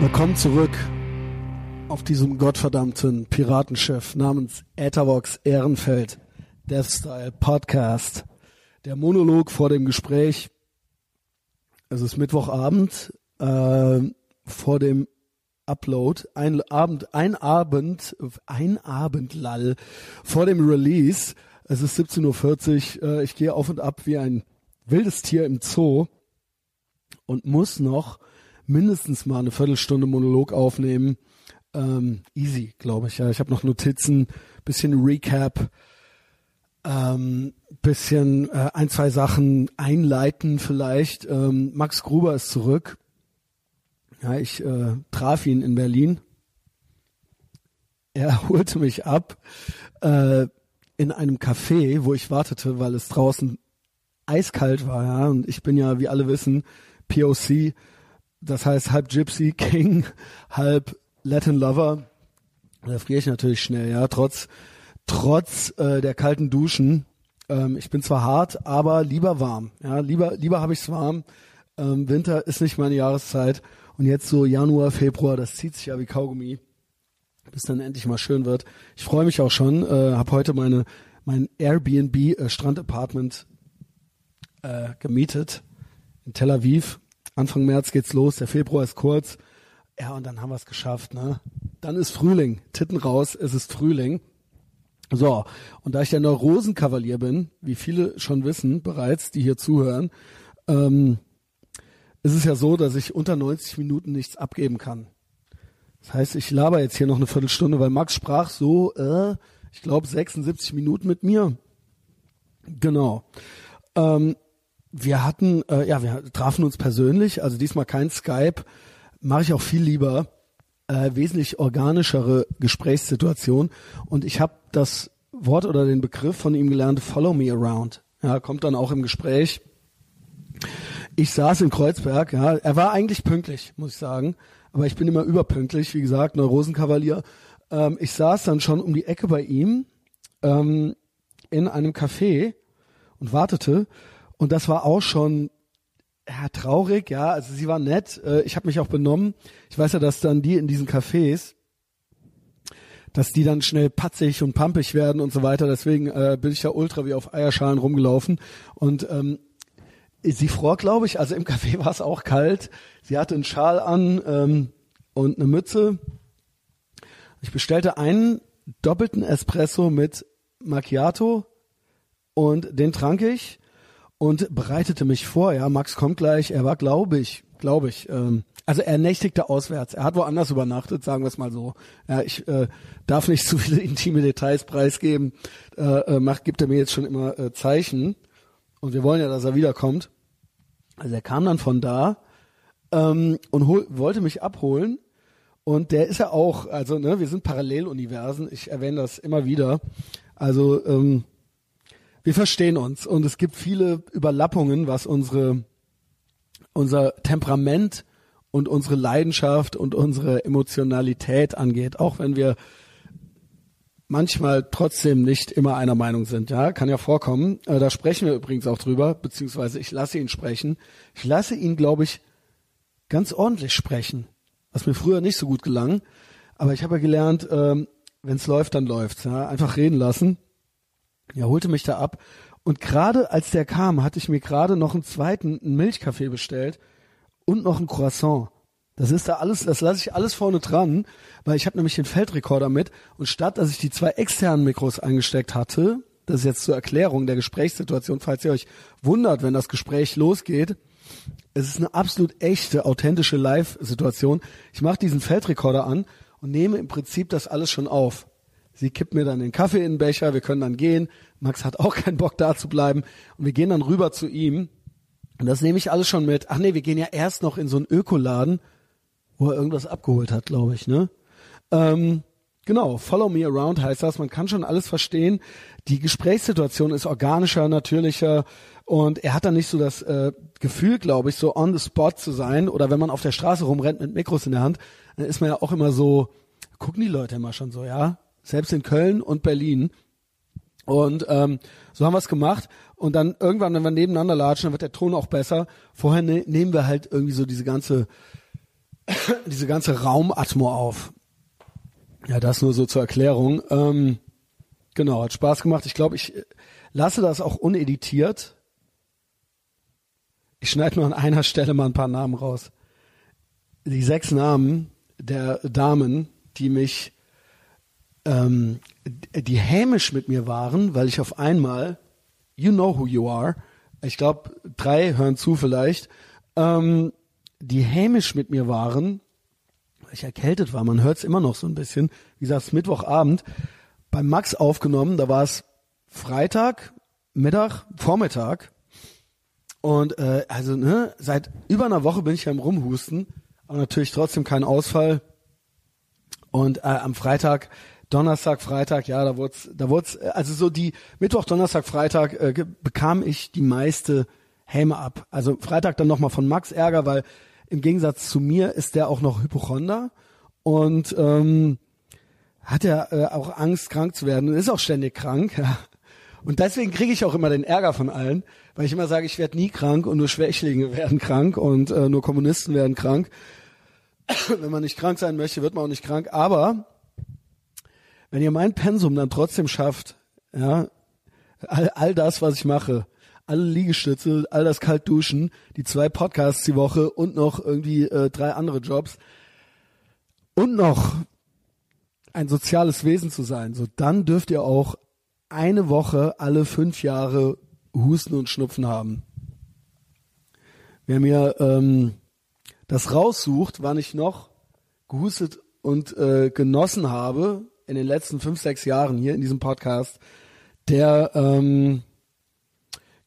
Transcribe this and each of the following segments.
Willkommen zurück auf diesem gottverdammten Piratenschiff namens Ethervox Ehrenfeld Deathstyle Podcast. Der Monolog vor dem Gespräch. Es ist Mittwochabend äh, vor dem Upload. Ein Abend, ein Abend, ein Abendlall vor dem Release. Es ist 17.40 Uhr. Äh, ich gehe auf und ab wie ein wildes Tier im Zoo und muss noch mindestens mal eine Viertelstunde Monolog aufnehmen. Ähm, easy, glaube ich. Ja, ich habe noch Notizen, bisschen Recap, ähm, bisschen äh, ein zwei Sachen einleiten vielleicht. Ähm, Max Gruber ist zurück. Ja, ich äh, traf ihn in Berlin. Er holte mich ab äh, in einem Café, wo ich wartete, weil es draußen eiskalt war. Ja, und ich bin ja, wie alle wissen, POC das heißt halb Gypsy King, halb Latin Lover. Da friere ich natürlich schnell, ja, trotz trotz äh, der kalten Duschen. Ähm, ich bin zwar hart, aber lieber warm. Ja, lieber lieber habe ich's warm. Ähm, Winter ist nicht meine Jahreszeit und jetzt so Januar, Februar, das zieht sich ja wie Kaugummi, bis dann endlich mal schön wird. Ich freue mich auch schon. Äh, habe heute meine mein Airbnb äh, Strandapartment äh, gemietet in Tel Aviv Anfang März geht's los, der Februar ist kurz. Ja, und dann haben wir es geschafft, ne? Dann ist Frühling, Titten raus, es ist Frühling. So, und da ich der Neurosenkavalier bin, wie viele schon wissen bereits, die hier zuhören, ähm, ist es ja so, dass ich unter 90 Minuten nichts abgeben kann. Das heißt, ich laber jetzt hier noch eine Viertelstunde, weil Max sprach so, äh, ich glaube, 76 Minuten mit mir. Genau. Ähm, wir hatten, äh, ja, wir trafen uns persönlich, also diesmal kein Skype, mache ich auch viel lieber, äh, wesentlich organischere Gesprächssituation. Und ich habe das Wort oder den Begriff von ihm gelernt, Follow Me Around. Ja, kommt dann auch im Gespräch. Ich saß in Kreuzberg, ja, er war eigentlich pünktlich, muss ich sagen, aber ich bin immer überpünktlich, wie gesagt, Neurosenkavalier. Ähm, ich saß dann schon um die Ecke bei ihm ähm, in einem Café und wartete und das war auch schon ja, traurig, ja. Also sie war nett. Äh, ich habe mich auch benommen. Ich weiß ja, dass dann die in diesen Cafés, dass die dann schnell patzig und pampig werden und so weiter. Deswegen äh, bin ich da ultra wie auf Eierschalen rumgelaufen. Und ähm, sie fror, glaube ich, also im Café war es auch kalt. Sie hatte einen Schal an ähm, und eine Mütze. Ich bestellte einen doppelten Espresso mit Macchiato und den trank ich und bereitete mich vor. Ja, Max kommt gleich. Er war, glaube ich, glaube ich, ähm, also er nächtigte auswärts. Er hat woanders übernachtet, sagen wir es mal so. Ja, ich äh, darf nicht zu viele intime Details preisgeben. Äh, äh, macht, gibt er mir jetzt schon immer äh, Zeichen. Und wir wollen ja, dass er wiederkommt. Also er kam dann von da ähm, und hol, wollte mich abholen. Und der ist ja auch, also ne, wir sind Paralleluniversen. Ich erwähne das immer wieder. Also ähm, wir verstehen uns und es gibt viele Überlappungen, was unsere unser Temperament und unsere Leidenschaft und unsere Emotionalität angeht, auch wenn wir manchmal trotzdem nicht immer einer Meinung sind. Ja, kann ja vorkommen. Äh, da sprechen wir übrigens auch drüber, beziehungsweise ich lasse ihn sprechen. Ich lasse ihn, glaube ich, ganz ordentlich sprechen, was mir früher nicht so gut gelang. Aber ich habe ja gelernt, ähm, wenn es läuft, dann läuft's. Ja? Einfach reden lassen. Er holte mich da ab. Und gerade als der kam, hatte ich mir gerade noch einen zweiten einen Milchkaffee bestellt und noch ein Croissant. Das ist da alles, das lasse ich alles vorne dran, weil ich habe nämlich den Feldrekorder mit und statt dass ich die zwei externen Mikros eingesteckt hatte, das ist jetzt zur Erklärung der Gesprächssituation, falls ihr euch wundert, wenn das Gespräch losgeht, es ist eine absolut echte, authentische Live-Situation. Ich mache diesen Feldrekorder an und nehme im Prinzip das alles schon auf. Sie kippt mir dann den Kaffee in den Becher, wir können dann gehen. Max hat auch keinen Bock da zu bleiben und wir gehen dann rüber zu ihm. Und das nehme ich alles schon mit. Ach nee, wir gehen ja erst noch in so einen Ökoladen, wo er irgendwas abgeholt hat, glaube ich, ne? Ähm, genau, Follow Me Around heißt das. Man kann schon alles verstehen. Die Gesprächssituation ist organischer, natürlicher und er hat dann nicht so das äh, Gefühl, glaube ich, so on the spot zu sein. Oder wenn man auf der Straße rumrennt mit Mikros in der Hand, dann ist man ja auch immer so, gucken die Leute immer schon so, ja, selbst in Köln und Berlin. Und ähm, so haben wir es gemacht. Und dann irgendwann, wenn wir nebeneinander latschen, dann wird der Ton auch besser. Vorher ne nehmen wir halt irgendwie so diese ganze diese ganze Raumatmo auf. Ja, das nur so zur Erklärung. Ähm, genau, hat Spaß gemacht. Ich glaube, ich lasse das auch uneditiert. Ich schneide nur an einer Stelle mal ein paar Namen raus. Die sechs Namen der Damen, die mich, ähm, die hämisch mit mir waren, weil ich auf einmal, you know who you are, ich glaube, drei hören zu vielleicht, ähm, die hämisch mit mir waren, weil ich erkältet war, man hört es immer noch so ein bisschen, wie gesagt, Mittwochabend, bei Max aufgenommen, da war es Freitag, Mittag, Vormittag. Und äh, also ne, seit über einer Woche bin ich ja im Rumhusten, aber natürlich trotzdem kein Ausfall. Und äh, am Freitag, Donnerstag, Freitag, ja, da wurde da wurd's, also so die Mittwoch, Donnerstag, Freitag äh, bekam ich die meiste Häme ab. Also Freitag dann nochmal von Max Ärger, weil im Gegensatz zu mir ist der auch noch Hypochonder und ähm, hat er äh, auch Angst, krank zu werden und ist auch ständig krank. Ja. Und deswegen kriege ich auch immer den Ärger von allen, weil ich immer sage, ich werde nie krank und nur Schwächlinge werden krank und äh, nur Kommunisten werden krank. Wenn man nicht krank sein möchte, wird man auch nicht krank. Aber wenn ihr mein Pensum dann trotzdem schafft, ja, all, all das, was ich mache, alle Liegestütze, all das Kaltduschen, die zwei Podcasts die Woche und noch irgendwie äh, drei andere Jobs und noch ein soziales Wesen zu sein, so dann dürft ihr auch eine Woche alle fünf Jahre Husten und Schnupfen haben. Wer mir ähm, das raussucht, wann ich noch gehustet und äh, genossen habe in den letzten fünf, sechs Jahren hier in diesem Podcast, der ähm,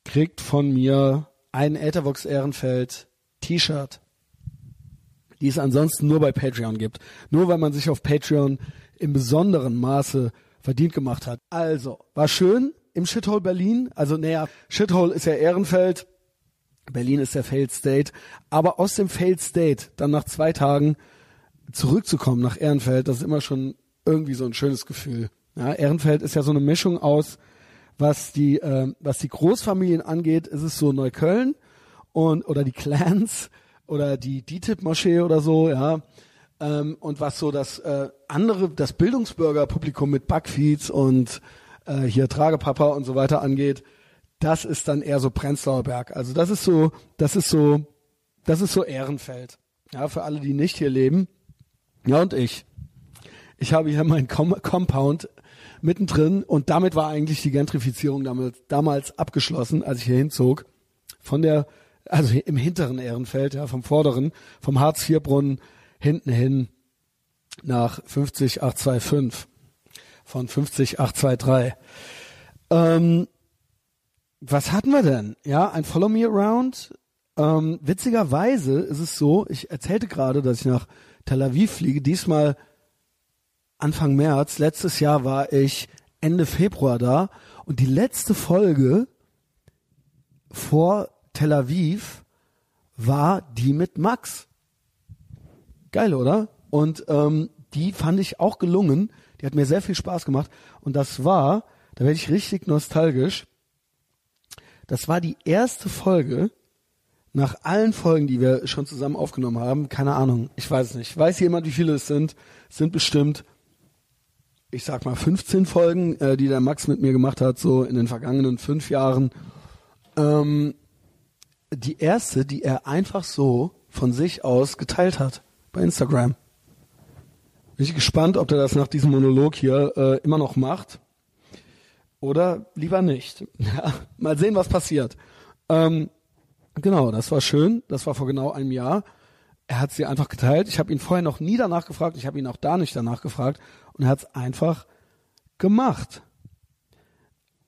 kriegt von mir ein Ethervox Ehrenfeld T-Shirt, die es ansonsten nur bei Patreon gibt. Nur weil man sich auf Patreon im besonderen Maße verdient gemacht hat. Also, war schön im Shithole Berlin. Also, naja, Shithole ist ja Ehrenfeld. Berlin ist der Failed State. Aber aus dem Failed State dann nach zwei Tagen zurückzukommen nach Ehrenfeld, das ist immer schon irgendwie so ein schönes Gefühl. Ja, Ehrenfeld ist ja so eine Mischung aus, was die, äh, was die Großfamilien angeht, ist es so Neukölln und, oder die Clans oder die DITIB-Moschee oder so, ja. Ähm, und was so das äh, andere, das Bildungsbürgerpublikum mit Backfeeds und äh, hier Tragepapa und so weiter angeht, das ist dann eher so Prenzlauer Berg. Also das ist so, das ist so, das ist so Ehrenfeld. Ja, für alle, die nicht hier leben. Ja, und ich. Ich habe hier mein Com Compound mittendrin und damit war eigentlich die Gentrifizierung damals, damals abgeschlossen, als ich hier hinzog. Von der, also im hinteren Ehrenfeld, ja, vom vorderen, vom Hartz-IV-Brunnen hinten hin nach 50825 von 50823. Ähm, was hatten wir denn? Ja, ein Follow Me Around. Ähm, witzigerweise ist es so, ich erzählte gerade, dass ich nach Tel Aviv fliege. Diesmal Anfang März. Letztes Jahr war ich Ende Februar da. Und die letzte Folge vor Tel Aviv war die mit Max. Geil, oder? Und ähm, die fand ich auch gelungen. Die hat mir sehr viel Spaß gemacht. Und das war, da werde ich richtig nostalgisch. Das war die erste Folge nach allen Folgen, die wir schon zusammen aufgenommen haben. Keine Ahnung, ich weiß es nicht. Weiß jemand, wie viele es sind? Es sind bestimmt, ich sag mal, 15 Folgen, äh, die der Max mit mir gemacht hat, so in den vergangenen fünf Jahren. Ähm, die erste, die er einfach so von sich aus geteilt hat bei Instagram. Bin ich gespannt, ob der das nach diesem Monolog hier äh, immer noch macht. Oder lieber nicht. Mal sehen, was passiert. Ähm, genau, das war schön. Das war vor genau einem Jahr. Er hat sie einfach geteilt. Ich habe ihn vorher noch nie danach gefragt. Ich habe ihn auch da nicht danach gefragt. Und hat es einfach gemacht.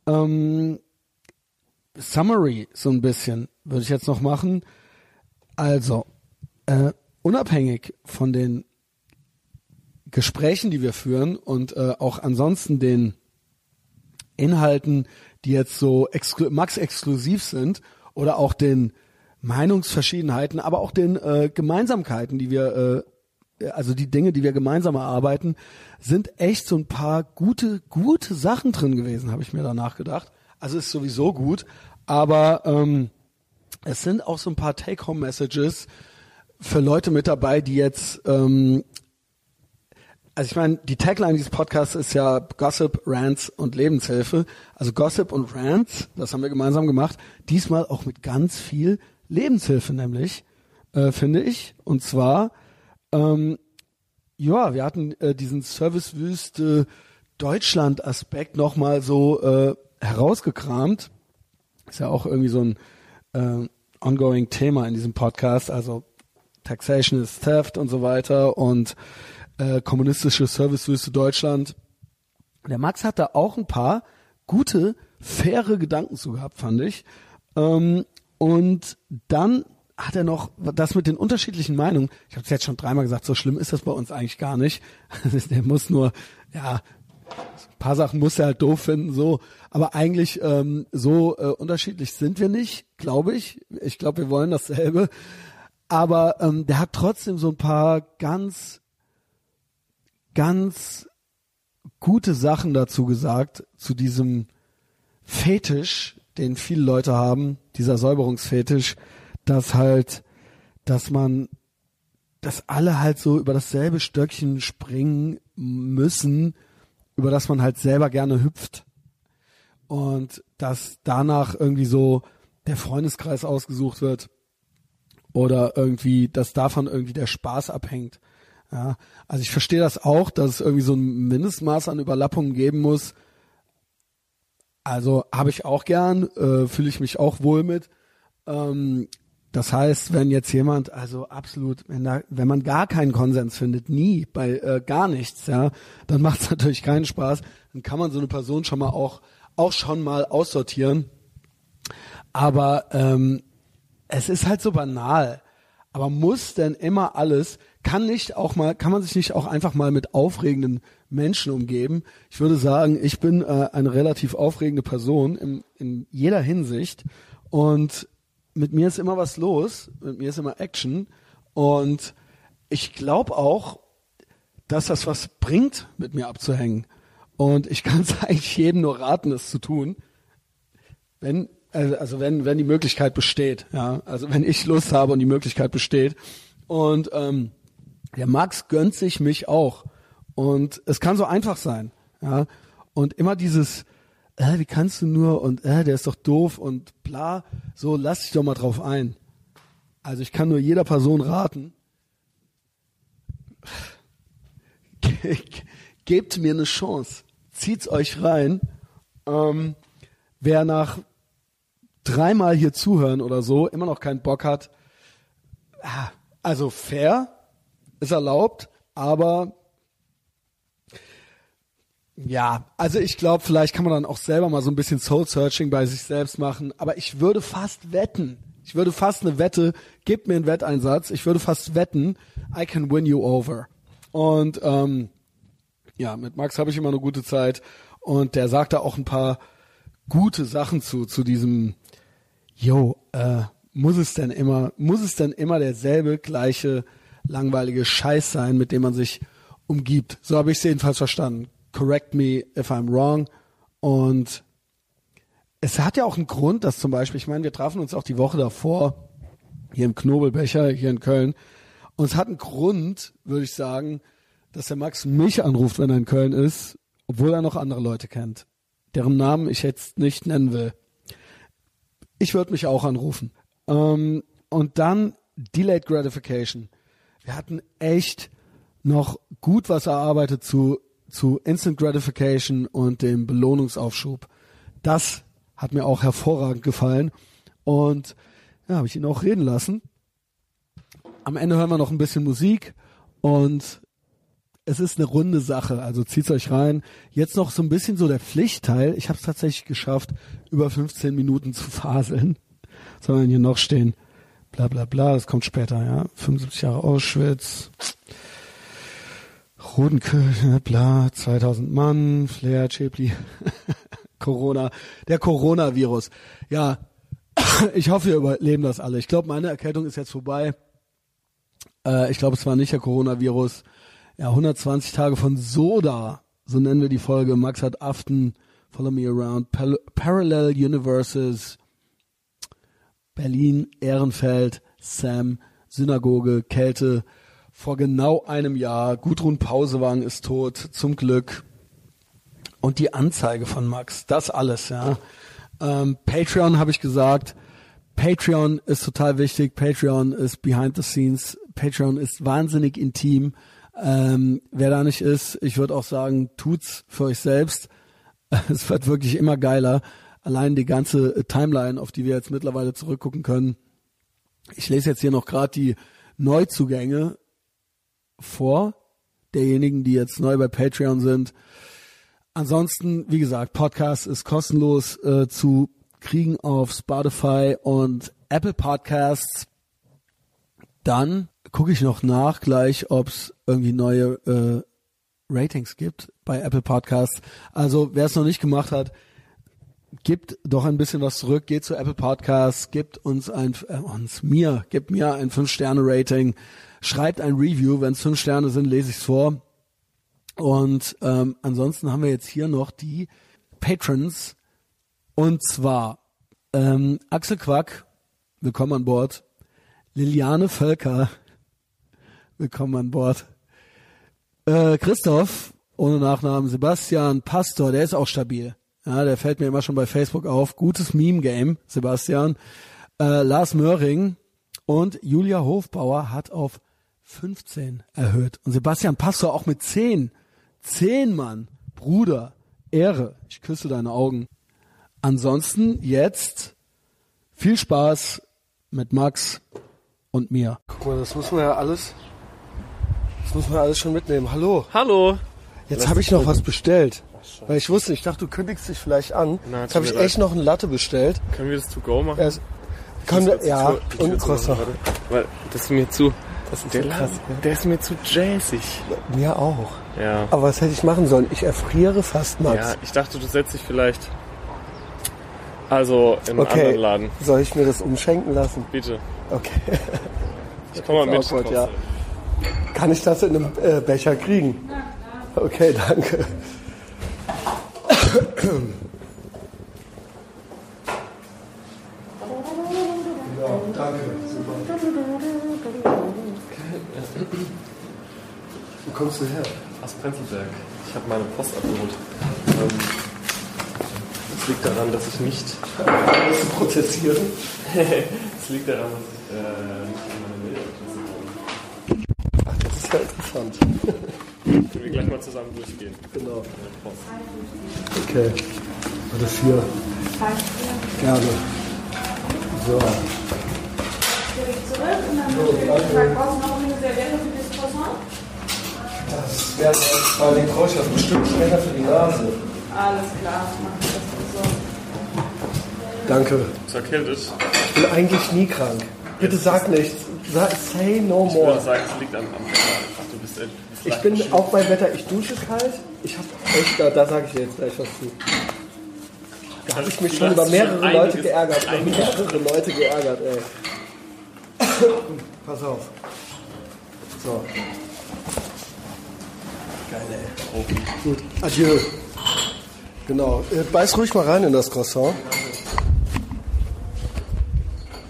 Ähm, Summary so ein bisschen würde ich jetzt noch machen. Also, äh, unabhängig von den Gesprächen, die wir führen und äh, auch ansonsten den Inhalten, die jetzt so exklu max exklusiv sind oder auch den Meinungsverschiedenheiten, aber auch den äh, Gemeinsamkeiten, die wir, äh, also die Dinge, die wir gemeinsam erarbeiten, sind echt so ein paar gute, gute Sachen drin gewesen, habe ich mir danach gedacht. Also ist sowieso gut, aber ähm, es sind auch so ein paar Take-Home-Messages, für Leute mit dabei, die jetzt, ähm, also ich meine, die Tagline dieses Podcasts ist ja Gossip, Rants und Lebenshilfe. Also Gossip und Rants, das haben wir gemeinsam gemacht. Diesmal auch mit ganz viel Lebenshilfe nämlich, äh, finde ich. Und zwar, ähm, ja, wir hatten äh, diesen Servicewüste Deutschland-Aspekt nochmal so äh, herausgekramt. Ist ja auch irgendwie so ein äh, ongoing Thema in diesem Podcast. Also Taxation is Theft und so weiter und äh, kommunistische Servicewüste Deutschland. Der Max hat da auch ein paar gute, faire Gedanken zu gehabt, fand ich. Ähm, und dann hat er noch das mit den unterschiedlichen Meinungen. Ich habe es jetzt schon dreimal gesagt, so schlimm ist das bei uns eigentlich gar nicht. der muss nur, ja, ein paar Sachen muss er halt doof finden, so. Aber eigentlich ähm, so äh, unterschiedlich sind wir nicht, glaube ich. Ich glaube, wir wollen dasselbe. Aber ähm, der hat trotzdem so ein paar ganz, ganz gute Sachen dazu gesagt, zu diesem Fetisch, den viele Leute haben, dieser Säuberungsfetisch, dass halt, dass man, dass alle halt so über dasselbe Stöckchen springen müssen, über das man halt selber gerne hüpft. Und dass danach irgendwie so der Freundeskreis ausgesucht wird oder irgendwie, dass davon irgendwie der Spaß abhängt. Ja, also ich verstehe das auch, dass es irgendwie so ein Mindestmaß an Überlappungen geben muss. Also habe ich auch gern, äh, fühle ich mich auch wohl mit. Ähm, das heißt, wenn jetzt jemand, also absolut, wenn, da, wenn man gar keinen Konsens findet, nie, bei äh, gar nichts, ja, dann macht es natürlich keinen Spaß. Dann kann man so eine Person schon mal auch, auch schon mal aussortieren. Aber ähm, es ist halt so banal. Aber muss denn immer alles, kann nicht auch mal, kann man sich nicht auch einfach mal mit aufregenden Menschen umgeben? Ich würde sagen, ich bin äh, eine relativ aufregende Person in, in jeder Hinsicht und mit mir ist immer was los, mit mir ist immer Action und ich glaube auch, dass das was bringt, mit mir abzuhängen. Und ich kann es eigentlich jedem nur raten, es zu tun, wenn also, also wenn, wenn die Möglichkeit besteht, ja, also wenn ich Lust habe und die Möglichkeit besteht. Und ähm, der Max gönnt sich mich auch. Und es kann so einfach sein, ja. Und immer dieses, äh, wie kannst du nur und äh, der ist doch doof und bla, so lass dich doch mal drauf ein. Also ich kann nur jeder Person raten, gebt mir eine Chance, zieht's euch rein. Ähm, wer nach dreimal hier zuhören oder so, immer noch keinen Bock hat. Ah, also fair, ist erlaubt, aber ja, also ich glaube, vielleicht kann man dann auch selber mal so ein bisschen Soul-Searching bei sich selbst machen, aber ich würde fast wetten, ich würde fast eine Wette, gib mir einen Wetteinsatz, ich würde fast wetten, I can win you over. Und ähm, ja, mit Max habe ich immer eine gute Zeit und der sagt da auch ein paar gute Sachen zu, zu diesem yo, äh, muss es denn immer, muss es denn immer derselbe gleiche langweilige Scheiß sein, mit dem man sich umgibt? So habe ich es jedenfalls verstanden. Correct me if I'm wrong. Und es hat ja auch einen Grund, dass zum Beispiel, ich meine, wir trafen uns auch die Woche davor hier im Knobelbecher hier in Köln. Und es hat einen Grund, würde ich sagen, dass der Max mich anruft, wenn er in Köln ist, obwohl er noch andere Leute kennt, deren Namen ich jetzt nicht nennen will. Ich würde mich auch anrufen. Ähm, und dann Delayed Gratification. Wir hatten echt noch gut was erarbeitet zu, zu Instant Gratification und dem Belohnungsaufschub. Das hat mir auch hervorragend gefallen. Und ja, habe ich ihn auch reden lassen. Am Ende hören wir noch ein bisschen Musik und es ist eine runde Sache, also zieht's euch rein. Jetzt noch so ein bisschen so der Pflichtteil. Ich habe es tatsächlich geschafft, über 15 Minuten zu faseln. Man hier noch stehen? Bla bla bla, das kommt später, ja. 75 Jahre Auschwitz. Rodenkirche, bla, 2000 Mann, Flair, Chepli, Corona, der Coronavirus. Ja, ich hoffe, wir überleben das alle. Ich glaube, meine Erkältung ist jetzt vorbei. Äh, ich glaube, es war nicht der Coronavirus ja, 120 Tage von Soda, so nennen wir die Folge. Max hat Aften, Follow Me Around, Pal Parallel Universes, Berlin, Ehrenfeld, Sam, Synagoge, Kälte, vor genau einem Jahr. Gudrun Pausewang ist tot, zum Glück. Und die Anzeige von Max, das alles, ja. Ähm, Patreon habe ich gesagt. Patreon ist total wichtig. Patreon ist behind the scenes. Patreon ist wahnsinnig intim. Ähm, wer da nicht ist, ich würde auch sagen, tut's für euch selbst. Es wird wirklich immer geiler. Allein die ganze Timeline, auf die wir jetzt mittlerweile zurückgucken können. Ich lese jetzt hier noch gerade die Neuzugänge vor, derjenigen, die jetzt neu bei Patreon sind. Ansonsten, wie gesagt, Podcast ist kostenlos äh, zu kriegen auf Spotify und Apple Podcasts. Dann gucke ich noch nach gleich, ob es irgendwie neue äh, Ratings gibt bei Apple Podcasts. Also wer es noch nicht gemacht hat, gibt doch ein bisschen was zurück, geht zu Apple Podcasts, gibt uns ein, äh, uns, mir, gibt mir ein 5-Sterne-Rating, schreibt ein Review, wenn es 5 Sterne sind, lese ich es vor. Und ähm, ansonsten haben wir jetzt hier noch die Patrons. Und zwar ähm, Axel Quack, willkommen an Bord. Liliane Völker, willkommen an Bord. Äh, Christoph, ohne Nachnamen, Sebastian Pastor, der ist auch stabil. Ja, der fällt mir immer schon bei Facebook auf. Gutes Meme-Game, Sebastian. Äh, Lars Möhring und Julia Hofbauer hat auf 15 erhöht. Und Sebastian Pastor auch mit 10. 10, Mann. Bruder, Ehre. Ich küsse deine Augen. Ansonsten jetzt viel Spaß mit Max und mir. Guck mal, das müssen wir ja alles, das müssen wir alles schon mitnehmen. Hallo. Hallo. Jetzt habe ich noch was bestellt. Weil ich wusste, ich dachte, du kündigst dich vielleicht an. Na, Jetzt habe ich echt noch eine Latte bestellt. Können wir das to go machen? Erst, können wir, ja, und Croissant. Weil das ist mir zu. Das ist Der, so krass. Laden, der ist mir zu jazzig. Mir auch. Ja. Aber was hätte ich machen sollen? Ich erfriere fast, Max. Ja, ich dachte, du setzt dich vielleicht. Also in einen okay. anderen Laden. Soll ich mir das umschenken lassen? Bitte. Okay. Ich komme mal mit. Awkward, ja. Kann ich das in einem äh, Becher kriegen? Okay, danke. Ja, danke. Wo kommst du her? Aus Prenzlberg. Ich habe meine Post abgeholt. Ähm, das liegt daran, dass ich nicht. Musst du prozessieren? Es liegt daran, dass ich äh, nicht in meine Mailadresse komme. Ach, das ist ja interessant. Können wir gleich mal zusammen durchgehen. Genau. Okay. Warte, vier. Gerne. So. zurück und dann brauchst du noch eine Serviette für das Croissant? Das wäre brauche ich das bestimmt später für die Nase. Alles klar, mach ich das so. Danke. Ist erkältet. Ich bin eigentlich nie krank. Bitte sag nichts. Sag, say no Ich würde more. sagen, es liegt am, am Wetter. Du bist, du bist Ich bin auch beim Wetter, ich dusche kalt. Ich habe echt, da, da sage ich dir jetzt gleich was zu. Da habe ich mich schon über schon mehrere Leute einiges- geärgert. Über mehrere Leute geärgert, ey. Pass auf. So. Geil, ey. Gut. Adieu. Genau. Äh, Beiß ruhig mal rein in das Croissant.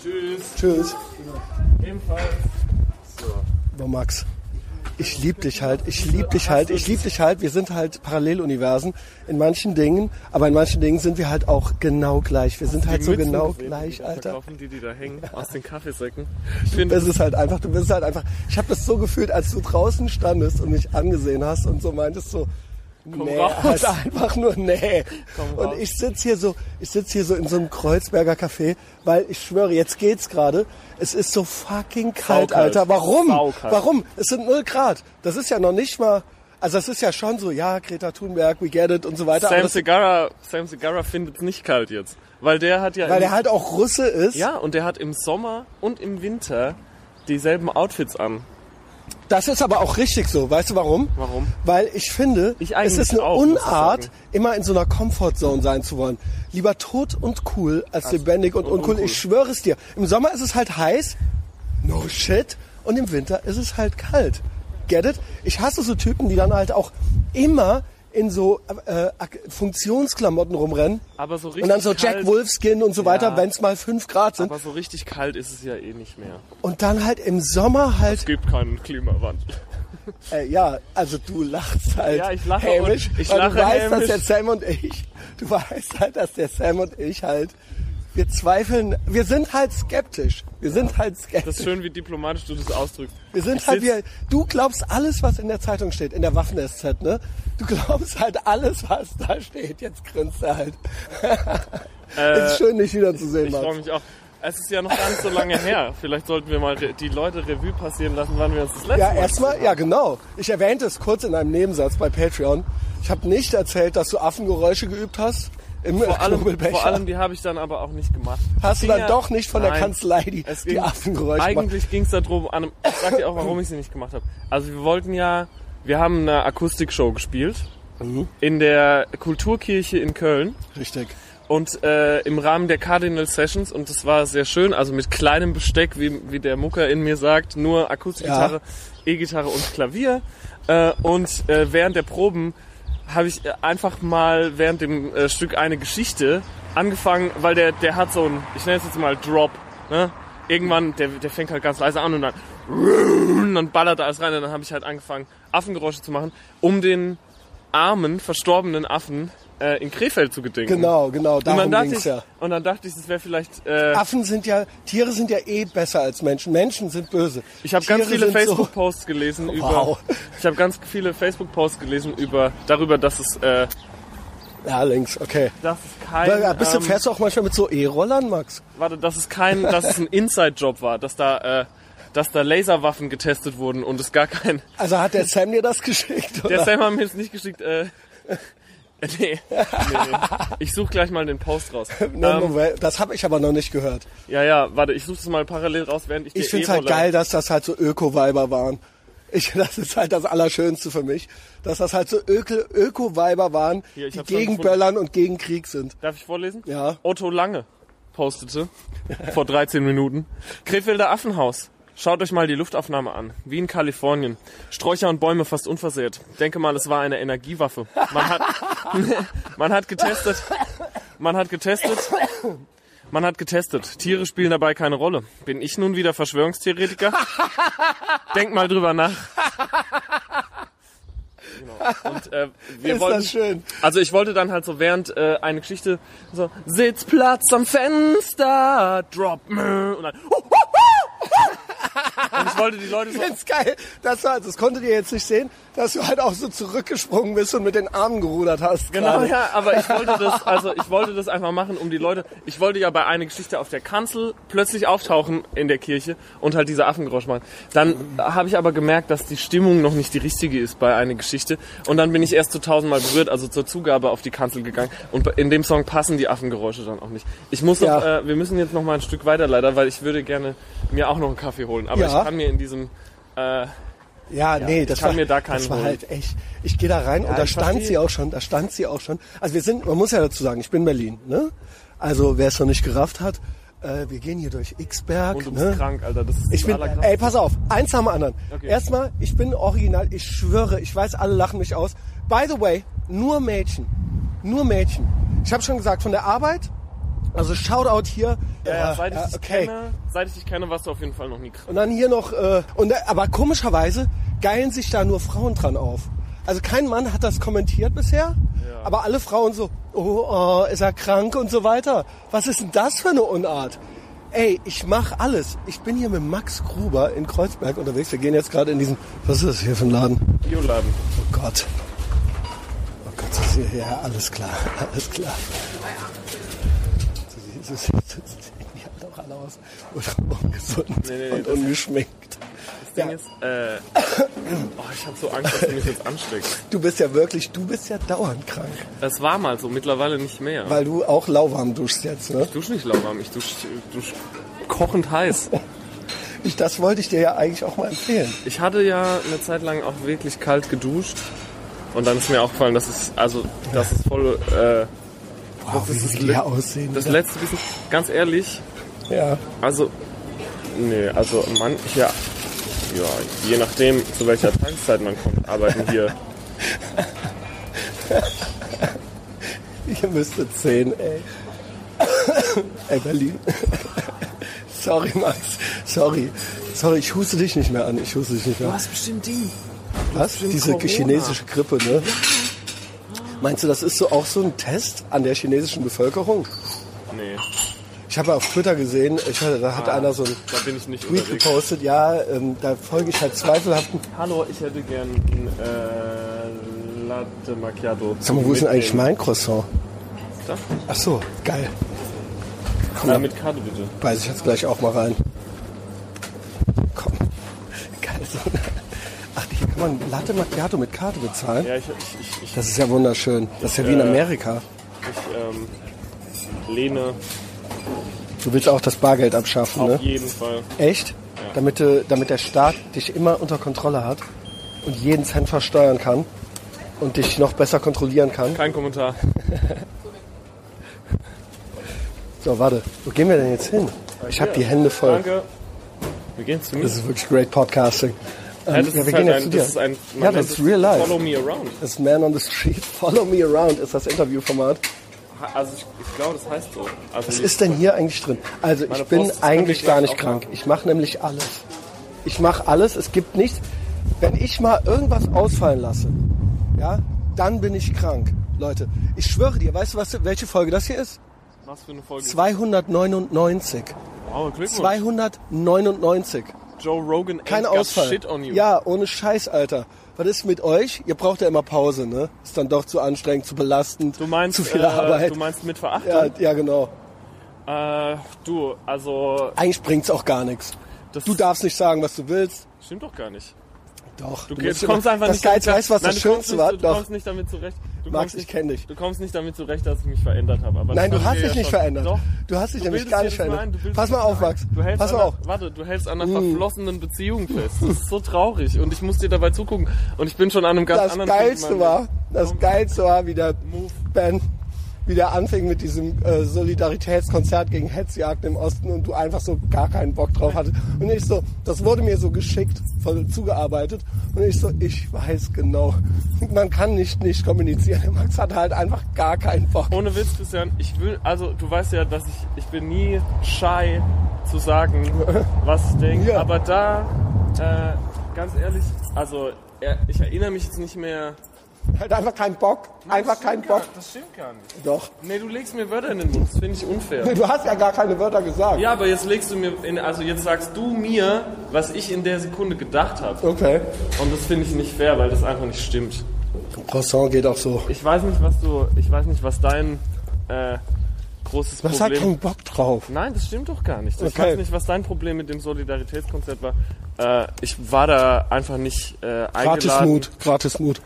Tschüss. Tschüss. Ebenfalls. Boah, Max. Ich lieb dich halt, ich lieb dich halt, ich lieb dich halt. Wir sind halt Paralleluniversen in manchen Dingen, aber in manchen Dingen sind wir halt auch genau gleich. Wir sind halt so Mützen genau gesehen, gleich, die Alter. Verkaufen die, die da hängen, aus den Kaffeesäcken. Ich finde, Das ist halt einfach, du bist halt einfach. Ich habe das so gefühlt, als du draußen standest und mich angesehen hast und so meintest so, nee, raus. einfach nur nee. Komm Und ich sitz hier so, ich sitz hier so in so einem Kreuzberger Café, weil ich schwöre, jetzt geht's gerade. Es ist so fucking kalt, Saukalt. Alter. Warum? Saukalt. Warum? Es sind null Grad. Das ist ja noch nicht mal. Also das ist ja schon so, ja, Greta Thunberg, we get it und so weiter. Sam das, Segara, Sam Segara findet nicht kalt jetzt. Weil der hat ja. weil der halt auch Russe ist. ja, und der hat im Sommer und im Winter dieselben Outfits an. Das ist aber auch richtig so. Weißt du warum? Warum? Weil ich finde, Ich es ist eine auch, Unart, immer in so einer Comfortzone sein zu wollen. Lieber tot und cool als lebendig und, und uncool. uncool. Ich schwöre es dir. Im Sommer ist es halt heiß. No shit. Und im Winter ist es halt kalt. Get it? Ich hasse so Typen, die dann halt auch immer in so äh, Funktionsklamotten rumrennen Aber so richtig und dann so kalt, Jack Wolfskin und so weiter, Ja. wenn es mal fünf Grad sind. Aber so richtig kalt ist es ja eh nicht mehr. Und dann halt im Sommer halt, Es gibt keinen Klimawandel. äh, ja, also du lachst halt Ja, ich lache hämisch, und- ich weil lache du weißt, hämisch. dass der Sam und ich, du weißt halt, dass der Sam und ich halt, wir zweifeln, wir sind halt skeptisch. Wir sind halt Das skeptisch. ist schön, wie diplomatisch du das ausdrückst. Wir sind Ich halt wir, du glaubst alles, was in der Zeitung steht, in der Waffen-SZ, ne? Du glaubst halt alles, was da steht. Jetzt grinst er halt. es ist schön, dich wiederzusehen, Äh, Ich freue mich auch. Es ist ja noch gar nicht so lange her. Vielleicht sollten wir mal die Leute Revue passieren lassen, wann wir uns das letzte Ja, Mal erstmal, ja genau. Ich erwähnte es kurz in einem Nebensatz bei Patreon. Ich habe nicht erzählt, dass du Affengeräusche geübt hast. Im vor allem, vor allem, die habe ich dann aber auch nicht gemacht. Hast du dann ja- doch nicht von der Nein. Kanzlei die, die Affengeräusche gemacht? Eigentlich ging es darum, an einem, ich sag dir auch, warum ich sie nicht gemacht habe. Also wir wollten ja, wir haben eine Akustikshow gespielt Mhm. in der Kulturkirche in Köln Richtig. und äh, im Rahmen der Cardinal Sessions und das war sehr schön, also mit kleinem Besteck, wie, wie der Mucker in mir sagt, nur Akustikgitarre, E-Gitarre und Klavier äh, und äh, während der Proben habe ich äh, einfach mal während dem äh, Stück eine Geschichte angefangen, weil der der hat so ein, ich nenne es jetzt mal Drop, ne? Irgendwann, der, der fängt halt ganz leise an und dann, und dann ballert alles rein und dann habe ich halt angefangen, Affengeräusche zu machen, um den armen, verstorbenen Affen äh, in Krefeld zu gedenken. Genau, genau, Und dann darum dachte ging's ich, ja. und dann dachte ich, das wäre vielleicht. Äh, Affen sind ja, Tiere sind ja eh besser als Menschen. Menschen sind böse. ich habe ganz viele sind so- Facebook-Posts gelesen über. Wow. Ich habe ganz viele Facebook-Posts gelesen über darüber, dass es, äh, Ja, links, okay. dass es kein, Ja, bist du, ähm, fährst du auch manchmal mit so E-Rollern, Max? warte, dass es kein, dass es ein Inside-Job war, dass da, äh, dass da Laserwaffen getestet wurden und es gar kein. Also hat der Sam dir das geschickt? Oder? Der Sam hat mir jetzt nicht geschickt. Äh, nee, nee. Ich suche gleich mal den Post raus. Ne, Ähm, Moment, das habe ich aber noch nicht gehört. ja, ja, warte, ich suche es mal parallel raus, während ich Ich finde es halt geil, dass das halt so Öko-Weiber waren. Ich, das ist halt das Allerschönste für mich, dass das halt so Öko- Öko-Weiber waren, Hier, die gegen. Böllern und gegen Krieg sind. Darf ich vorlesen? Ja. Otto Lange postete vor 13 Minuten. Krefelder Affenhaus. Schaut euch mal die Luftaufnahme an. Wie in Kalifornien. Sträucher und Bäume fast unversehrt. Denke mal, es war eine Energiewaffe. Man hat, man hat getestet. Man hat getestet. Man hat getestet. Tiere spielen dabei keine Rolle. Bin ich nun wieder Verschwörungstheoretiker? Denk mal drüber nach. Genau. Und äh, wir ist wollten, das schön. also ich wollte dann halt so während äh, eine Geschichte so Sitzplatz am Fenster, drop me und dann und ich wollte die Leute so Ganz geil. Das, war, das konntet ihr jetzt nicht sehen, dass du halt auch so zurückgesprungen bist und mit den Armen gerudert hast. Genau, gerade. ja, aber ich wollte das, also ich wollte das einfach machen, um die Leute. Ich wollte ja bei einer Geschichte auf der Kanzel plötzlich auftauchen in der Kirche und halt diese Affengeräusch machen. Dann habe ich aber gemerkt, dass die Stimmung noch nicht die richtige ist bei einer Geschichte. Und dann bin ich erst zu tausendmal berührt, also zur Zugabe auf die Kanzel gegangen. Und in dem Song passen die Affengeräusche dann auch nicht. Ich muss noch, Ja. äh, wir müssen jetzt noch mal ein Stück weiter leider, weil ich würde gerne mir auch noch einen Kaffee holen. Aber Ja. ich kann mir in diesem äh, Ja, nee, das kann war, mir da keinen das war holen. halt echt. Ich gehe da rein und da stand verstehe. sie auch schon, da stand sie auch schon. Also wir sind, man muss ja dazu sagen, ich bin Berlin, ne? Also wer es noch nicht gerafft hat, äh, wir gehen hier durchIxberg, und du bist ne? krank, Alter. Das ist Ich bin, ey, pass auf, eins am anderen. Okay. Erstmal, ich bin original, ich schwöre, ich weiß, alle lachen mich aus. By the way, nur Mädchen. Nur Mädchen. Ich habe schon gesagt, von der Arbeit, also Shoutout hier. Ja, ja, seit ich ja, dich okay. kenne, seit ich dich kenne, warst du auf jeden Fall noch nie krank. Und dann hier noch, äh, und, äh, aber komischerweise geilen sich da nur Frauen dran auf. Also kein Mann hat das kommentiert bisher, aber alle Frauen so, oh, oh, ist er krank und so weiter. Was ist denn das für eine Unart? Ey, ich mach alles. Ich bin hier mit Max Gruber in Kreuzberg unterwegs. Wir gehen jetzt gerade in diesen, was ist das hier für ein Laden? Bioladen. Oh Gott. Oh Gott, das ist hier, ja, alles klar, alles klar. Sie, sie sehen ja doch alle aus ungesund Nee, nee, und das- ungeschminkt. Das Ding Ja. ist, äh, oh, ich habe so Angst, dass du mich jetzt ansteckst. Du bist ja wirklich, du bist ja dauernd krank. Es war mal so, mittlerweile nicht mehr. Weil du auch lauwarm duschst jetzt, ne? ich dusche nicht lauwarm, ich dusche dusch kochend heiß. Ich, das wollte ich dir ja eigentlich auch mal empfehlen. Ich hatte ja eine Zeit lang auch wirklich kalt geduscht. Und dann ist mir aufgefallen, dass es, also, das ist voll, äh, Wow, wie ist das aussehen. das letzte bisschen, ganz ehrlich, ja. also, nee, also, man, ja, ja, je nachdem, zu welcher Tageszeit man kommt, arbeiten hier Ihr müsstet sehen, ey. ey, Berlin. Sorry, Max. Sorry. Sorry, ich huste dich nicht mehr an. Ich huste dich nicht mehr Du an. hast bestimmt die. Was? bestimmt Diese Corona. chinesische Grippe, ne? Meinst du, das ist so auch so ein Test an der chinesischen Bevölkerung? Nee, Ich habe auf Twitter gesehen, ich da hat Ah, einer so einen da bin ich nicht Tweet unterwegs. gepostet, ja, ähm, da folge ich halt zweifelhaften. Hallo, ich hätte gern ein äh, Latte Macchiato. Sag mal, wo ist denn eigentlich mein Croissant? Da? Ach so, geil. Komm, da mit Karte bitte. beiß ich jetzt gleich auch mal rein. Komm. Geil. So. Ach, hier kann man Latte Macchiato mit Karte bezahlen? Ja, ich, ich, ich, Das ist ja wunderschön. Das ist ja wie in Äh, Amerika. ich ähm, lehne Du willst auch das Bargeld abschaffen, auf ne? jeden Fall. Echt? Damit, du, damit der Staat dich immer unter Kontrolle hat und jeden Cent versteuern kann und dich noch besser kontrollieren kann. Kein Kommentar. So, warte, wo gehen wir denn jetzt hin? Ich habe die Hände voll. Danke. Wir gehen zu mir. Das ist wirklich great Podcasting. Ja, Ähm, das ja, ist halt ein, das ist ein, Ja, das ist real life. Follow me around. Das Man on the Street, Follow Me Around ist das Interviewformat. Also ich, ich glaube, das heißt so. Also Was ist denn hier eigentlich drin? Also ich bin eigentlich ich gar nicht krank. machen. Ich mache nämlich alles. Ich mache alles. Es gibt nichts. Wenn ich mal irgendwas ausfallen lasse, ja, dann bin ich krank. Leute, ich schwöre dir, weißt du, was, welche Folge das hier ist? Was für eine Folge? 299. Wow, Glückwunsch. 299. Joe Rogan Kein ain't got Ausfall. shit on you. Ja, ohne Scheiß, Alter. Was ist mit euch? Ihr braucht ja immer Pause, ne? Ist dann doch zu anstrengend, zu belastend, Du meinst, zu viel äh, Arbeit. du meinst mit Verachtung? ja, ja, genau. Äh, du, also Eigentlich bringt's auch gar nichts. Du darfst nicht sagen, was du willst. stimmt doch gar nicht. Doch. Du, du kommst einfach das nicht weißt du, was Nein, das Schönste nicht, war? Du Doch. kommst nicht damit zurecht. Du Max, kommst ich nicht, kenn dich. Du kommst nicht damit zurecht, dass ich mich verändert habe. Aber Nein, das du hast dich ja nicht verändert. Doch. Du hast dich Du nämlich gar nicht verändert. ein, Pass mal auf, Max. Du hältst Pass mal auf. Mm. Warte, du hältst an einer verflossenen Beziehung fest. Das ist so traurig und ich muss dir dabei zugucken. Und ich bin schon an einem ganz Das anderen in Geilste war, das Geilste war, wie der Move. Ben wieder anfing mit diesem äh, Solidaritätskonzert gegen Hetzjagd im Osten und du einfach so gar keinen Bock drauf hattest. Und ich so, das wurde mir so geschickt von, zugearbeitet. Und ich so, ich weiß genau, man kann nicht nicht kommunizieren. Der Max hat halt einfach gar keinen Bock. Ohne Witz, Christian, ich will, also du weißt ja, dass ich, ich bin nie shy zu sagen, was ich denke. Ja. Aber da, äh, ganz ehrlich, also ich erinnere mich jetzt nicht mehr. Halt einfach keinen Bock. Einfach keinen Bock. Das stimmt gar nicht. Doch. Nee, du legst mir Wörter in den Mund, das finde ich unfair. Du hast ja gar keine Wörter gesagt. Ja, aber jetzt legst du mir, in, also jetzt sagst du mir, was ich in der Sekunde gedacht habe. Okay. Und das finde ich nicht fair, weil das einfach nicht stimmt. Croissant geht auch so. Ich weiß nicht, was du, ich weiß nicht, was dein äh, großes Du hast halt Problem keinen Bock drauf. Nein, das stimmt doch gar nicht. Ich Okay. weiß nicht, was dein Problem mit dem Solidaritätskonzert war. Äh, ich war da einfach nicht äh, Gratis eingeladen. Mut. Gratis Mut.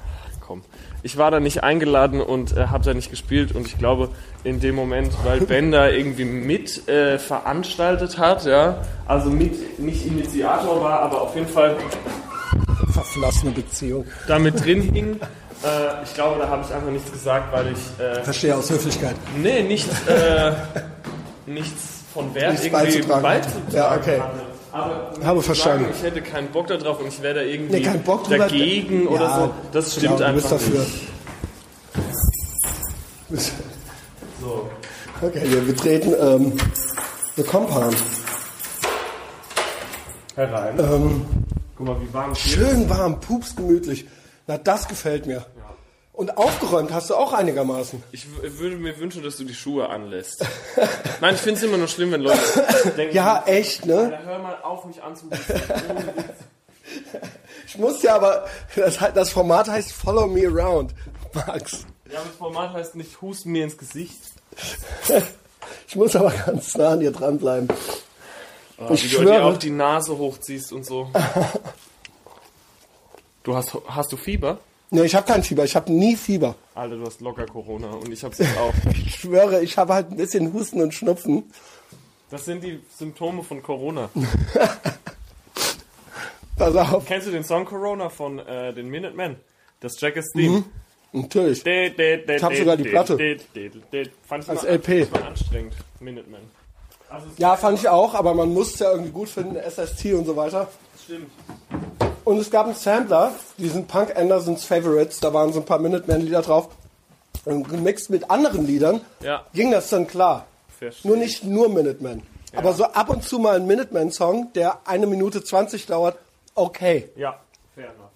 Komm. Ich war da nicht eingeladen und äh, habe da nicht gespielt und ich glaube in dem Moment, weil Ben da irgendwie mit äh, veranstaltet hat, ja, also mit nicht Initiator war, aber auf jeden Fall Verflossene Beziehung. da mit drin hing. Äh, ich glaube, da habe ich einfach nichts gesagt, weil ich äh, Verstehe aus Höflichkeit. nee nichts äh, nichts von Wert Nichts irgendwie beizutragen. beizutragen Ja, okay. hatte. Aber Habe verstanden. Sagen, ich hätte keinen Bock darauf und ich wäre da irgendwie Nee, keinen Bock drüber. dagegen Ja, oder so. Das stimmt genau, du bist einfach dafür. nicht. So. Okay, wir betreten ähm, The Compound. Herein. Ähm, Guck mal, wie warm es hier ist. schön warm, pupsgemütlich. Na, das gefällt mir. Und aufgeräumt hast du auch einigermaßen. Ich würde mir wünschen, dass du die Schuhe anlässt. Nein, ich finde es immer nur schlimm, wenn Leute denken, Ja, echt, ne? Alter, hör mal auf, mich anzurufen. Ich muss ja aber, das, das Format heißt Follow Me Around, Max. Ja, das Format heißt nicht, husten mir ins Gesicht. Ich muss aber ganz nah an dir dranbleiben. Oh, Ich wie du dir auch die Nase hochziehst und so. Du hast, hast du Fieber? Nee, ich habe kein Fieber, ich habe nie Fieber. Alter, du hast locker Corona und ich hab's jetzt auch. Ich schwöre, ich habe halt ein bisschen Husten und Schnupfen. Das sind die Symptome von Corona. Pass auf, Kennst du den Song Corona von äh, den Minutemen? Das Jack is Theme. natürlich. Ich hab sogar die Platte. Fand ich Als mal, LP. fand anstrengend. Minutemen. Also Ja, fand ich auch, aber man muss es ja irgendwie gut finden, SST und so weiter. stimmt. Und es gab einen Sampler, diesen Punk Andersons Favorites, da waren so ein paar Minuteman-Lieder drauf. Und gemixt mit anderen Liedern Ja. ging das dann klar. Verstehe. Nur nicht nur Minutemen. Aber so ab und zu mal ein Minutemen-Song, der eine Minute 20 dauert, okay. Ja, fair enough.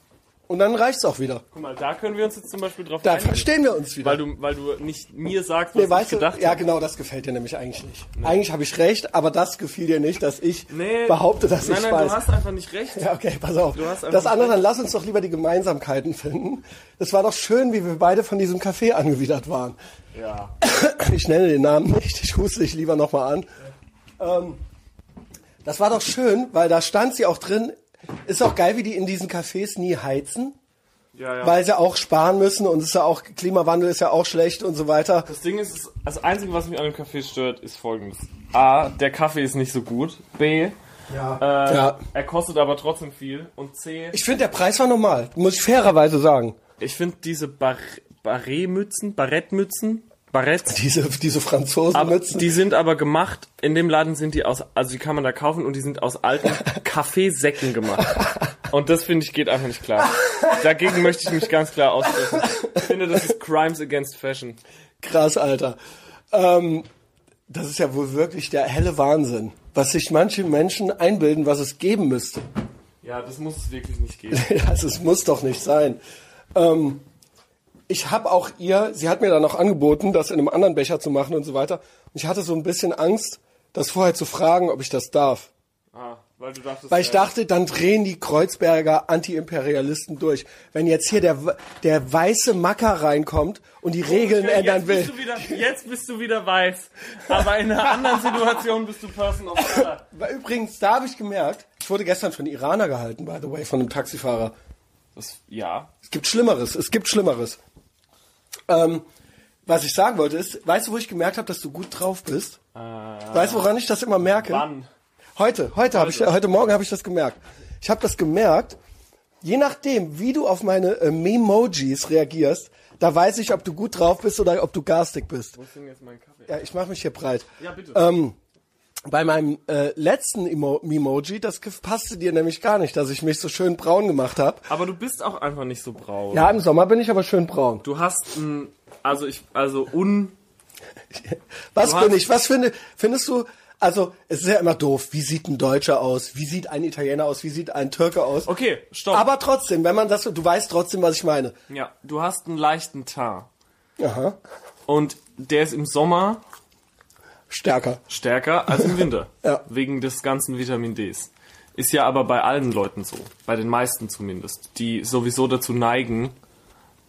Und dann reicht's auch wieder. Guck mal, da können wir uns jetzt zum Beispiel drauf Da einigen. verstehen wir uns wieder. Weil du, weil du nicht mir sagst, was nee, ich weißt du, gedacht ja genau, das gefällt dir nämlich eigentlich nicht. Eigentlich habe ich recht, aber das gefiel dir nicht, dass ich Nee, behaupte, dass nein, ich nein, weiß. du hast einfach nicht recht. Ja, okay, pass auf. Du hast Das andere, dann lass uns doch lieber die Gemeinsamkeiten finden. Es war doch schön, wie wir beide von diesem Café angewidert waren. Ja. Ich nenne den Namen nicht, ich huste dich lieber nochmal an. Ähm, das war doch schön, weil da stand sie auch drin. Ist auch geil, wie die in diesen Cafés nie heizen, Ja, ja. weil sie auch sparen müssen und ist ja auch, Klimawandel ist ja auch schlecht und so weiter. Das Ding ist, das Einzige, was mich an dem Kaffee stört, ist folgendes. A, der Kaffee ist nicht so gut. B, Ja. äh, ja. er kostet aber trotzdem viel. Und C, Ich finde, der Preis war normal, muss ich fairerweise sagen. ich finde diese Bar Barrettmützen, Barrettmützen, Barretts, Diese, diese Franzosenmützen. die sind aber gemacht, in dem Laden sind die aus, also die kann man da kaufen und die sind aus alten Kaffeesäcken gemacht. Und das finde ich geht einfach nicht klar. Dagegen möchte ich mich ganz klar aussprechen. Ich finde, das ist Crimes Against Fashion. Krass, Alter. Ähm, das ist ja wohl wirklich der helle Wahnsinn, was sich manche Menschen einbilden, was es geben müsste. Ja, das muss es wirklich nicht geben. Also es muss doch nicht sein. Ähm, ich habe auch ihr, sie hat mir dann auch angeboten, das in einem anderen Becher zu machen und so weiter. Und ich hatte so ein bisschen Angst, das vorher zu fragen, ob ich das darf. Ah, weil du dachtest, Weil ich dachte, dann drehen die Kreuzberger Anti-Imperialisten durch. Wenn jetzt hier der, der weiße Macker reinkommt und die Regeln jetzt ändern will. Bist du wieder, jetzt bist du wieder weiß. Aber in einer anderen Situation bist du Person of Color. Übrigens, da habe ich gemerkt, ich wurde gestern von Iraner gehalten, by the way, von einem Taxifahrer. Das, ja. Es gibt Schlimmeres, es gibt Schlimmeres. Ähm, was ich sagen wollte ist, weißt du, wo ich gemerkt habe, dass du gut drauf bist? weißt du, woran ich das immer merke? Wann? Heute, heute habe ich, heute Morgen habe ich das gemerkt. Ich habe das gemerkt, je nachdem, wie du auf meine äh, Memojis reagierst, da weiß ich, ob du gut drauf bist oder ob du garstig bist. Wo ist denn jetzt mein Kaffee? Ja, ich mache mich hier breit. Ja, bitte. Ähm, bei meinem äh, letzten Emo Memoji, das passte dir nämlich gar nicht, dass ich mich so schön braun gemacht habe. Aber du bist auch einfach nicht so braun. Ja, im Sommer bin ich aber schön braun. Du hast ein, also ich, also un, Was bin ich? Was finde, findest du? Also, es ist ja immer doof. Wie sieht ein Deutscher aus? Wie sieht ein Italiener aus? Wie sieht ein Türke aus? okay, stopp. Aber trotzdem, wenn man das, du weißt trotzdem, was ich meine. ja, du hast einen leichten Teint. Aha. Und der ist im Sommer Stärker. stärker als im Winter. Ja. Wegen des ganzen Vitamin Ds. Ist ja aber bei allen Leuten so. Bei den meisten zumindest. Die sowieso dazu neigen,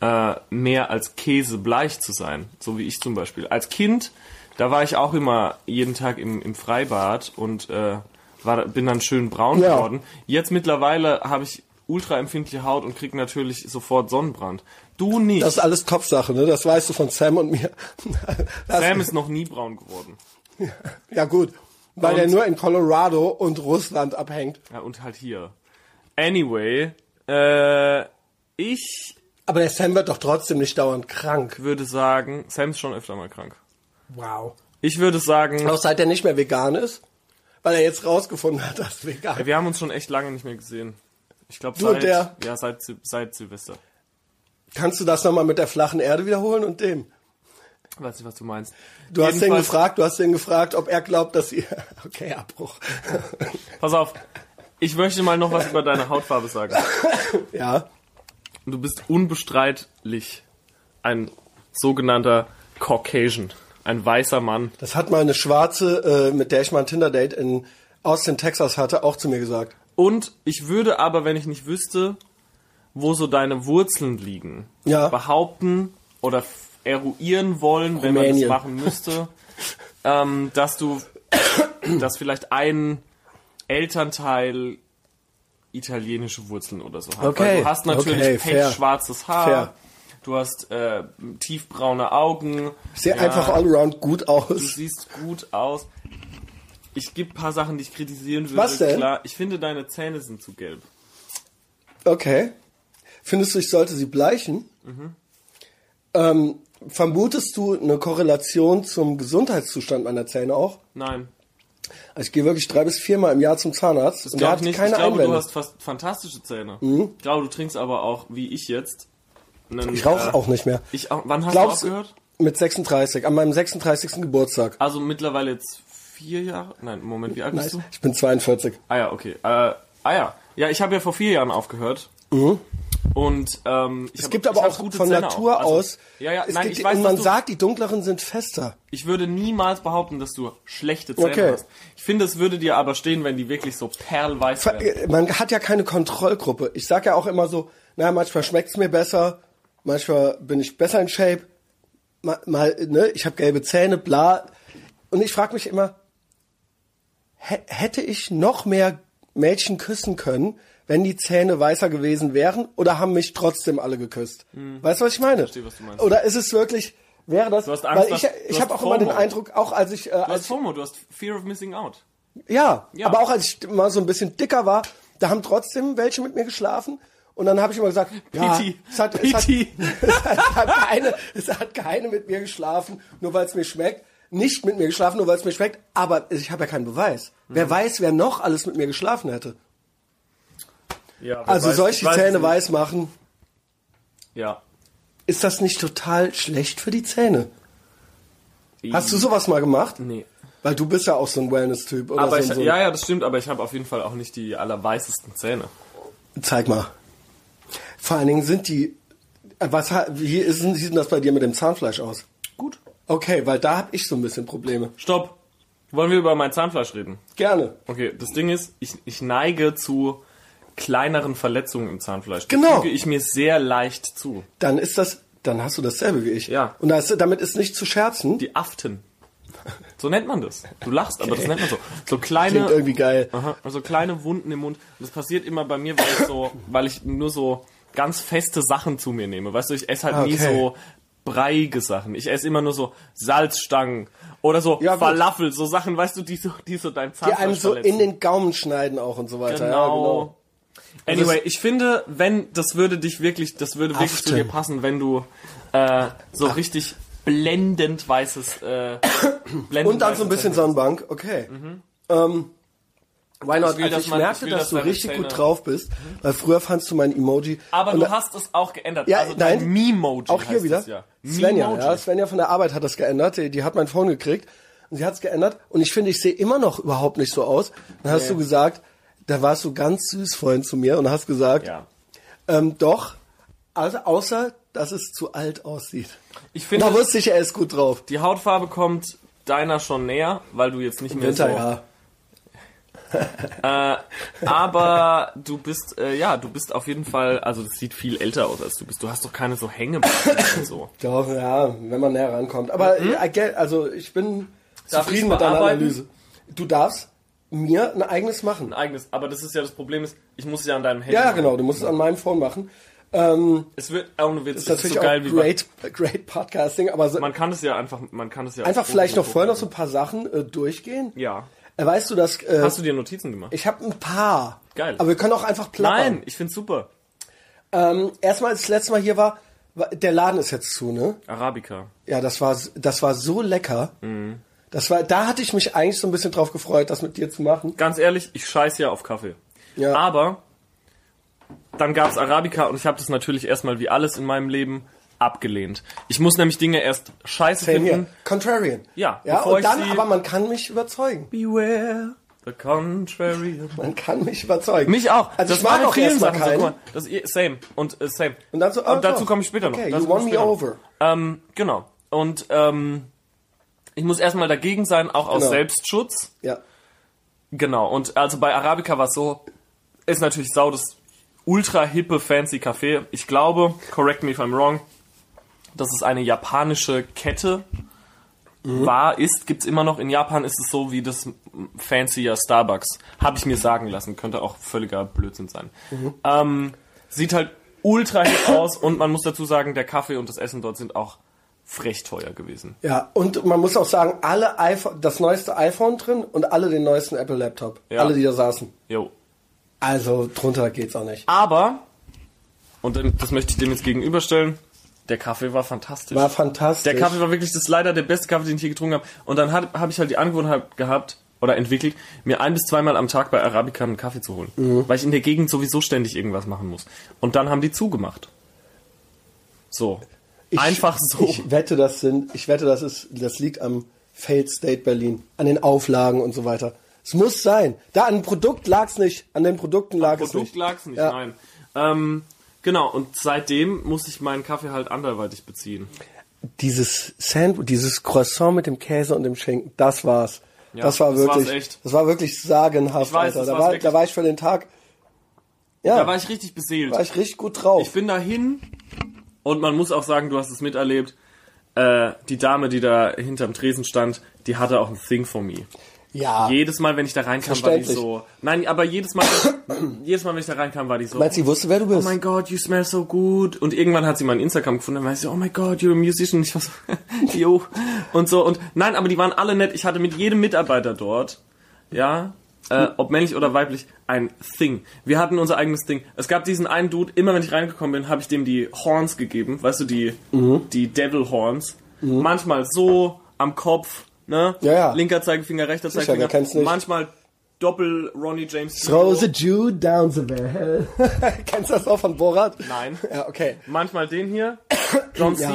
äh, mehr als Käse bleich zu sein. So wie ich zum Beispiel. Als Kind, da war ich auch immer jeden Tag im, im Freibad und äh, war, bin dann schön braun Ja. geworden. Jetzt mittlerweile habe ich ultra empfindliche Haut und krieg natürlich sofort Sonnenbrand. Du nicht. Das ist alles Topsache, ne? Das weißt du von Sam und mir. Sam ist noch nie braun geworden. Ja gut, weil Und- der nur in Colorado und Russland abhängt. Ja, und halt hier. Anyway, äh, ich Aber der Sam wird doch trotzdem nicht dauernd krank. würde sagen, Sam ist schon öfter mal krank. Wow. Ich würde sagen, Auch seit er nicht mehr vegan ist, weil er jetzt rausgefunden hat, dass vegan. wir haben uns schon echt lange nicht mehr gesehen. Ich glaube seit der? ja seit seit Silvester. Kannst du das nochmal mit der flachen Erde wiederholen und dem? Weiß nicht, was du meinst. Du hast den Jedenfalls- gefragt, du hast den gefragt, ob er glaubt, dass sie. Okay, Abbruch. Pass auf. Ich möchte mal noch was über deine Hautfarbe sagen. ja. Du bist unbestreitlich ein sogenannter Caucasian, ein weißer Mann. Das hat mal eine Schwarze, äh, mit der ich mal ein Tinder-Date in Austin, Texas hatte, auch zu mir gesagt. Und ich würde aber, wenn ich nicht wüsste, wo so deine Wurzeln liegen, Ja. behaupten oder eruieren wollen, wenn man das Rumänien. machen müsste, ähm, dass du, dass vielleicht ein Elternteil italienische Wurzeln oder so hat. Okay. Weil du hast natürlich Okay, fair. pechschwarzes Haar, Fair. du hast äh, tiefbraune Augen. Sehe Ja, einfach allround gut Du aus. siehst gut aus. Ich gebe ein paar Sachen, die ich kritisieren würde. Was denn? Klar, ich finde, deine Zähne sind zu gelb. Okay. Findest du, ich sollte sie bleichen? Ähm, vermutest du eine Korrelation zum Gesundheitszustand meiner Zähne auch? Nein, Also ich gehe wirklich drei bis viermal im Jahr zum Zahnarzt das und der hat ich nicht. keine ich glaube, Einwände. Mhm. du hast fast fantastische Zähne. Ich glaube, du trinkst aber auch, wie ich jetzt, einen, Ich rauche äh, auch nicht mehr. Ich wann hast Glaubst du aufgehört? Mit 36, an meinem 36. Geburtstag. Also mittlerweile jetzt vier Jahre? Nein, Moment, wie alt bist du? Ich bin 42. Ah ja, okay. Äh, ah ja. Ja, ich habe ja vor vier Jahren aufgehört. Und ähm, Es hab- gibt aber auch gute von Zähne Natur. Also, aus. Ja, ja, es nein, gibt, ich weiß, und man du, sagt, die dunkleren sind fester. ich würde niemals behaupten, dass du schlechte Zähne Okay. hast. Ich finde, es würde dir aber stehen, wenn die wirklich so perlweiß wären. Man hat ja keine Kontrollgruppe. Ich sag ja auch immer so, na, manchmal schmeckt's mir besser, manchmal bin ich besser in Shape, mal, mal ne, ich habe gelbe Zähne, bla. Und ich frage mich immer, hä- hätte ich noch mehr Mädchen küssen können, wenn die Zähne weißer gewesen wären, oder haben mich trotzdem alle geküsst? Weißt du, was ich meine? Hm. verstehe, was du meinst. Oder ist es wirklich, wäre das, Du hast Angst, weil ich, dass- ich habe auch immer den. Eindruck, auch als ich, äh, Du als hast FOMO, du hast Fear of Missing Out. ja, Ja. aber auch als ich mal so ein bisschen dicker war, da haben trotzdem welche mit mir geschlafen. Und dann habe ich immer gesagt, ja, Piti. es hat, es, hat, es, hat keine, es hat keine mit mir geschlafen, nur weil es mir schmeckt. Nicht mit mir geschlafen, nur weil es mir schmeckt. Aber ich habe ja keinen Beweis. Mhm. Wer weiß, wer noch alles mit mir geschlafen hätte. Ja, Also weiß- soll ich die weiß Zähne weiß machen? Ja. Ist das nicht total schlecht für die Zähne? Hast du sowas mal gemacht? Nee. Weil du bist ja auch so ein Wellness-Typ. Oder Aber so, ich, so ja, ja, das stimmt, aber ich habe auf jeden Fall auch nicht die allerweißesten Zähne. Zeig mal. Vor allen Dingen sind die. äh, Was, wie ist, sieht denn das bei dir mit dem Zahnfleisch aus? Gut. Okay, weil da habe ich so ein bisschen Probleme. Stopp. Wollen wir über mein Zahnfleisch reden? Gerne. Okay, das Ding ist, ich, ich neige zu kleineren Verletzungen im Zahnfleisch. Die Genau. füge ich mir sehr leicht zu. Dann ist das. Dann hast du dasselbe wie ich. Ja. Und das, damit ist nicht zu scherzen. Die Aften. So nennt man das. Du lachst, aber das nennt man so. So kleine, Klingt irgendwie geil. Aha, also kleine Wunden im Mund. Und das passiert immer bei mir, weil ich so, weil ich nur so ganz feste Sachen zu mir nehme. Weißt du, ich esse halt nie Okay. so breiige Sachen. Ich esse immer nur so Salzstangen oder so Ja. Falafel, so Sachen, weißt du, die so, die so dein Die Zahnfleisch einem so verletzen. in den Gaumen schneiden auch und so weiter. Ja, Genau. Anyway, ich finde, wenn das würde dich wirklich, das würde wirklich zu Aften. dir passen, wenn du äh, so richtig blendend weißes äh, blendend Und dann so ein bisschen Sonnenbank. Okay. Ähm, why not? Ich also ich man- ich merkte, will, dass dass du richtig gut drauf bist, weil früher fandst du mein Emoji. Aber du hast es auch geändert. Ja, also dein nein. Memoji Auch hier wieder. Ja. Svenja, ja, Svenja von der Arbeit hat das geändert. Die, die hat mein Phone gekriegt und sie hat es geändert. Und ich finde, ich sehe immer noch überhaupt nicht so aus. Dann hast Nee. du gesagt, da warst du ganz süß vorhin zu mir und hast gesagt, Ja. ähm, doch, also außer, dass es zu alt aussieht. Ich finde, Da wusste ich, er ist gut drauf. die Hautfarbe kommt deiner schon näher, weil du jetzt nicht mehr Winter, so. ja. Äh, aber du bist, äh, ja, du bist auf jeden Fall, also das sieht viel älter aus als du bist. Du hast doch keine so Hängebarten und so. Doch, ja, wenn man näher rankommt. Aber get, also ich bin Mhm. Darf zufrieden mit deiner? Analyse. Du darfst mir ein eigenes machen. Ein eigenes, aber das ist ja das Problem ist, ich muss es ja an deinem Handy Ja, machen. genau, du musst es an meinem Phone machen. Ähm, Es wird auch eine Witz, ist es ist natürlich so geil auch wie bei, great, great Podcasting, aber so, man kann es ja einfach, man kann es ja einfach vielleicht noch vorher noch so ein paar Sachen äh, durchgehen. Ja. Äh, weißt du, dass äh, Hast du dir Notizen gemacht? ich habe ein paar. Geil. Aber wir können auch einfach plappern. Nein, ich find's super. Ähm, erstmal, als ich das letzte Mal hier war, war, der Laden ist jetzt zu, ne? Arabica. Ja, das war, das war so lecker. Mhm. Das war, da hatte ich mich eigentlich so ein bisschen drauf gefreut, das mit dir zu machen. Ganz ehrlich, ich scheiß ja auf Kaffee. Ja. Aber dann gab's Arabica und ich habe das natürlich erstmal wie alles in meinem Leben abgelehnt. Ich muss nämlich Dinge erst scheiße Same finden. here. Contrarian. Ja, Ja, bevor und ich dann, sie- aber man kann mich überzeugen. Beware the contrary. Man kann mich überzeugen. Mich auch. Also das ich mag auch vielen Sachen so. keinen. Mal, das ist same und äh, same. Und dann so, oh, Aber dazu komme ich später noch. Okay, Dazu you won me over. Ähm, genau. Und ähm, ich muss erstmal dagegen sein, auch aus Genau. Selbstschutz. Ja. Genau. Und also bei Arabica war es so, ist natürlich sau das ultra hippe fancy Café. Ich glaube, correct me if I'm wrong, dass es eine japanische Kette war, ist, gibt's immer noch. In Japan ist es so wie das fancier Starbucks. Habe ich mir sagen lassen. Könnte auch völliger Blödsinn sein. Ähm, sieht halt ultra hip aus und man muss dazu sagen, der Kaffee und das Essen dort sind auch frech teuer gewesen. Ja, und man muss auch sagen, alle iPhone, das neueste iPhone drin und alle den neuesten Apple Laptop. Ja. Alle, die da saßen. Jo. Also drunter geht's auch nicht. Aber, und das möchte ich dem jetzt gegenüberstellen, der Kaffee war fantastisch. War fantastisch. Der Kaffee war wirklich das leider der beste Kaffee, den ich je getrunken habe. Und dann habe hab ich halt die Angewohnheit gehabt oder entwickelt, mir ein bis zweimal am Tag bei Arabica einen Kaffee zu holen. Mhm. Weil ich in der Gegend sowieso ständig irgendwas machen muss. Und dann haben die zugemacht. So. Ich, Einfach so. Ich wette, das sind, ich wette, das ist, das liegt am Failed State Berlin, an den Auflagen und so weiter. Es muss sein. Da an dem Produkt lag's nicht, an den Produkten lag es Produkt nicht. lag's nicht, Ja. nein. Ähm, genau, und seitdem muss ich meinen Kaffee halt anderweitig beziehen. Dieses Sandwich, dieses Croissant mit dem Käse und dem Schinken, das war's. Ja, das war das wirklich, das war wirklich sagenhaft, Ich weiß, Alter. das Da war, da war ich für den Tag, ja, Da war ich richtig beseelt. war ich richtig gut drauf. Ich bin dahin und man muss auch sagen, du hast es miterlebt. Äh, die Dame, die da hinterm Tresen stand, die hatte auch ein Thing for me. ja. Jedes Mal, wenn ich da reinkam, war die so. Nein, aber jedes Mal, jedes Mal, wenn ich da reinkam, war die so. Meinst du, sie wusste, wer du bist? Oh mein Gott, you smell so good. Und irgendwann hat sie mein Instagram gefunden und meinte sie, oh my God, you're a musician. Ich war so, jo. Und so. Und nein, aber die waren alle nett. Ich hatte mit jedem Mitarbeiter dort, ja, äh, ob männlich oder weiblich, ein Thing. Wir hatten unser eigenes Ding. Es gab diesen einen Dude, immer wenn ich reingekommen bin, habe ich dem die Horns gegeben. Weißt du, die, Mhm. die Devil Horns. Manchmal so, am Kopf, ne? Ja, ja. Linker Zeigefinger, rechter Sicher, Zeigefinger. Manchmal Doppel Ronnie James. Throw the Jew down the well. Kennst du das auch von Borat? Nein. Ja, okay. Manchmal den hier. John Ja.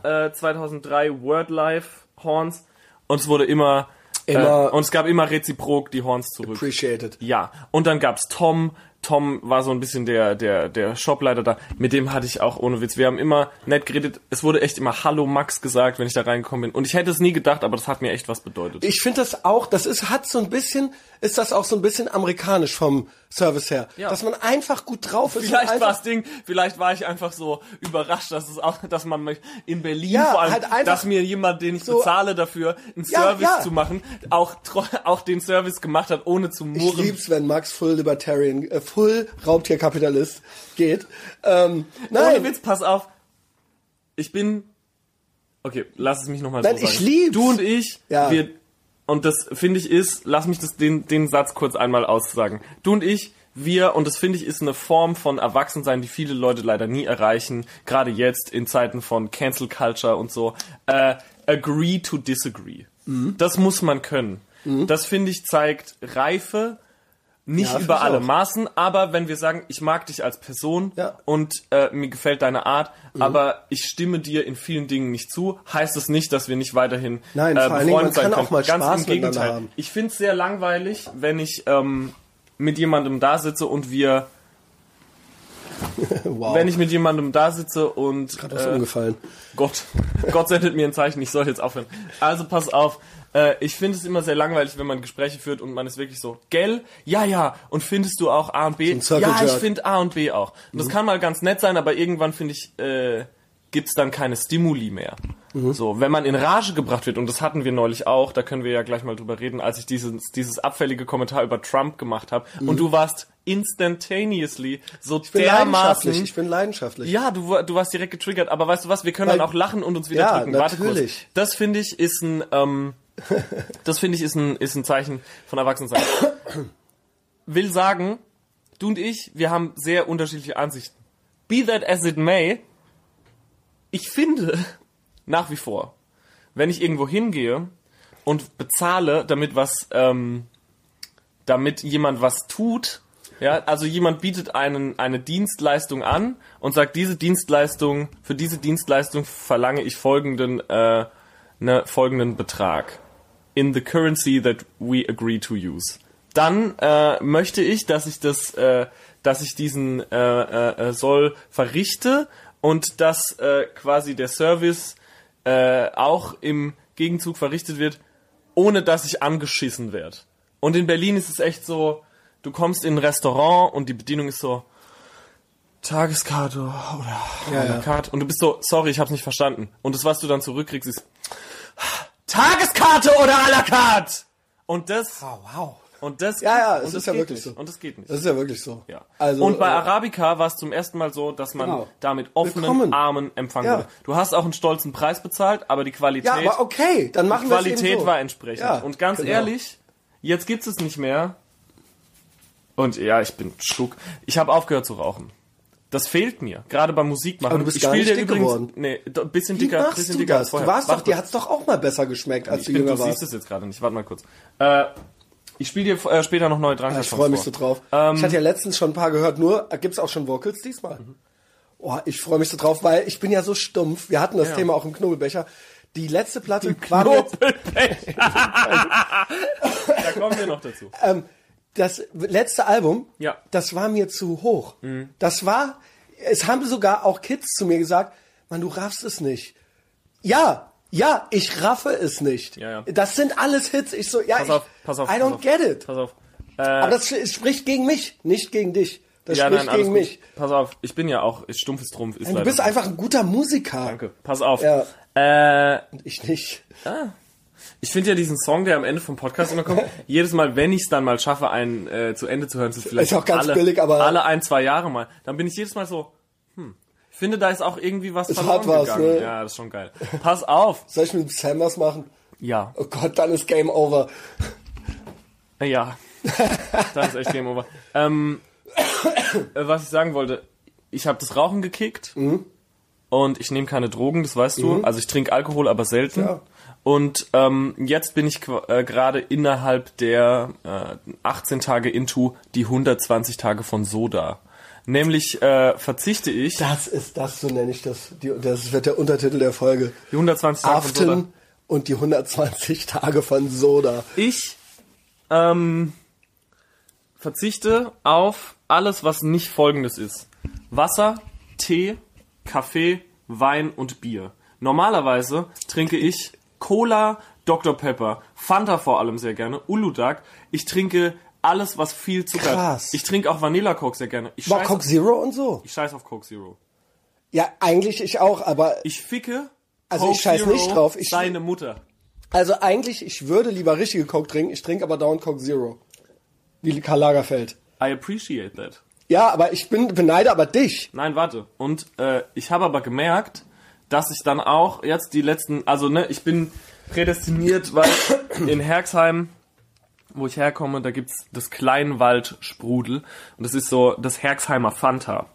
Cena äh, 2003 Word Life Horns. Und es wurde immer, Immer- äh, und es gab immer reziprok die Horns zurück. Appreciated. Ja. Und dann gab's Tom. Tom war so ein bisschen der, der, der Shopleiter da. Mit dem hatte ich auch ohne Witz. Wir haben immer nett geredet. Es wurde echt immer Hallo Max gesagt, wenn ich da reingekommen bin. Und ich hätte es nie gedacht, aber das hat mir echt was bedeutet. Ich finde das auch, das ist, hat so ein bisschen, ist das auch so ein bisschen amerikanisch vom Service her. Ja. Dass man einfach gut drauf ist. Vielleicht war das Ding, vielleicht war ich einfach so überrascht, dass es auch, dass man mich in Berlin Ja, vor allem, halt dass mir jemand, den ich so- bezahle dafür, einen Ja, Service zu machen, auch auch den Service gemacht hat, ohne zu Ich murren. lieb's, wenn Max Full Libertarian, äh, Full Raubtierkapitalist geht. Ähm, Ohne nein, Witz, pass auf. Ich bin, okay, lass es mich nochmal so sagen. ich lieb's. Du und ich, Ja. wir, und das finde ich ist, lass mich das, den, den Satz kurz einmal aussagen. Du und ich, wir, und das finde ich ist eine Form von Erwachsensein, die viele Leute leider nie erreichen, gerade jetzt in Zeiten von Cancel Culture und so, äh, agree to disagree. Mhm. Das muss man können. Das finde ich zeigt Reife, nicht Ja, über alle auch. Maßen, aber wenn wir sagen, ich mag dich als Person Ja. Mhm. und äh, mir gefällt deine Art, aber ich stimme dir in vielen Dingen nicht zu, heißt es nicht, dass wir nicht weiterhin Nein, äh, Dingen, befreundet sein können. auch mal Ganz Spaß im Gegenteil. haben. Ich finde es sehr langweilig, wenn ich ähm, mit jemandem da sitze und wir, wow. wenn ich mit jemandem da sitze und was äh, umgefallen. Gott, Gott sendet mir ein Zeichen, ich soll jetzt aufhören. Also pass auf, äh, ich finde es immer sehr langweilig, wenn man Gespräche führt und man ist wirklich so, gell? Ja, ja. Und findest du auch A und B? So ja, ich finde A und B auch. Und das kann mal ganz nett sein, aber irgendwann finde ich, äh, gibt's dann keine Stimuli mehr. So, wenn man in Rage gebracht wird, und das hatten wir neulich auch, da können wir ja gleich mal drüber reden, als ich dieses, dieses abfällige Kommentar über Trump gemacht habe, und du warst instantaneously so Ich bin leidenschaftlich, dermaßen ich bin leidenschaftlich. ja, du, du warst direkt getriggert, aber weißt du was, wir können Weil- dann auch lachen und uns wieder Ja, drücken. Warte natürlich. kurz. Das finde ich ist ein, ähm, das finde ich ist ein, ist ein Zeichen von Erwachsensein. Will sagen, du und ich, wir haben sehr unterschiedliche Ansichten. Be that as it may, ich finde nach wie vor, wenn ich irgendwo hingehe und bezahle, damit was, ähm, damit jemand was tut, ja, also jemand bietet einen eine Dienstleistung an und sagt, diese Dienstleistung, für diese Dienstleistung verlange ich folgenden, äh, ne, folgenden Betrag. In the currency that we agree to use. Dann äh, möchte ich, dass ich das, äh, dass ich diesen äh, äh, äh, Soll verrichte und dass äh, quasi der Service äh, auch im Gegenzug verrichtet wird, ohne dass ich angeschissen werde. Und in Berlin ist es echt so, du kommst in ein Restaurant und die Bedienung ist so Tageskarte oder Ja, ja. carte und du bist so, sorry, ich hab's nicht verstanden. Und das, was du dann zurückkriegst, ist Tageskarte oder à la carte! Und das, Oh, wow. und das, Ja, ja, es das ist ja wirklich nicht. so. Und das geht nicht. Das ist ja wirklich so. Ja. Also, und bei äh, Arabica war es zum ersten Mal so, dass man Genau. da mit offenen Willkommen. Armen empfangen Ja. wurde. Du hast auch einen stolzen Preis bezahlt, aber die Qualität, Ja, aber okay, dann machen die wir es Qualität so. war entsprechend. Ja, und ganz genau. ehrlich, jetzt gibt's es nicht mehr. Und ja, ich bin schuck. Ich habe aufgehört zu rauchen. Das fehlt mir, gerade beim Musikmachen. Aber du bist ich gar nicht dir dick übrigens, geworden. nee, d- bisschen Wie dicker, machst bisschen du dicker als das? vorher. Du warst Warte doch, dir hat's doch auch mal besser geschmeckt, als ich du bin, jünger du siehst warst. es jetzt gerade nicht. Warte mal kurz. Äh, ich spiele dir äh, später noch neue Drang. Ich freue mich so drauf. Ähm, ich hatte ja letztens schon ein paar gehört, nur äh, gibt's auch schon Vocals diesmal. Oh, ich freue mich so drauf, weil ich bin ja so stumpf. Wir hatten das Ja. Thema auch im Knobelbecher. Die letzte Platte war mir, Knobelbecher. da kommen wir noch dazu. ähm, das letzte Album, Ja. das war mir zu hoch. Das war, es haben sogar auch Kids zu mir gesagt, man, du raffst es nicht. Ja, ja, ich raffe es nicht. Ja, ja. Das sind alles Hits. Ich so, ja, Pass ich, auf, pass auf. I pass don't auf, get it. Pass auf. Äh, Aber das spricht gegen mich, nicht gegen dich. Das ja, spricht nein, gegen gut. mich. Pass auf, ich bin ja auch ich, stumpfes Trumpf. Ist Du leider bist einfach ein guter Musiker. Danke. Pass auf. Ja. Äh, Und ich nicht. Ich finde ja diesen Song, der am Ende vom Podcast immer kommt, jedes Mal, wenn ich es dann mal schaffe, einen äh, zu Ende zu hören, so vielleicht Ist auch ganz alle, billig, aber- alle ein, zwei Jahre mal, dann bin ich jedes Mal so, hm, ich finde, da ist auch irgendwie was Es verloren hat was, gegangen. ne? Ja, das ist schon geil. Pass auf. Soll ich mit Sam was machen? Ja. Oh Gott, dann ist Game Over. Ja. das ist echt Game Over. Ähm, äh, was ich sagen wollte, ich habe das Rauchen gekickt Mhm. und ich nehme keine Drogen, das weißt du. Also ich trinke Alkohol, aber selten. Ja. Und ähm, jetzt bin ich äh, gerade innerhalb der äh, 18 Tage into die 120 Tage von Soda. Nämlich äh, verzichte ich Das ist das, so nenne ich das. Die, das wird der Untertitel der Folge. die 120 Tage von Soda. Und die 120 Tage von Soda. Ich ähm, verzichte auf alles, was nicht folgendes ist. Wasser, Tee, Kaffee, Wein und Bier. Normalerweise trinke ich Cola, Dr. Pepper, Fanta vor allem sehr gerne, Uludag. Ich trinke alles, was viel Zucker Krass. hat. Ich trinke auch Vanilla Coke sehr gerne. Ich War scheiß, Coke Zero und so? ich scheiß auf Coke Zero. Ja, eigentlich ich auch, aber Ich ficke Also Coke ich scheiß Zero nicht drauf. Ich- seine Mutter. also eigentlich ich würde lieber richtige Coke trinken. Ich trinke aber dauernd Coke Zero. Wie Karl Lagerfeld. I appreciate that. Ja, aber ich bin beneide aber dich. Nein, warte. Und äh, ich habe aber gemerkt, dass ich dann auch jetzt die letzten, also ne, ich bin prädestiniert, weil in Herxheim, wo ich herkomme, da gibt's das Kleinwald-Sprudel und das ist so das Herxheimer Fanta.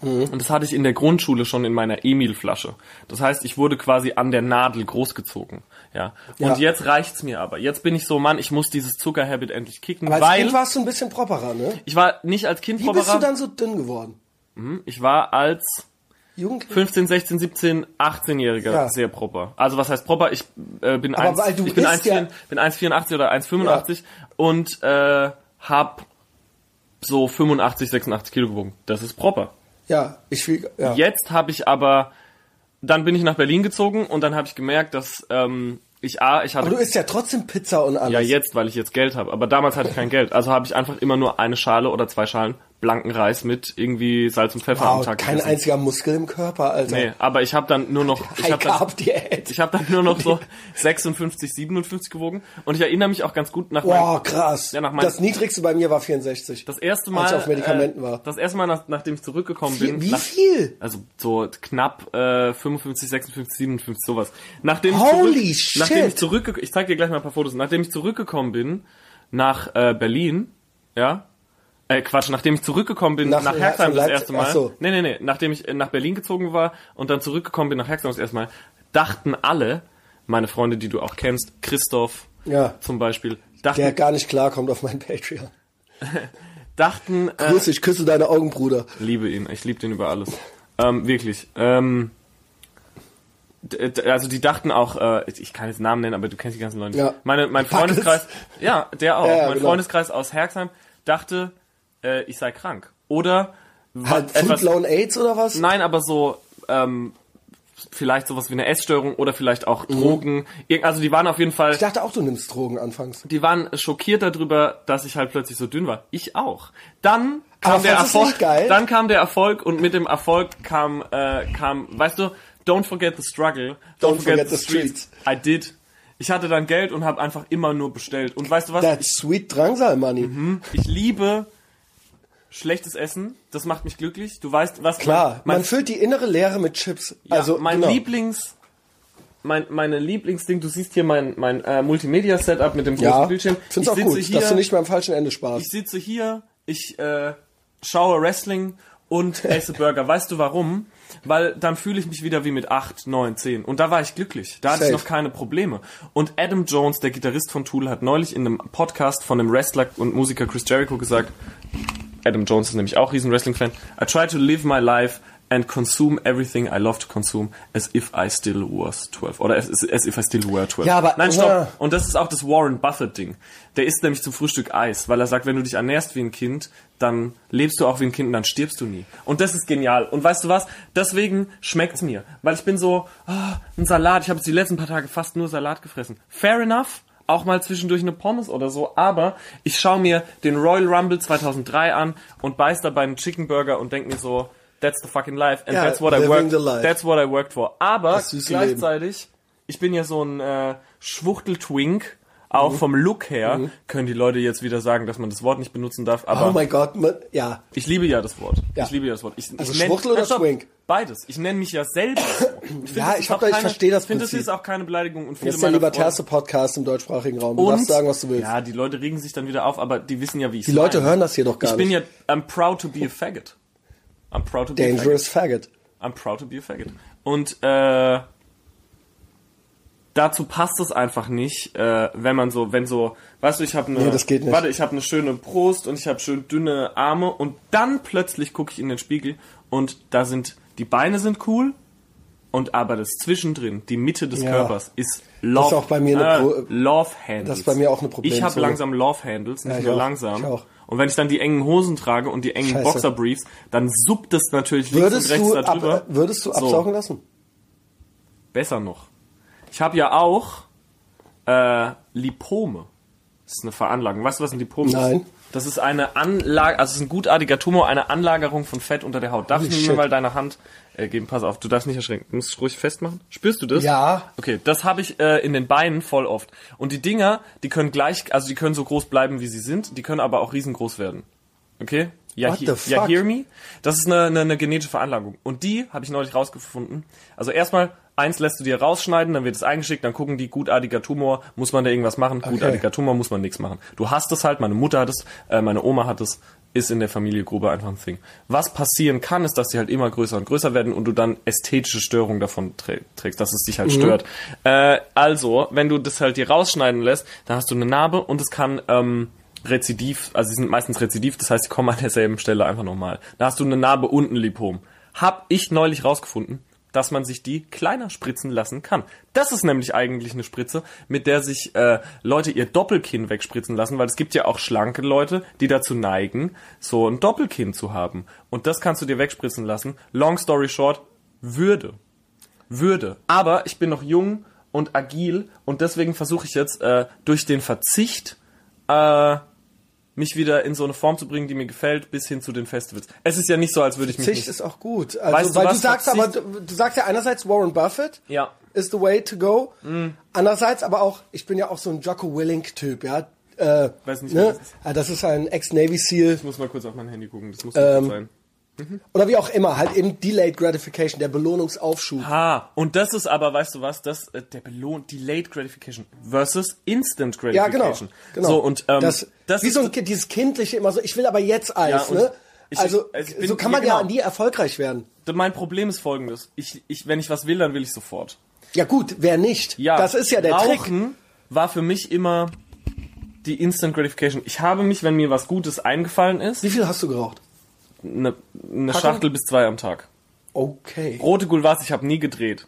Und das hatte ich in der Grundschule schon in meiner Emil-Flasche. Das heißt, ich wurde quasi an der Nadel großgezogen. Ja. Und Ja. jetzt reicht's mir aber. Jetzt bin ich so, Mann, ich muss dieses Zuckerhabit endlich kicken, Aber als weil Kind warst du ein bisschen properer, ne? ich war nicht als Kind Wie bist du dann so dünn geworden? Ich war als Jugendlich? 15, 16, 17, 18-Jähriger Ja. sehr proper. Also was heißt proper? Ich äh, bin Aber 1, weil du ich bin isst ja- 1,84 bin 1,84 oder 1,85 und äh, hab so 85, 86 Kilo gewogen. Das ist proper. Ja, ich wieg, ja. Jetzt habe ich aber, dann bin ich nach Berlin gezogen und dann habe ich gemerkt, dass ähm, ich A, ich hatte Aber du isst ja trotzdem Pizza und alles. ja jetzt, weil ich jetzt Geld habe, aber damals hatte ich kein Geld. Also habe ich einfach immer nur eine Schale oder zwei Schalen blanken Reis mit irgendwie Salz und Pfeffer am wow, Tag kein gegessen. einziger Muskel im Körper, Alter. Nee, aber ich habe dann nur noch ich habe dann, ich hab dann nur noch so 56, 57 gewogen und ich erinnere mich auch ganz gut nach meinem, Wow, krass. Ja, nach meinem- das niedrigste bei mir war 64. das erste Mal als ich auf Medikamenten äh, war. Das erste Mal nach, nachdem ich zurückgekommen Wie, bin, wie nach, viel? also so knapp äh, 55, 56, 57 sowas. Nachdem Holy ich shit. zurück, nachdem ich zurückge ich zeig dir gleich mal ein paar Fotos, nachdem ich zurückgekommen bin nach äh, Berlin, ja, äh, Quatsch, nachdem ich zurückgekommen bin Nach- nach, Herxheim das erste Mal. ach so. Nee, nee, nee, nachdem ich äh, nach Berlin gezogen war und dann zurückgekommen bin nach Herxheim das erste Mal, dachten alle, meine Freunde, die du auch kennst, Christoph Ja. zum Beispiel, dachten, Der gar nicht klarkommt auf mein Patreon. dachten, äh, Grüß, ich küsse deine Augen, Bruder. liebe ihn, ich liebe den über alles. Ähm, wirklich. Ähm, also die dachten auch, äh, ich kann jetzt Namen nennen, aber du kennst die ganzen Leute. Ja. Meine, mein Fuck Freundeskreis, ja, der auch. Ja, ja, mein genau. Freundeskreis aus Herxheim dachte, äh, ich sei krank. Oder Halt etwas, Full-blown AIDS oder was? nein, aber so, ähm, vielleicht sowas wie eine Essstörung oder vielleicht auch Mhm. Drogen. Irg- Also die waren auf jeden Fall, Ich dachte auch, du nimmst Drogen anfangs. die waren schockiert darüber, dass ich halt plötzlich so dünn war. Ich auch. Dann kam Aber der Erfolg. Dann kam der Erfolg und mit dem Erfolg kam, äh, kam, weißt du, don't forget the struggle, don't, forget, the streets. I did. Ich hatte dann Geld und habe einfach immer nur bestellt. Und weißt du was? That's sweet Drangsal Money. Mhm. Ich liebe schlechtes Essen. Das macht mich glücklich. Du weißt, was Klar, mein, man füllt die innere Leere mit Chips. ja, also mein genau. Lieblings, mein, meine Lieblingsding, du siehst hier mein, mein äh, Multimedia-Setup mit dem großen ja, Bildschirm. find's auch sitze gut, hier, dass du nicht mehr am falschen Ende sparst. ich sitze hier, ich äh, schaue Wrestling und esse Burger. Weißt du warum? Weil dann fühle ich mich wieder wie mit 8, 9, 10. Und da war ich glücklich. Da hatte ich Safe. noch keine Probleme. Und Adam Jones, der Gitarrist von Tool, hat neulich in einem Podcast von dem Wrestler und Musiker Chris Jericho gesagt, Adam Jones ist nämlich auch riesen Wrestling-Fan. I try to live my life and consume everything I love to consume as if I still was 12. Oder as, as if I still were 12. Ja, aber- Nein, stopp. Ja. Und das ist auch das Warren Buffett-Ding. Der isst nämlich zum Frühstück Eis, weil er sagt, wenn du dich ernährst wie ein Kind, dann lebst du auch wie ein Kind und dann stirbst du nie. Und das ist genial. Und weißt du was? Deswegen schmeckt's mir. Weil ich bin so, ah, ein Salat. Ich habe jetzt die letzten paar Tage fast nur Salat gefressen. Fair enough. Auch mal zwischendurch eine Pommes oder so. Aber ich schaue mir den Royal Rumble 2003 an und beiß dabei einen Chicken Burger und denk mir so, that's the fucking life. And Ja, that's what I worked, that's what I worked for. Aber gleichzeitig, ich bin ja so ein äh, Schwuchtel-Twink, auch Mhm. vom Look her, können die Leute jetzt wieder sagen, dass man das Wort nicht benutzen darf, aber Oh mein Gott, man, ja. ich liebe ja das Wort. Ja. Ich liebe ja das Wort. Ich, Also ich nenn- Schwuchtel oder stopp. Twink? Beides. Ich nenne mich ja selber so. Ich Ja, das ich ich verstehe das Ich finde, das Prinzip. ist auch keine Beleidigung und viele Das ist der libertärste Podcast im deutschsprachigen Raum. Du Freunde- darfst sagen, was du willst. Ja, die Leute regen sich dann wieder auf, aber die wissen ja, wie ich Die Leute hören das hier doch gar Ich bin nicht. ja, I'm proud to be a faggot. I'm proud to be a faggot. Dangerous Faggot. I'm proud to be a faggot. Und äh, dazu passt es einfach nicht, äh, wenn man so, wenn so, weißt du, ich habe eine, Nee, warte, ich habe eine schöne Brust und ich habe schön dünne Arme und dann plötzlich gucke ich in den Spiegel und da sind die Beine sind cool und aber das zwischendrin, die Mitte des Ja. Körpers ist Love. Das ist auch bei mir eine äh, Love Handles. Das ist bei mir auch eine Ich Problemzone. habe langsam Love Handles, nicht Ja, ich nur auch. langsam. Ich auch. Und wenn ich dann die engen Hosen trage und die engen Scheiße. Boxerbriefs, dann suppt es natürlich links Würdest und rechts du, da ab, würdest du So. absaugen lassen? Besser noch. Ich habe ja auch äh, Lipome. Das ist eine Veranlagung. Weißt du, was ein Lipom Nein. ist? Das ist eine Anlage, also es ist ein gutartiger Tumor, eine Anlagerung von Fett unter der Haut. Darf Holy ich mir shit. mal deine Hand äh, geben? Pass auf, du darfst nicht erschrecken. Du musst es ruhig festmachen. Spürst du das? Ja. Okay, das habe ich äh, in den Beinen voll oft. Und die Dinger, die können gleich, also die können so groß bleiben, wie sie sind, die können aber auch riesengroß werden. Okay? Ja, What he- the ja fuck? hear me? Das ist eine, eine, eine genetische Veranlagung. Und die habe ich neulich rausgefunden. Also erstmal, eins lässt du dir rausschneiden, dann wird es eingeschickt, dann gucken die, gutartiger Tumor, muss man da irgendwas machen? Gutartiger Tumor, muss man nichts machen. Du hast es halt, meine Mutter hat es, äh, meine Oma hat es, ist in der Familie Gruber einfach ein Thing. Was passieren kann, ist, dass die halt immer größer und größer werden und du dann ästhetische Störungen davon trä trägst, dass es dich halt stört. Äh, also, wenn du das halt dir rausschneiden lässt, dann hast du eine Narbe und es kann ähm, rezidiv, also sie sind meistens rezidiv, das heißt, sie kommen an derselben Stelle einfach nochmal. Da hast du eine Narbe und ein Lipom. Hab ich neulich rausgefunden, dass man sich die kleiner spritzen lassen kann. Das ist nämlich eigentlich eine Spritze, mit der sich äh, Leute ihr Doppelkinn wegspritzen lassen, weil es gibt ja auch schlanke Leute, die dazu neigen, so ein Doppelkinn zu haben. Und das kannst du dir wegspritzen lassen. Long story short, Würde. Würde. Aber ich bin noch jung und agil und deswegen versuche ich jetzt äh, durch den Verzicht äh, mich wieder in so eine Form zu bringen, die mir gefällt, bis hin zu den Festivals. Es ist ja nicht so, als würde ich mich Verzicht ist auch gut. Also, Weißt du weil was? du sagst aber, Verzicht- du, du sagst ja einerseits Warren Buffett Ja. is the way to go. Andererseits aber auch, ich bin ja auch so ein Jocko Willink-Typ, ja. Äh, Weiß nicht, ne? das ist. Ah, das ist ein Ex-Navy SEAL. Ich muss mal kurz auf mein Handy gucken, das muss Ähm, gut Oder wie auch immer, halt eben Delayed Gratification, der Belohnungsaufschub. Ha, und das ist aber, weißt du was, das äh, der Belohn Delayed Gratification versus Instant Ja, genau. Gratification. genau. So und ähm, das, das wie so ein dieses kindliche immer so, ich will aber jetzt Eis, Ja, ne? ich- also, also ich bin- so kann man ja, ja genau. nie erfolgreich werden. mein Problem ist folgendes. Ich, ich wenn ich was will, dann will ich sofort. Ja gut, wer nicht? Ja, das ist ja der Trick. Rauchen war für mich immer die Instant Gratification. Ich habe mich, wenn mir was Gutes eingefallen ist, Wie viel hast du geraucht? Eine, eine Packung? Schachtel bis zwei am Tag. Okay. Rote Gulvas, ich habe nie gedreht.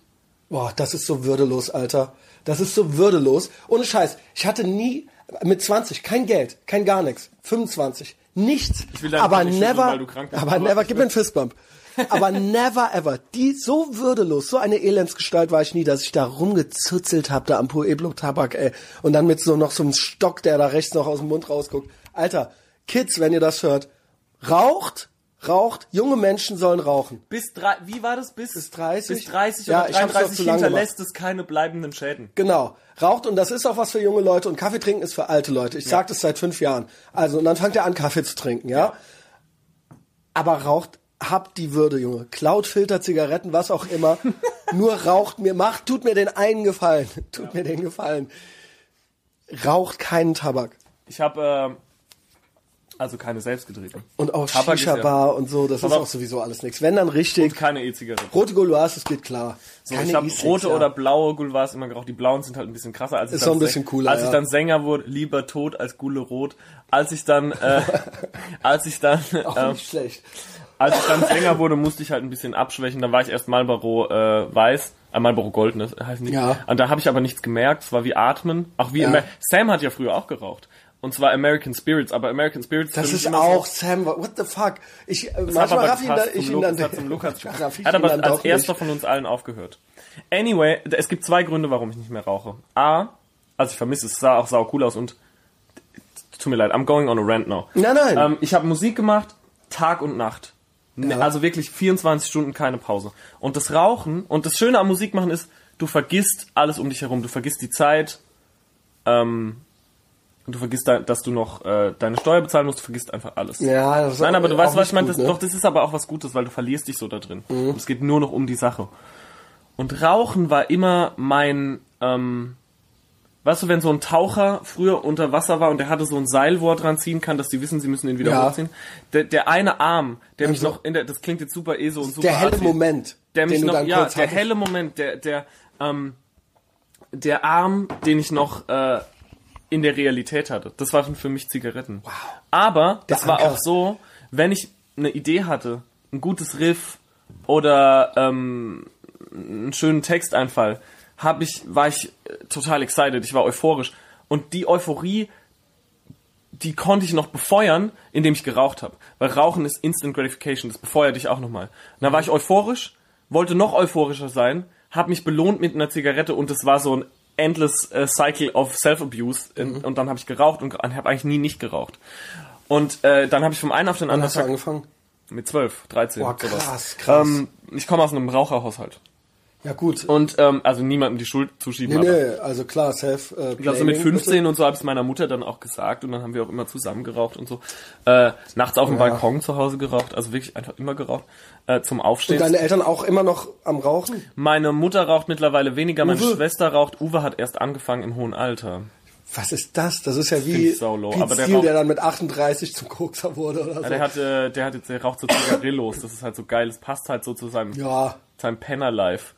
Boah, das ist so würdelos, Alter. Das ist so würdelos. Ohne Scheiß. Ich hatte nie mit 20 kein Geld, kein gar nichts. 25 nichts. will deine aber nicht never, weil du krank bist. aber Aber never, ich gib mir einen Fistbump. aber never ever. Die so würdelos, so eine Elendsgestalt war ich nie, dass ich da rumgezuzelt hab da am Pueblo Tabak, ey. Und dann mit so noch so einem Stock, der da rechts noch aus dem Mund rausguckt. Alter, Kids, wenn ihr das hört, raucht, raucht, junge Menschen sollen rauchen. Bis drei, wie war das? Bis, Bis 30? Bis 30 Ja, oder ich hab's doch 33 zu lange hinterlässt es keine bleibenden Schäden. Genau. Raucht und das ist auch was für junge Leute und Kaffee trinken ist für alte Leute. Ich sag das seit fünf Jahren. Also und dann fangt er an Kaffee zu trinken, ja. Aber raucht, habt die Würde, Junge. Klaut Filter, Zigaretten, was auch immer. Nur raucht mir, macht, tut mir den einen Gefallen. Tut mir den Gefallen. Raucht keinen Tabak. Ich habe äh, also keine selbstgedrehten. Und auch Tabak Shisha-Bar und so, das Pass ist auch sowieso alles nichts. Wenn dann richtig. Keine E-Zigarette. Rote Gouloirs, das geht klar. So, Keine ich habe E-Cigs, rote ja. oder blaue Gulvas immer geraucht. Die blauen sind halt ein bisschen krasser. Als ich Ist so ein bisschen cooler, Als ich ja. dann Sänger wurde, lieber tot als Gulle rot. Als ich dann, äh, als ich dann, Auch ähm, nicht schlecht. als es dann länger wurde, musste ich halt ein bisschen abschwächen. Dann war ich erst Marlboro äh, weiß, äh, Marlboro Gold, ne, heißt nicht. Ja. Und da habe ich aber nichts gemerkt. Es war wie Atmen. Auch wie Ja. Amer Sam hat ja früher auch geraucht. Und zwar American Spirits, aber American Spirits Das ist auch so, Sam. What the fuck? Ich, äh, das manchmal aber raff ihn, da, ich ihn dann. Lukas, hat zum Lukas raff gepasst. ich Hat aber als erster nicht. von uns allen aufgehört. Anyway, es gibt zwei Gründe, warum ich nicht mehr rauche. A, also ich vermisse es, sah auch sau cool aus und tut mir leid, I'm going on a rant now. Nein, nein. Ähm, ich habe Musik gemacht, Tag und Nacht. Ne, Ja. Also wirklich 24 Stunden keine Pause. Und das Rauchen und das Schöne am Musik machen ist, du vergisst alles um dich herum. Du vergisst die Zeit. Ähm, und du vergisst, da- dass du noch äh, deine Steuer bezahlen musst. Du vergisst einfach alles. Ja, das ist Nein, aber du weißt, was ich meine. Das, ne? Doch, das ist aber auch was Gutes, weil du verlierst dich so da drin. Mhm. Und es geht nur noch um die Sache. Und Rauchen war immer mein, ähm, weißt du, wenn so ein Taucher früher unter Wasser war und der hatte so ein Seil, wo er dran ziehen kann, dass die wissen, sie müssen ihn wieder Ja. hochziehen. Der, der eine Arm, der mich so- noch in der, das klingt jetzt super eh so und super Der helle. Moment, der mich noch, dann ja, der hattest. helle Moment, der, der, ähm, der Arm, den ich noch äh, in der Realität hatte. Das waren für mich Zigaretten. Wow. Aber Der das war Anker. auch so, wenn ich eine Idee hatte, ein gutes Riff oder ähm, einen schönen Texteinfall, hab ich, war ich äh, total excited, ich war euphorisch. Und die Euphorie, die konnte ich noch befeuern, indem ich geraucht habe. Weil Rauchen ist Instant Gratification, das befeuert dich auch nochmal. Und dann war ich euphorisch, wollte noch euphorischer sein, habe mich belohnt mit einer Zigarette und es war so ein endless äh, Cycle of Self-Abuse. Und- Und dann habe ich geraucht und habe eigentlich nie nicht geraucht. Und äh, dann habe ich vom einen auf den Wann anderen hast du angefangen? mit 12, 13. Boah, sowas. krass, krass. Ähm, ich komme aus einem Raucherhaushalt. Ja gut. Und ähm, also niemandem die Schuld zuschieben. nee, nee, also klar, self äh, ich glaube, so mit 15 und so habe ich meiner Mutter dann auch gesagt und dann haben wir auch immer zusammen geraucht und so. Äh, nachts auf dem Ja. Balkon zu Hause geraucht, also wirklich einfach immer geraucht. Äh, zum Aufstehen. Und deine Eltern auch immer noch am Rauchen? Meine Mutter raucht mittlerweile weniger, meine Uwe? Schwester raucht. Uwe hat erst angefangen im hohen Alter. Was ist das? Das ist ja wie saulow, Pete aber der raucht- der dann mit 38 zum Kokser wurde oder so. Ja, der hat, äh, der hat jetzt, der raucht so Zigarillos. Das ist halt so geil. Das passt halt so zu seinem, ja, seinem Penner-Life.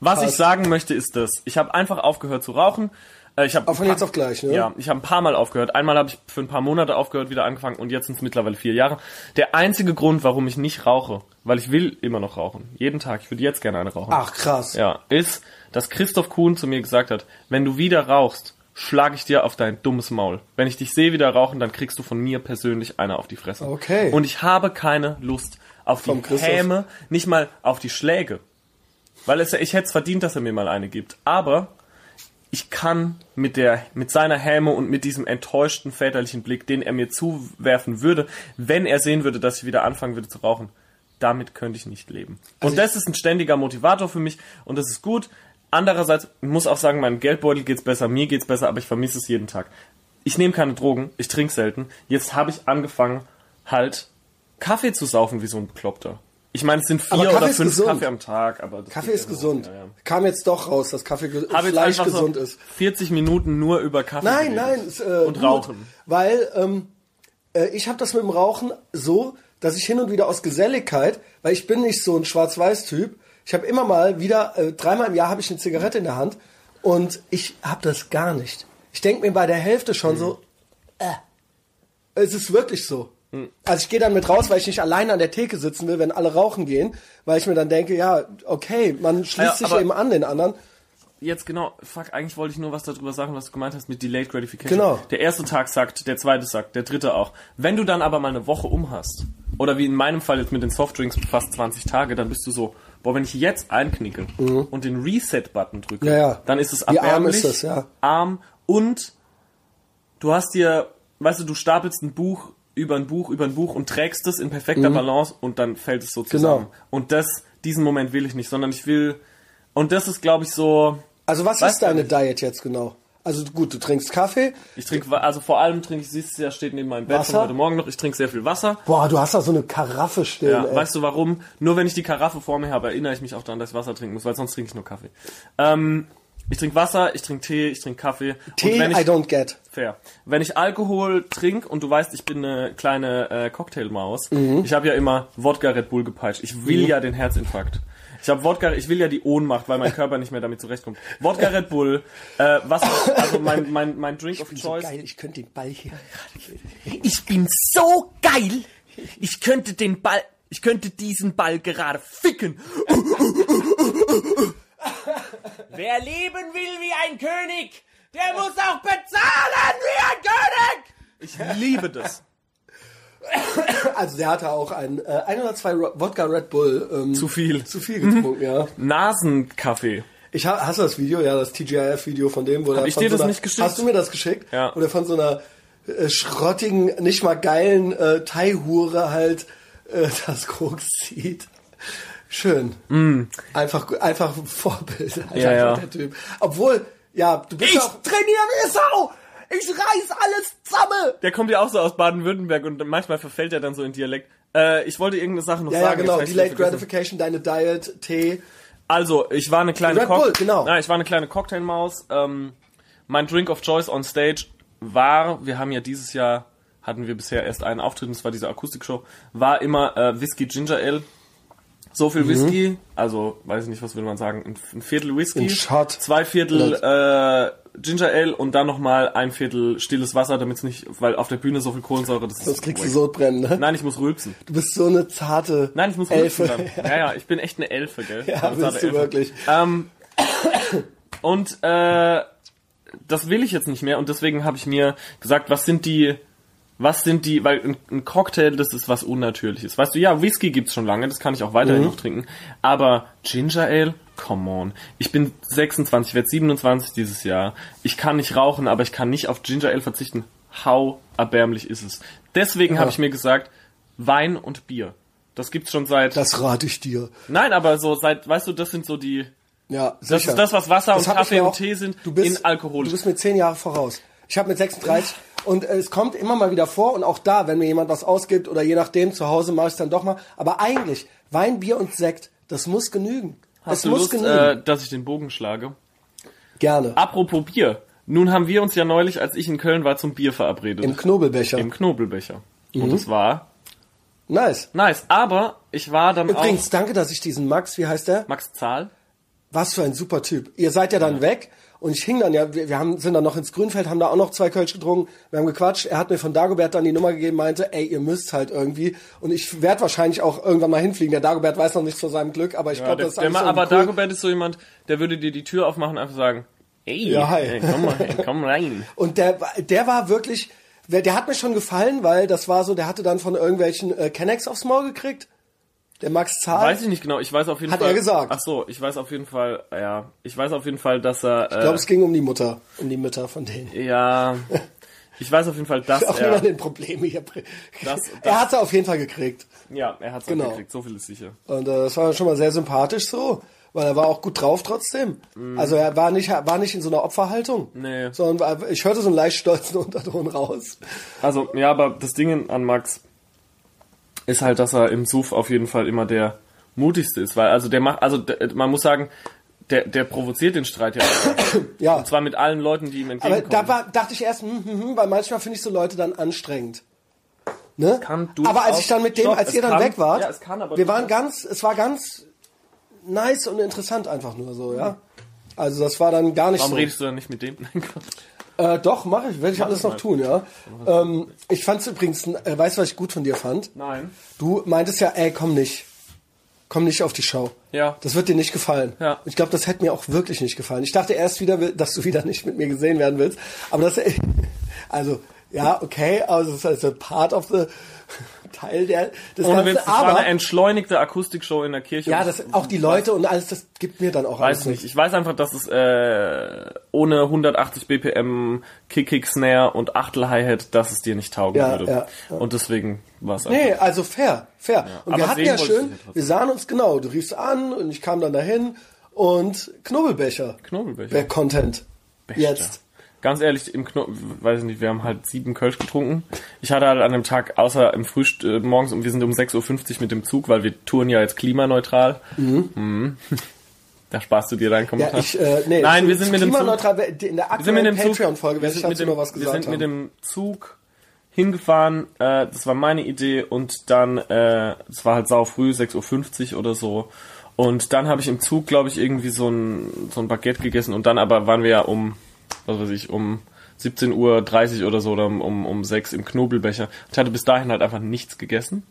Was Krass. ich sagen möchte, ist das. Ich habe einfach aufgehört zu rauchen. Äh, ich hab von jetzt auf gleich, ne? Ja, ich habe ein paar Mal aufgehört. Einmal habe ich für ein paar Monate aufgehört, wieder angefangen und jetzt sind es mittlerweile vier Jahre. Der einzige Grund, warum ich nicht rauche, weil ich will immer noch rauchen, jeden Tag, ich würde jetzt gerne eine rauchen, Ach, krass. ja, ist, dass Christoph Kuhn zu mir gesagt hat, wenn du wieder rauchst, schlage ich dir auf dein dummes Maul. Wenn ich dich sehe wieder rauchen, dann kriegst du von mir persönlich eine auf die Fresse. Okay. Und ich habe keine Lust auf die Christoph. Häme, nicht mal auf die Schläge. Weil es, ich hätte es verdient, dass er mir mal eine gibt. Aber ich kann mit der, mit seiner Häme und mit diesem enttäuschten väterlichen Blick, den er mir zuwerfen würde, wenn er sehen würde, dass ich wieder anfangen würde zu rauchen, damit könnte ich nicht leben. Also und das ist ein ständiger Motivator für mich und das ist gut. Andererseits ich muss auch sagen, meinem Geldbeutel geht's besser, mir geht's besser, aber ich vermisse es jeden Tag. Ich nehme keine Drogen, ich trinke selten. Jetzt habe ich angefangen, halt Kaffee zu saufen wie so ein Bekloppter. Ich meine, es sind vier oder fünf gesund. Kaffee am Tag, aber Kaffee ist ja gesund. Ja, ja. Kam jetzt doch raus, dass Kaffee ge jetzt Fleisch gesund so ist. 40 Minuten nur über Kaffee Nein, nein, ist, äh, und gut, rauchen. Weil ähm, äh, ich habe das mit dem Rauchen so, dass ich hin und wieder aus Geselligkeit, weil ich bin nicht so ein Schwarz-Weiß-Typ, ich habe immer mal wieder, äh, dreimal im Jahr habe ich eine Zigarette in der Hand und ich habe das gar nicht. Ich denke mir bei der Hälfte schon so, äh, es ist wirklich so. Also ich gehe dann mit raus, weil ich nicht alleine an der Theke sitzen will, wenn alle rauchen gehen, weil ich mir dann denke, ja, okay, man schließt Ja, sich eben an den anderen. Jetzt genau, fuck, eigentlich wollte ich nur was darüber sagen, was du gemeint hast mit Delayed Gratification. Genau. Der erste Tag sagt, der zweite sagt, der dritte auch. Wenn du dann aber mal eine Woche um hast, oder wie in meinem Fall jetzt mit den Softdrinks fast 20 Tage, dann bist du so, boah, wenn ich jetzt einknicke und den Reset-Button drücke, Mhm. Ja, ja. dann ist es Wie arm ist das, ja. arm und du hast dir, weißt du, du stapelst ein Buch über ein Buch über ein Buch und trägst es in perfekter Balance und dann fällt es so zusammen. Mhm. Genau. Und das, diesen Moment will ich nicht, sondern ich will, und das ist, glaube ich, so, Also was ist deine gar Diet jetzt genau? Also gut, du trinkst Kaffee. Ich trinke, also vor allem trinke ich, siehst du ja, steht neben meinem Bett Wasser? heute Morgen noch, ich trinke sehr viel Wasser. Boah, du hast da so eine Karaffe stehen. Ja, ey. weißt du warum? Nur wenn ich die Karaffe vor mir habe, erinnere ich mich auch daran, dass ich Wasser trinken muss, weil sonst trinke ich nur Kaffee. Ähm, ich trinke Wasser, ich trinke Tee, ich trinke Kaffee. Tee, ich, I don't get. Fair. Wenn ich Alkohol trinke und du weißt, ich bin eine kleine äh, Cocktailmaus, Mhm. ich habe ja immer Wodka Red Bull gepeitscht. Ich will ja den Herzinfarkt. Ich habe Wodka, ich will ja die Ohnmacht, weil mein Körper nicht mehr damit zurechtkommt. Wodka Red Bull, äh, was, also mein, mein, mein Drink of So Choice. geil, ich könnte den Ball hier. Ich bin so geil. Ich könnte den Ball. Ich könnte diesen Ball gerade ficken. Wer leben will wie ein König, der muss auch bezahlen wie ein König. Ich liebe das. Also der hatte auch ein, äh, ein oder zwei Wodka Red Bull ähm, Zu viel. zu viel getrunken, ja. Nasenkaffee. Ich ha hast du das Video, ja, das TGIF-Video von dem, wo er ich von dir so das einer, nicht geschickt? Hast du mir das geschickt? Ja. Wo er von so einer äh, schrottigen, nicht mal geilen äh, Thai-Hure halt äh, das Koks zieht. Schön. Einfach, gu- einfach ein Vorbild. Alter, Mm. Ja, ja. Der Typ. Obwohl, ja, du bist Ich auch trainiere wie Sau. Ich reiß alles zusammen. Der kommt ja auch so aus Baden-Württemberg und manchmal verfällt er dann so in Dialekt. Äh, ich wollte irgendeine Sache noch Ja, ja, sagen. genau. ich's wieder Delayed. Gratification, deine Diet, Tee. Also, ich war eine kleine Red Cock- Bull, genau. Nein, ich war eine kleine Cocktailmaus. Ähm, mein Drink of Choice on Stage war, wir haben ja dieses Jahr, hatten wir bisher erst einen Auftritt, und das war diese Akustikshow, war immer äh, Whisky Ginger Ale. So Mhm. viel Whisky, also weiß ich nicht, was würde man sagen, ein, Viertel Whisky, zwei Viertel äh, Ginger Ale und dann nochmal ein Viertel stilles Wasser, damit es nicht, weil auf der Bühne so viel Kohlensäure, das ist Sonst kriegst du wack. Sodbrennen, ne? Nein, ich muss rülpsen. Du bist so eine zarte Nein, ich muss Elfe. rülpsen dann. Ja, ja, ich bin echt eine Elfe, gell? Ja, bist du Elfe. wirklich. Ähm, und äh, das will ich jetzt nicht mehr und deswegen habe ich mir gesagt, was sind die, was sind die, weil ein, Cocktail, das ist was Unnatürliches. Weißt du, ja, Whisky gibt's schon lange, das kann ich auch weiterhin noch trinken, aber Ginger Ale, come on. Ich bin 26, werde 27 dieses Jahr. Ich kann nicht rauchen, aber ich kann nicht auf Ginger Ale verzichten. How erbärmlich ist es? Deswegen habe ich mir gesagt, Wein und Bier. Das gibt's schon seit Das rate ich dir. Nein, aber so seit, weißt du, das sind so die. Ja, Das sicher. ist das, was Wasser und hab ich Kaffee und Tee sind du bist, in alkoholisch. Du bist mir zehn Jahre voraus. Ich habe mit 36 und äh, es kommt immer mal wieder vor und auch da, wenn mir jemand was ausgibt oder je nachdem zu Hause mache ich es dann doch mal. Aber eigentlich Wein, Bier und Sekt, das muss genügen. Hast es du muss Lust, genügen. äh, dass ich den Bogen schlage? Gerne. Apropos Bier. Nun haben wir uns ja neulich, als ich in Köln war, zum Bier verabredet. Im Knobelbecher. Im Knobelbecher. Mhm. Und es war nice. nice. Aber ich war dann Übrigens, auch danke, dass ich diesen Max, wie heißt der? Max Zahl. Was für ein super Typ. Ihr seid ja dann weg und ich hing dann ja, wir, wir haben, sind dann noch ins Grünfeld, haben da auch noch zwei Kölsch getrunken, wir haben gequatscht. Er hat mir von Dagobert dann die Nummer gegeben, meinte, ey, ihr müsst halt irgendwie. Und ich werde wahrscheinlich auch irgendwann mal hinfliegen. Der Dagobert weiß noch nichts von seinem Glück, aber ich Ja, glaube, der, das ist der, ma- irgendwie aber cool. Dagobert ist so jemand, der würde dir die Tür aufmachen und einfach sagen, ey, Ja, hi. ey, komm mal, ey, komm rein. Und der, war- der war wirklich, der, der hat mir schon gefallen, weil das war so, der hatte dann von irgendwelchen äh, Kennex aufs Maul gekriegt. Der Max Zahl. Weiß ich nicht genau, ich weiß auf jeden Hat Fall. er gesagt. Ach so, ich weiß auf jeden Fall, ja, ich weiß auf jeden Fall, dass er, äh, ich glaube, es ging um die Mutter, um die Mütter von denen. ja, ich weiß auf jeden Fall, dass Auch er, den Probleme hier. Das- er das- hat sie auf jeden Fall gekriegt. ja, er hat's Genau. gekriegt, so viel ist sicher. Und äh, das war schon mal sehr sympathisch so, weil er war auch gut drauf trotzdem. Also er war nicht, war nicht in so einer Opferhaltung. Nee. Sondern ich hörte so einen leicht stolzen Unterton raus. Also, ja, aber das Ding an Max ist halt, dass er im Suff auf jeden Fall immer der mutigste ist, weil, also der macht, also der, man muss sagen, der, der provoziert den Streit ja. Ja. Und zwar mit allen Leuten, die ihm Aber entgegenkommen. da war, dachte ich erst, hm, hm, hm, weil manchmal finde ich so Leute dann anstrengend. Ne? aber als ich dann mit dem, Stopp, als ihr dann kann- weg wart, ja, kann aber wir waren ganz, es war ganz nice und interessant einfach nur so, ja. Also das war dann gar nicht Warum so. redest du dann nicht mit dem? Äh, doch, mache ich, werde ich alles es noch tun, ja. Ähm, ich fand's übrigens, äh, weißt du, was ich gut von dir fand? Nein. Du meintest ja, ey, komm nicht. Komm nicht auf die Show. Ja. Das wird dir nicht gefallen. Ja. Und Ich glaube, das hätte mir auch wirklich nicht gefallen. Ich dachte erst wieder, dass du wieder nicht mit mir gesehen werden willst. Aber das, also, ja, okay, also das ist also part of the Teil der, des Ohne Ganzen. Witz, das war Aber, eine entschleunigte Akustikshow in der Kirche. ja, das, auch die Leute und alles, das gibt mir dann auch Weiß alles nicht. Ich weiß einfach, dass es äh, ohne 180 BPM Kick Kick Snare und Achtel Hi-Hat, dass es dir nicht taugen Ja, würde. ja, ja. Und deswegen war es einfach. Nee, also fair, fair. Und Aber wir hatten ja schön, wir sahen uns genau, du riefst an und ich kam dann dahin und Knubbelbecher. Knobelbecher. Wer Content. Bester. Jetzt. Ganz ehrlich, im Kno weiß ich nicht, wir haben halt sieben Kölsch getrunken. Ich hatte halt an dem Tag, außer im Frühst äh, morgens, und wir sind um 6.50 Uhr mit dem Zug, weil wir touren ja jetzt klimaneutral. Mhm. Da sparst du dir deinen Ja, Kommentar. ich, äh, nee, Nein, wir sind mit dem Zug. In der Wir sind mit aktuellen dem Zug, Patreon-Folge wir sind mit dem, noch was wir sind mit dem Zug hingefahren, äh, das war meine Idee und dann, äh, es war halt sau früh, 6.50 Uhr oder so. Und dann habe ich im Zug, glaube ich, irgendwie so ein, so ein Baguette gegessen und dann aber waren wir ja um, was weiß ich, um 17.30 Uhr oder so oder um, um, um 6 im Knobelbecher. Ich hatte bis dahin halt einfach nichts gegessen.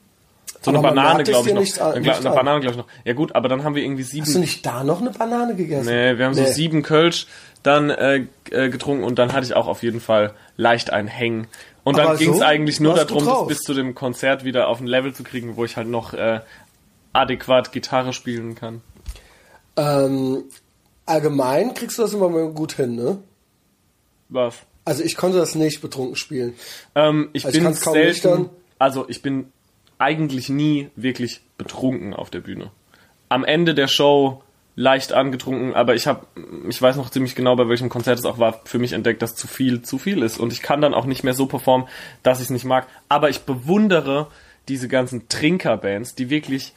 So eine Aber Banane, glaube ich noch. nicht an- Eine, eine an. Banane, glaube ich noch. Ja gut, aber dann haben wir irgendwie sieben Hast du nicht da noch eine Banane gegessen? Nee, wir haben so Nee. sieben Kölsch dann äh, äh, getrunken und dann hatte ich auch auf jeden Fall leicht ein Hängen. Und dann ging es so? eigentlich nur darum, das bis zu dem Konzert wieder auf ein Level zu kriegen, wo ich halt noch äh, adäquat Gitarre spielen kann. Ähm, allgemein kriegst du das immer mal gut hin, ne? Was? Also ich konnte das nicht betrunken spielen. Ähm, ich Also ich bin kaum selten, nüchtern. also ich bin eigentlich nie wirklich betrunken auf der Bühne. Am Ende der Show leicht angetrunken, aber ich habe, ich weiß noch ziemlich genau, bei welchem Konzert es auch war, für mich entdeckt, dass zu viel zu viel ist und ich kann dann auch nicht mehr so performen, dass ich es nicht mag. Aber ich bewundere diese ganzen Trinkerbands, die wirklich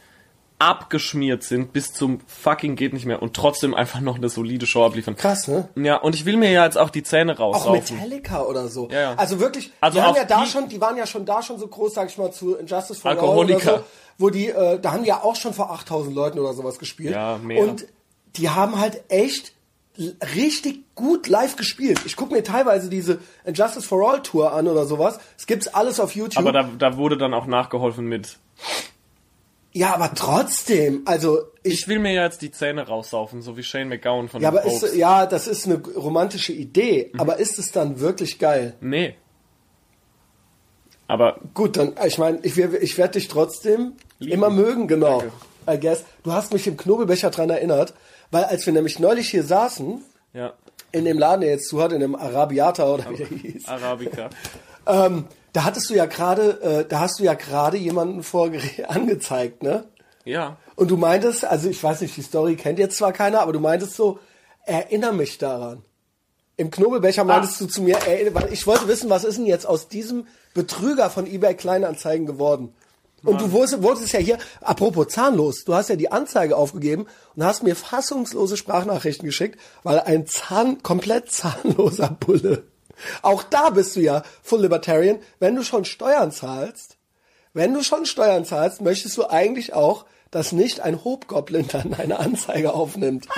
abgeschmiert sind bis zum fucking geht nicht mehr und trotzdem einfach noch eine solide Show abliefern. Krass, ne? Ja, und ich will mir ja jetzt auch die Zähne Auch raussaufen. Metallica oder so. Ja, ja. Also wirklich, Also die auf ja da schon, die waren ja schon da schon so groß, sag ich mal, zu Injustice for All Alkoholiker. oder so, wo die, äh, da haben die ja auch schon vor 8000 Leuten oder sowas gespielt. Ja, mehr. Und die haben halt echt richtig gut live gespielt. Ich gucke mir teilweise diese Injustice for All Tour an oder sowas. Es gibt's alles auf YouTube. Aber da, da wurde dann auch nachgeholfen mit ja, aber trotzdem, also ich, Ich will mir ja jetzt die Zähne raussaufen, so wie Shane McGowan von ja, aber ist, ja, das ist eine romantische Idee, Mhm. aber ist es dann wirklich geil? Nee. Aber Gut, dann, ich meine, ich, ich werde dich trotzdem Lieben. immer mögen, genau. Danke. I guess. Du hast mich im Knobelbecher dran erinnert, weil als wir nämlich neulich hier saßen, ja, in dem Laden, der jetzt zuhört, in dem Arabiata oder wie der hieß, Arabica. ähm, da hattest du ja gerade, äh, da hast du ja gerade jemanden vor angezeigt, ne? Ja. Und du meintest, also ich weiß nicht, die Story kennt jetzt zwar keiner, aber du meintest so, erinnere mich daran. Im Knobelbecher meintest du zu mir, ey, weil ich wollte wissen, was ist denn jetzt aus diesem Betrüger von eBay Kleinanzeigen geworden? Und du wurdest, wurdest ja hier, apropos zahnlos, du hast ja die Anzeige aufgegeben und hast mir fassungslose Sprachnachrichten geschickt, weil ein Zahn, komplett zahnloser Bulle. Auch da bist du ja Full Libertarian. Wenn du schon Steuern zahlst, wenn du schon Steuern zahlst, möchtest du eigentlich auch, dass nicht ein Hobgoblin dann eine Anzeige aufnimmt.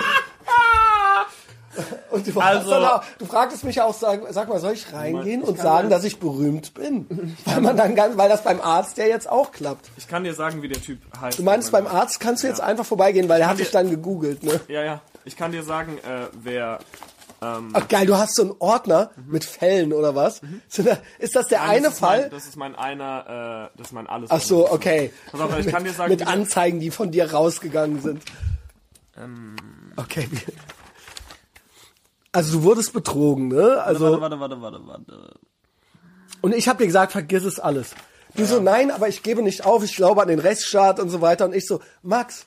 Und du, Also- auch, du fragtest mich ja auch, sag, sag mal, soll ich reingehen und sagen, dass ich berühmt bin? Weil man dann ganz, weil das beim Arzt ja jetzt auch klappt. Ich kann dir sagen, wie der Typ heißt. Du meinst, beim Arzt kannst du jetzt einfach vorbeigehen, weil der hat dich dann gegoogelt, ne? Ja, ja. Ich kann dir sagen, äh, wer... Ähm, Ach geil, du hast so einen Ordner mit Fällen oder was? Da- Ist das der nein, eine das Fall? Mein, das ist mein einer... Äh, das ist mein alles. Ach so, okay. Pass auf, ich kann dir sagen, mit Anzeigen, die von dir rausgegangen sind. Ähm. Okay. Also du wurdest betrogen, ne? Also Warte, warte, warte, warte, warte. und ich habe dir gesagt, vergiss es alles. Du so, nein, aber ich gebe nicht auf, ich glaube an den Rechtsstaat und so weiter. Und ich so, Max,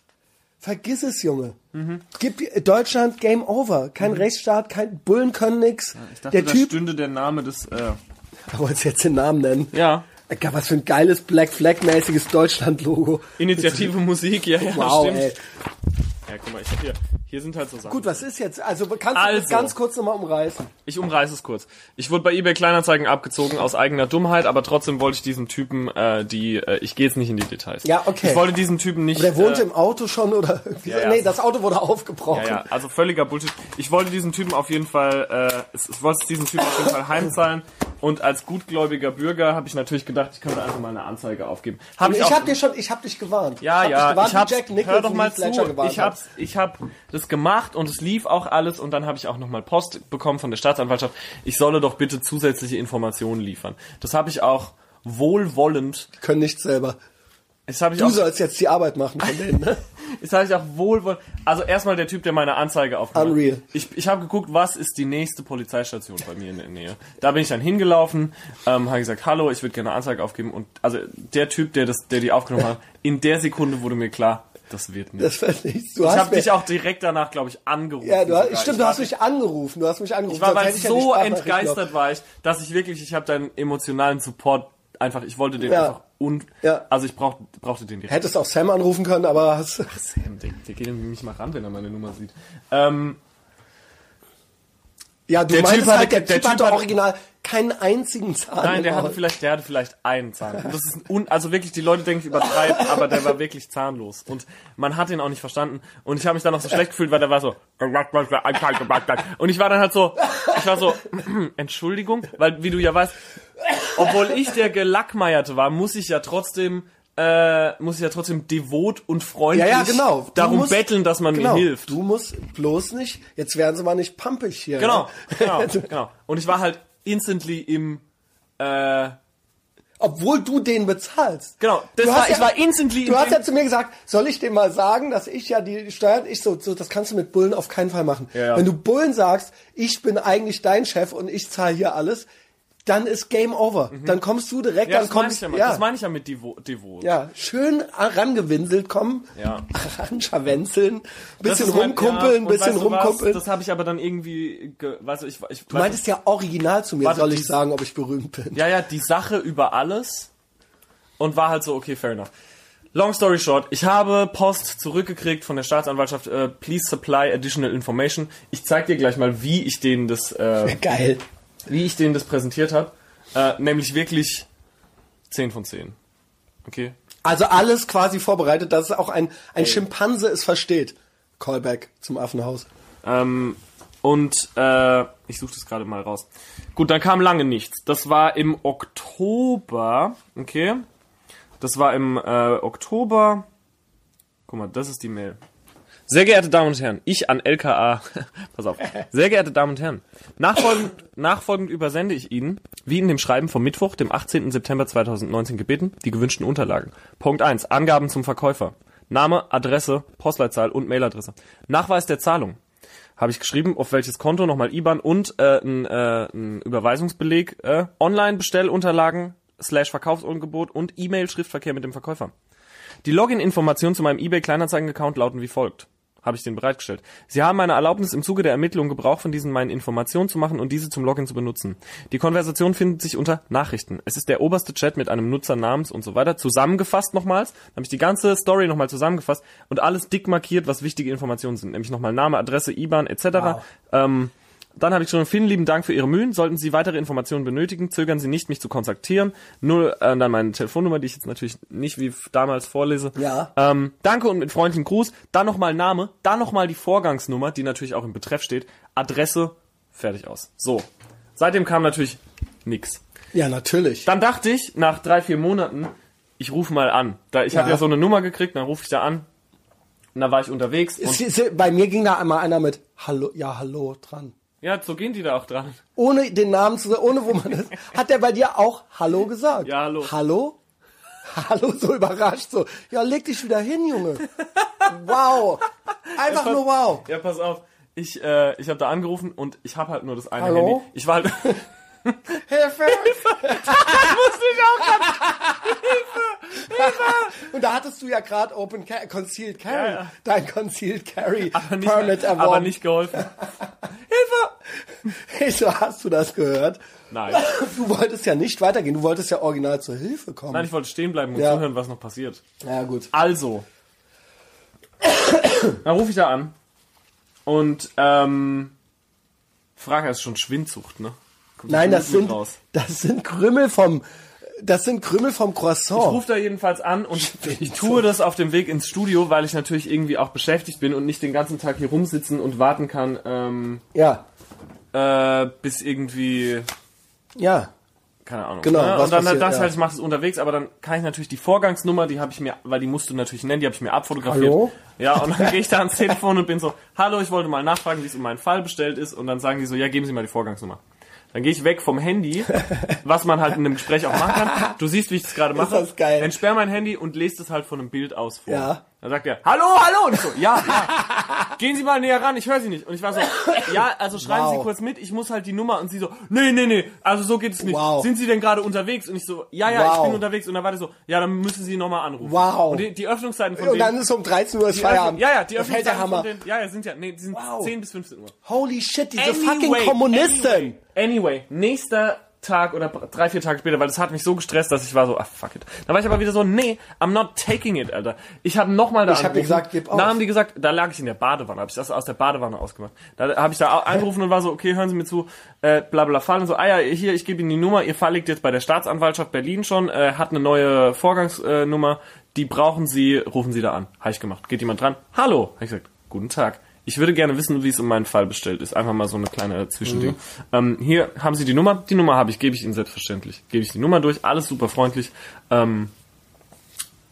vergiss es, Junge. Mhm. Gib Deutschland Game Over. Kein Rechtsstaat, kein Bullen können nix. Ich dachte, Der da Typ, stünde der Name des... Äh, da wolltest jetzt den Namen nennen. ja. Egal, was für ein geiles Black Flag mäßiges Deutschland-Logo. Initiative Musik, ja, ja, Wow, stimmt. ey. Ja, guck mal, ich hab hier... Hier sind halt so Sachen. Gut, was ist jetzt? Also kannst du Also. das ganz kurz nochmal umreißen? Ich umreiße es kurz. Ich wurde bei eBay Kleinanzeigen abgezogen aus eigener Dummheit, aber trotzdem wollte ich diesem Typen äh, die, äh, ich gehe jetzt nicht in die Details. Ja, okay. Ich wollte diesem Typen nicht. Der wohnte äh, im Auto schon oder irgendwie? Ja, nee, das Auto wurde aufgebrochen. ja, ja, also völliger Bullshit. Ich wollte diesem Typen auf jeden Fall, äh, es- ich wollte diesem Typen auf jeden Fall heimzahlen und als gutgläubiger Bürger habe ich natürlich gedacht, ich könnte einfach mal eine Anzeige aufgeben. Hab ich auch- habe dir schon, ich habe dich gewarnt. Ja, ich hab ja, dich gewarnt, ich hab's, wie Jack Nicholson hör doch mal zu, ich hab's, ich hab das gemacht und es lief auch alles und dann habe ich auch nochmal Post bekommen von der Staatsanwaltschaft, ich solle doch bitte zusätzliche Informationen liefern. Das habe ich auch wohlwollend, Die können nichts selber. Das habe ich Du auch, sollst jetzt die Arbeit machen von denen, ne? das habe ich auch wohlwollend, also erstmal der Typ, der meine Anzeige aufgemacht hat. Unreal. Ich, ich habe geguckt, was ist die nächste Polizeistation bei mir in der Nähe. Da bin ich dann hingelaufen, ähm, habe gesagt, hallo, ich würde gerne eine Anzeige aufgeben und also der Typ, der das, der die aufgenommen hat, in der Sekunde wurde mir klar, das wird nicht. Das fand ich. Du Ich habe dich auch direkt danach, glaube ich, angerufen. ja, du hast, sogar. stimmt, du hast mich angerufen. Du hast mich angerufen. Ich war weil ja so entgeistert war ich, dass ich wirklich, ich habe deinen emotionalen Support einfach, ich wollte den Ja. einfach und Ja. also ich brauch, brauchte den direkt. Hättest auch Sam anrufen können, aber hast, Sam, der, der geht nämlich mal ran, wenn er meine Nummer sieht. Ähm, ja, du Der meintest Typ halt, der, der Typ Typ hatte hatte- original keinen einzigen Zahn. nein, der hatte vielleicht, der hatte vielleicht einen Zahn. Und das ist un, also wirklich, die Leute denken, ich übertreibe, aber der war wirklich zahnlos. Und man hat ihn auch nicht verstanden. Und ich habe mich dann auch so schlecht gefühlt, weil der war so. Und ich war dann halt so, ich war so, Entschuldigung, weil wie du ja weißt, obwohl ich der Gelackmeierte war, muss ich ja trotzdem äh, muss ich ja trotzdem devot und freundlich Ja, ja, genau. Darum musst- betteln, dass man genau. mir hilft. Du musst bloß nicht, jetzt werden sie mal nicht pampig hier. Genau, Ne? genau, genau. Und ich war halt instantly im, äh, Obwohl du den bezahlst. genau, das Du war, hast ich ja- war instantly Du in hast ja zu mir gesagt, soll ich dir mal sagen, dass ich ja die Steuern, ich so, so, das kannst du mit Bullen auf keinen Fall machen. Ja, ja. Wenn du Bullen sagst, ich bin eigentlich dein Chef und ich zahle hier alles, dann ist Game Over. Dann kommst du direkt, Mhm. ja, dann das meine ich kommst ja, mal. ja, das meine ich ja mit devot. devot. ja, schön rangewinselt kommen, Ja. ranscharwenzeln, bisschen ist mein- rumkumpeln, ja, bisschen weißt du was? rumkumpeln. Das habe ich aber dann irgendwie, ge, weißt du, ich, ich du meintest ja original zu mir, soll ich sagen, ob ich berühmt bin. Ja, ja, die Sache über alles und war halt so, okay, fair enough. Long story short, ich habe Post zurückgekriegt von der Staatsanwaltschaft, äh, please supply additional information. Ich zeig dir gleich mal, wie ich denen das, äh, Geil. Wie ich denen das präsentiert habe. Äh, nämlich wirklich 10 von 10. Okay? Also alles quasi vorbereitet, dass auch ein, ein Schimpanse es versteht. Callback zum Affenhaus. Ähm, und äh, ich suche das gerade mal raus. Gut, dann kam lange nichts. Das war im Oktober, okay? Das war im äh, Oktober. Guck mal, das ist die Mail. Sehr geehrte Damen und Herren, ich an LKA. Pass auf. Sehr geehrte Damen und Herren, nachfolgend, nachfolgend übersende ich Ihnen, wie in dem Schreiben vom Mittwoch, dem 18. September 2019 gebeten, die gewünschten Unterlagen. Punkt 1. Angaben zum Verkäufer. Name, Adresse, Postleitzahl und Mailadresse. Nachweis der Zahlung. Habe ich geschrieben, auf welches Konto, nochmal IBAN und äh, ein, äh, ein Überweisungsbeleg, äh, Online-Bestellunterlagen, slash Verkaufsangebot und E-Mail-Schriftverkehr mit dem Verkäufer. Die Login-Informationen zu meinem eBay Kleinanzeigen-Account lauten wie folgt. Habe ich den bereitgestellt. Sie haben meine Erlaubnis im Zuge der Ermittlung Gebrauch von diesen meinen Informationen zu machen und diese zum Login zu benutzen. Die Konversation findet sich unter Nachrichten. Es ist der oberste Chat mit einem Nutzer namens und so weiter. Zusammengefasst nochmals. Habe ich die ganze Story nochmal zusammengefasst und alles dick markiert, was wichtige Informationen sind. Nämlich nochmal Name, Adresse, IBAN etc. Ähm, dann habe ich schon vielen lieben Dank für Ihre Mühen. Sollten Sie weitere Informationen benötigen, zögern Sie nicht, mich zu kontaktieren. Nur äh, dann meine Telefonnummer, die ich jetzt natürlich nicht wie damals vorlese. Ja. Ähm, danke und mit freundlichen Gruß. Dann nochmal Name, dann nochmal die Vorgangsnummer, die natürlich auch im Betreff steht. Adresse, fertig aus. So. Seitdem kam natürlich nix. Ja, natürlich. Dann dachte ich, nach drei, vier Monaten, ich rufe mal an. Da, ich Ja. habe ja so eine Nummer gekriegt, dann rufe ich da an. Und da war ich unterwegs. Und, es- Bei mir ging da einmal einer mit Hallo, ja, hallo dran. Ja, so gehen die da auch dran. Ohne den Namen zu ohne wo man ist. Hat der bei dir auch Hallo gesagt? Ja, hallo. Hallo? Hallo, so überrascht, so. Ja, leg dich wieder hin, Junge. Wow. Einfach nur wow. Ja, pass auf. Ich, äh, ich habe da angerufen und ich habe halt nur das eine Hallo? Handy. Ich war halt. Hilfe! Und da hattest du ja gerade Open Ca Concealed Carry. Ja, ja. Dein Concealed Carry aber nicht, Permit aber erworben. nicht geholfen. Hilfe! So hast du das gehört? Nein. Du wolltest ja nicht weitergehen. Du wolltest ja original zur Hilfe kommen. Nein, ich wollte stehen bleiben und Ja. zuhören, was noch passiert. ja, gut. Also. Dann rufe ich da an. Und, ähm. Frage ist schon Schwindsucht, ne? Kommt Nein, das sind, raus. das sind Krümel vom, das sind Krümel vom Ich Croissant. rufe da jedenfalls an und ich tue das auf dem Weg ins Studio, weil ich natürlich irgendwie auch beschäftigt bin und nicht den ganzen Tag hier rumsitzen und warten kann, ähm, Ja, äh, bis irgendwie ja. keine Ahnung. Genau, Ne? Und dann passiert, das ja. halt, ich mache es unterwegs, aber dann kann ich natürlich die Vorgangsnummer, die habe ich mir, weil die musst du natürlich nennen, die habe ich mir abfotografiert. Hallo? Ja, und dann gehe ich da ans Telefon und bin so, hallo, ich wollte mal nachfragen, wie es um meinen Fall bestellt ist. Und dann sagen die so, ja, geben Sie mal die Vorgangsnummer. Dann gehe ich weg vom Handy, was man halt in einem Gespräch auch machen kann. Du siehst, wie ich das gerade mache. das geil. Entsperr mein Handy und lese es halt von einem Bild aus vor. Ja. Dann sagt er, hallo, hallo! Und ich so, ja, ja. Gehen Sie mal näher ran, ich höre Sie nicht. Und ich war so, ja, also schreiben Wow. Sie kurz mit, ich muss halt die Nummer. Und sie so, nee, nee, nee, also so geht es nicht. Wow. Sind Sie denn gerade unterwegs? Und ich so, ja, ja, ich Wow. bin unterwegs. Und dann war der so, ja, dann müssen Sie nochmal anrufen. Wow. Und die, die Öffnungszeiten von Und denen... dann ist um 13 Uhr die Feierabend. Ja, ja, die das Öffnungszeiten von denen... Ja, ja, sind ja, nee, die sind Wow. 10 bis 15 Uhr. Holy shit, diese fucking Kommunisten. Anyway, anyway, nächster Tag oder drei, vier Tage später, weil das hat mich so gestresst, dass ich war so, ah, fuck it. Dann war ich aber wieder so, nee, I'm not taking it, Alter. Ich habe nochmal da Ich hab dir angerufen. gesagt, gib auf. Dann haben die gesagt, da lag ich in der Badewanne, habe ich das aus der Badewanne ausgemacht. Da habe ich da angerufen und war so, okay, hören Sie mir zu, äh, bla bla Fall und so, ah ja, hier, ich gebe Ihnen die Nummer, Ihr Fall liegt jetzt bei der Staatsanwaltschaft Berlin schon, äh, hat eine neue Vorgangsnummer, äh, die brauchen Sie, rufen Sie da an. Habe ich gemacht. Geht jemand dran? Hallo, habe ich gesagt, guten Tag. Ich würde gerne wissen, wie es um meinen Fall bestellt ist. Einfach mal so eine kleine Zwischending. Ähm, hier haben Sie die Nummer. Die Nummer habe ich, gebe ich Ihnen selbstverständlich. Gebe ich die Nummer durch. Alles super freundlich. Ähm,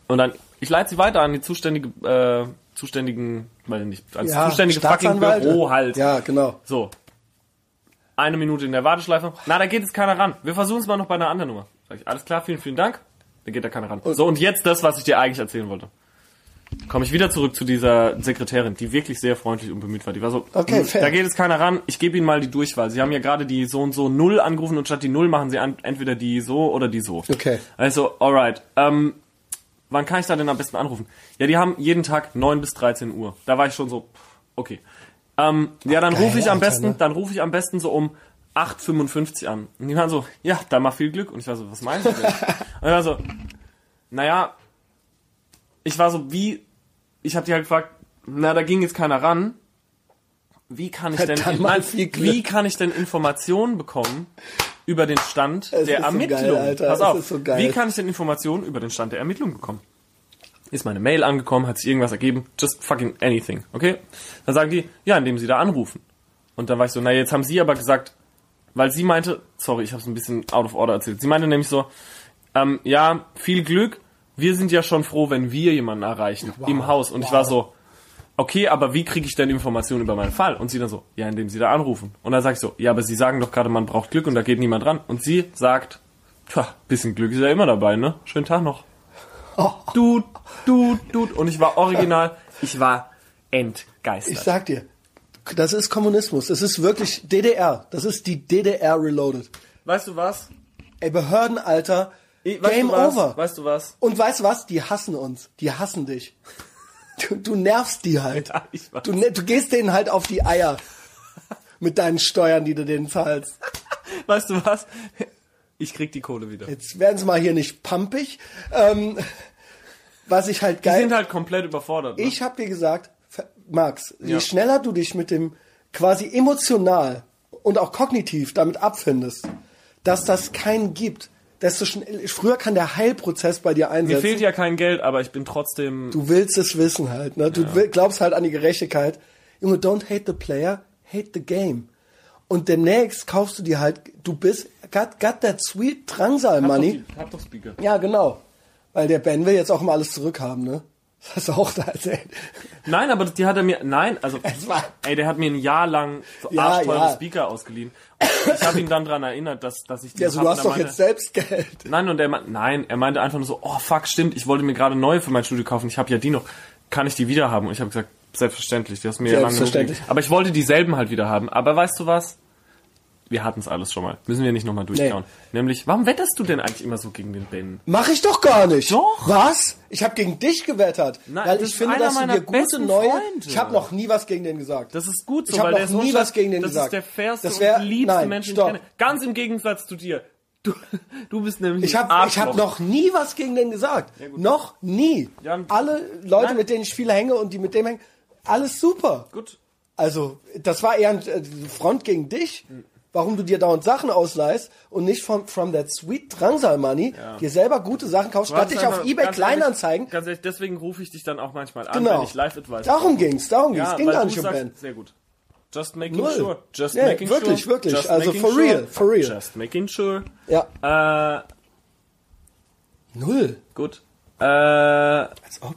Und dann, ich leite sie weiter an die zuständige, äh, zuständigen, weiß ich nicht, als Ja, zuständige fucking. Büro halt. Ja, genau. So. Eine Minute in der Warteschleife. Na, da geht jetzt keiner ran. Wir versuchen es mal noch bei einer anderen Nummer. Sag ich, alles klar, vielen, vielen Dank. Da geht da keiner ran. So, und jetzt das, was ich dir eigentlich erzählen wollte. Komme ich wieder zurück zu dieser Sekretärin, die wirklich sehr freundlich und bemüht war. Die war so, Okay, "Hm, fair. da geht jetzt keiner ran. Ich gebe Ihnen mal die Durchwahl. Sie haben ja gerade die so und so Null angerufen und statt die Null machen Sie an, entweder die so oder die so. Okay. Also, alright. Ähm, wann kann ich da denn am besten anrufen? Ja, die haben jeden Tag 9 bis 13 Uhr. Da war ich schon so, okay. Ähm, ja, dann rufe ich am Alter, besten, ne? dann rufe ich am besten so um 8.55 an. Und die waren so, ja, dann mach viel Glück. Und ich war so, was meinst du denn? Und ich war so, naja, ich war so, wie, ich habe die halt gefragt, na, da ging jetzt keiner ran. Wie kann ich denn, mal nein, wie kann ich denn Informationen bekommen über den Stand Es der ist so geil, Ermittlung? Alter, Pass auf, ist so geil. wie kann ich denn Informationen über den Stand der Ermittlung bekommen? Ist meine Mail angekommen, hat sich irgendwas ergeben, just fucking anything, okay? Dann sagen die, ja, indem sie da anrufen. Und dann war ich so, na, jetzt haben sie aber gesagt, weil sie meinte, sorry, ich habe es ein bisschen out of order erzählt. Sie meinte nämlich so, ähm, ja, viel Glück, wir sind ja schon froh, wenn wir jemanden erreichen im Haus. Und ich war so, okay, aber wie kriege ich denn Informationen über meinen Fall? Und sie dann so, ja, indem sie da anrufen. Und dann sag ich so, ja, aber sie sagen doch gerade, man braucht Glück und da geht niemand ran. Und sie sagt, tja, bisschen Glück ist ja immer dabei, ne? Schönen Tag noch. Du, du, du. Und ich war original, ich war entgeistert. Ich sag dir, das ist Kommunismus. Das ist wirklich DDR. Das ist die DDR reloaded. weißt du was? Ey, Behördenalter, Ich- weißt Game over. Weißt du was? Und weißt du was? Die hassen uns. Die hassen dich. Du, du nervst die halt. Ja. Du, ne- du gehst denen halt auf die Eier. Mit deinen Steuern, die du denen zahlst. Weißt du was? Ich krieg die Kohle wieder. Jetzt werden sie mal hier nicht pumpig. Ähm, was ich halt Die geil... sind halt komplett überfordert. Ne? Ich habe dir gesagt, Max, je Ja. schneller du dich mit dem quasi emotional und auch kognitiv damit abfindest, dass das keinen gibt, desto schnell, früher kann der Heilprozess bei dir Mir einsetzen. fehlt ja kein Geld, aber ich bin trotzdem. du willst es wissen halt, ne? Du will- glaubst halt an die Gerechtigkeit. Junge, don't hate the player, hate the game. Und demnächst kaufst du dir halt, du bist, got, got that sweet Drangsal money. Hab doch, hab doch Speaker. Ja, genau. Weil der Ben will jetzt auch mal alles zurückhaben, ne? Das hast du auch da erzählt. Nein, aber die hat er mir. Nein, also. Ey, der hat mir ein Jahr lang so Ja, arschteure ja. Speaker ausgeliehen. Und ich habe ihn dann dran erinnert, dass, dass ich die Ja, also du hast doch meinte- jetzt selbst Geld. Nein, und er meinte, nein, er meinte einfach nur so, oh fuck, stimmt, ich wollte mir gerade neue für mein Studio kaufen, ich habe ja die noch. Kann ich die wieder haben? Und ich habe gesagt, selbstverständlich, die hast mir ja lange. Aber ich wollte dieselben halt wieder haben. Aber weißt du was? Wir hatten es alles schon mal. Müssen wir nicht nochmal durchkauen. Nämlich, warum wetterst du denn eigentlich immer so gegen den Ben? Mach ich doch gar nicht. Doch. Was? Ich habe gegen dich gewettert. Nein, weil ich finde, dass du dir gute neue. Freunde. Ich habe noch nie was gegen den gesagt. Das ist gut so, Ich hab weil noch der nie was gegen den das gesagt. Das ist der fairste Das wär- und liebste nein, Mensch, den ich kenne. Ganz im Gegensatz zu dir. Du, du bist nämlich ich habe hab noch nie was gegen den gesagt. noch nie. Ja, Alle Leute, nein. mit denen ich viel hänge und die mit dem hängen, alles super. Gut. Also, das war eher ein äh, Front gegen dich. Warum du dir dauernd Sachen ausleihst und nicht from, from that sweet Drangsal Money dir selber gute Sachen kaufst, statt dich auf Ebay ganz ehrlich- Kleinanzeigen. Ganz ehrlich, deswegen rufe ich dich dann auch manchmal an, Genau. wenn ich Live-Advice Darum ging's, darum ging's. Ja, Ging gar nicht um Ben. Sehr gut. Just making Null. sure. Just Nee, making wirklich, sure. wirklich. Just Also making for sure. real, for real. Just making sure. Ja. Äh, Null. gut. Äh, Als ob.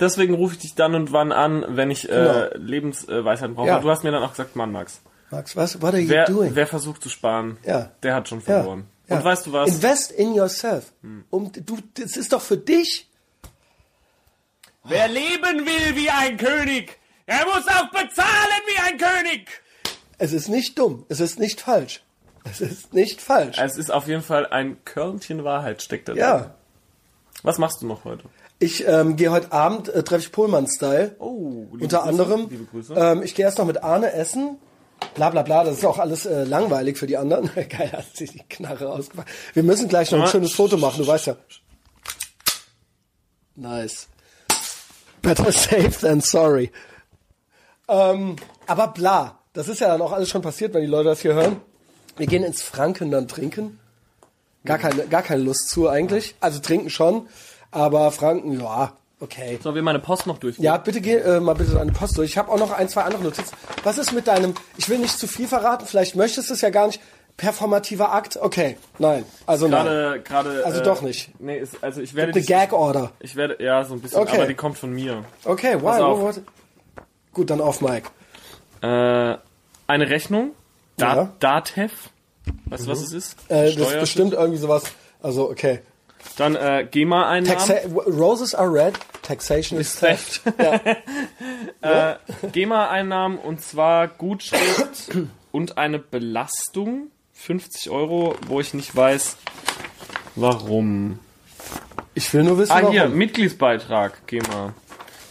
deswegen rufe ich dich dann und wann an, wenn ich äh, Lebensweisheiten brauche. Ja. Du hast mir dann auch gesagt, Mann, Max, Max, was? What are you wer, doing? wer versucht zu sparen, Ja. der hat schon verloren. ja. Und weißt du was? Invest in yourself. Um, du, das ist doch für dich. Wer leben will wie ein König, er muss auch bezahlen wie ein König. Es ist nicht dumm. Es ist nicht falsch. Es ist nicht falsch. Es ist auf jeden Fall ein Körnchen Wahrheit steckt da drin. Ja. Was machst du noch heute? Ich ähm, gehe heute Abend, äh, treffe ich Pullman-Style. Oh, liebe Unter Grüße, anderem. Liebe Grüße. Ähm, ich gehe erst noch mit Arne essen. Bla bla bla, das ist auch alles äh, langweilig für die anderen. Geil, hat sich die Knarre ausgepackt. Wir müssen gleich noch ein schönes Foto machen, du weißt ja. Nice. Better safe than sorry. Ähm, aber bla, das ist ja dann auch alles schon passiert, wenn die Leute das hier hören. Wir gehen ins Franken dann trinken. Gar keine, gar keine Lust zu eigentlich. Also trinken schon, aber Franken, ja, okay. Sollen wir meine Post noch durchgehen? Ja, bitte geh äh, mal bitte deine Post durch. Ich habe auch noch ein, zwei andere Notizen. Was ist mit deinem, ich will nicht zu viel verraten, vielleicht möchtest du es ja gar nicht, performativer Akt? Okay, nein. Also nein. Gerade, gerade. Also äh, doch nicht. Nee, ist, also ich werde. The die- Gag Order. Ich werde, ja, so ein bisschen, Okay. aber die kommt von mir. Okay, wow. Gut, dann auf Mike. Äh, eine Rechnung. Da Ja. Datev. Weißt du, was es ist? Äh, das ist bestimmt irgendwie sowas. Also, okay. Dann äh, GEMA-Einnahmen. Taxa Roses are red, taxation is theft. Ja. äh, GEMA-Einnahmen und zwar Gutschrift und eine Belastung. 50 Euro, wo ich nicht weiß, warum. Ich will nur wissen, Ah, warum. hier, Mitgliedsbeitrag, GEMA.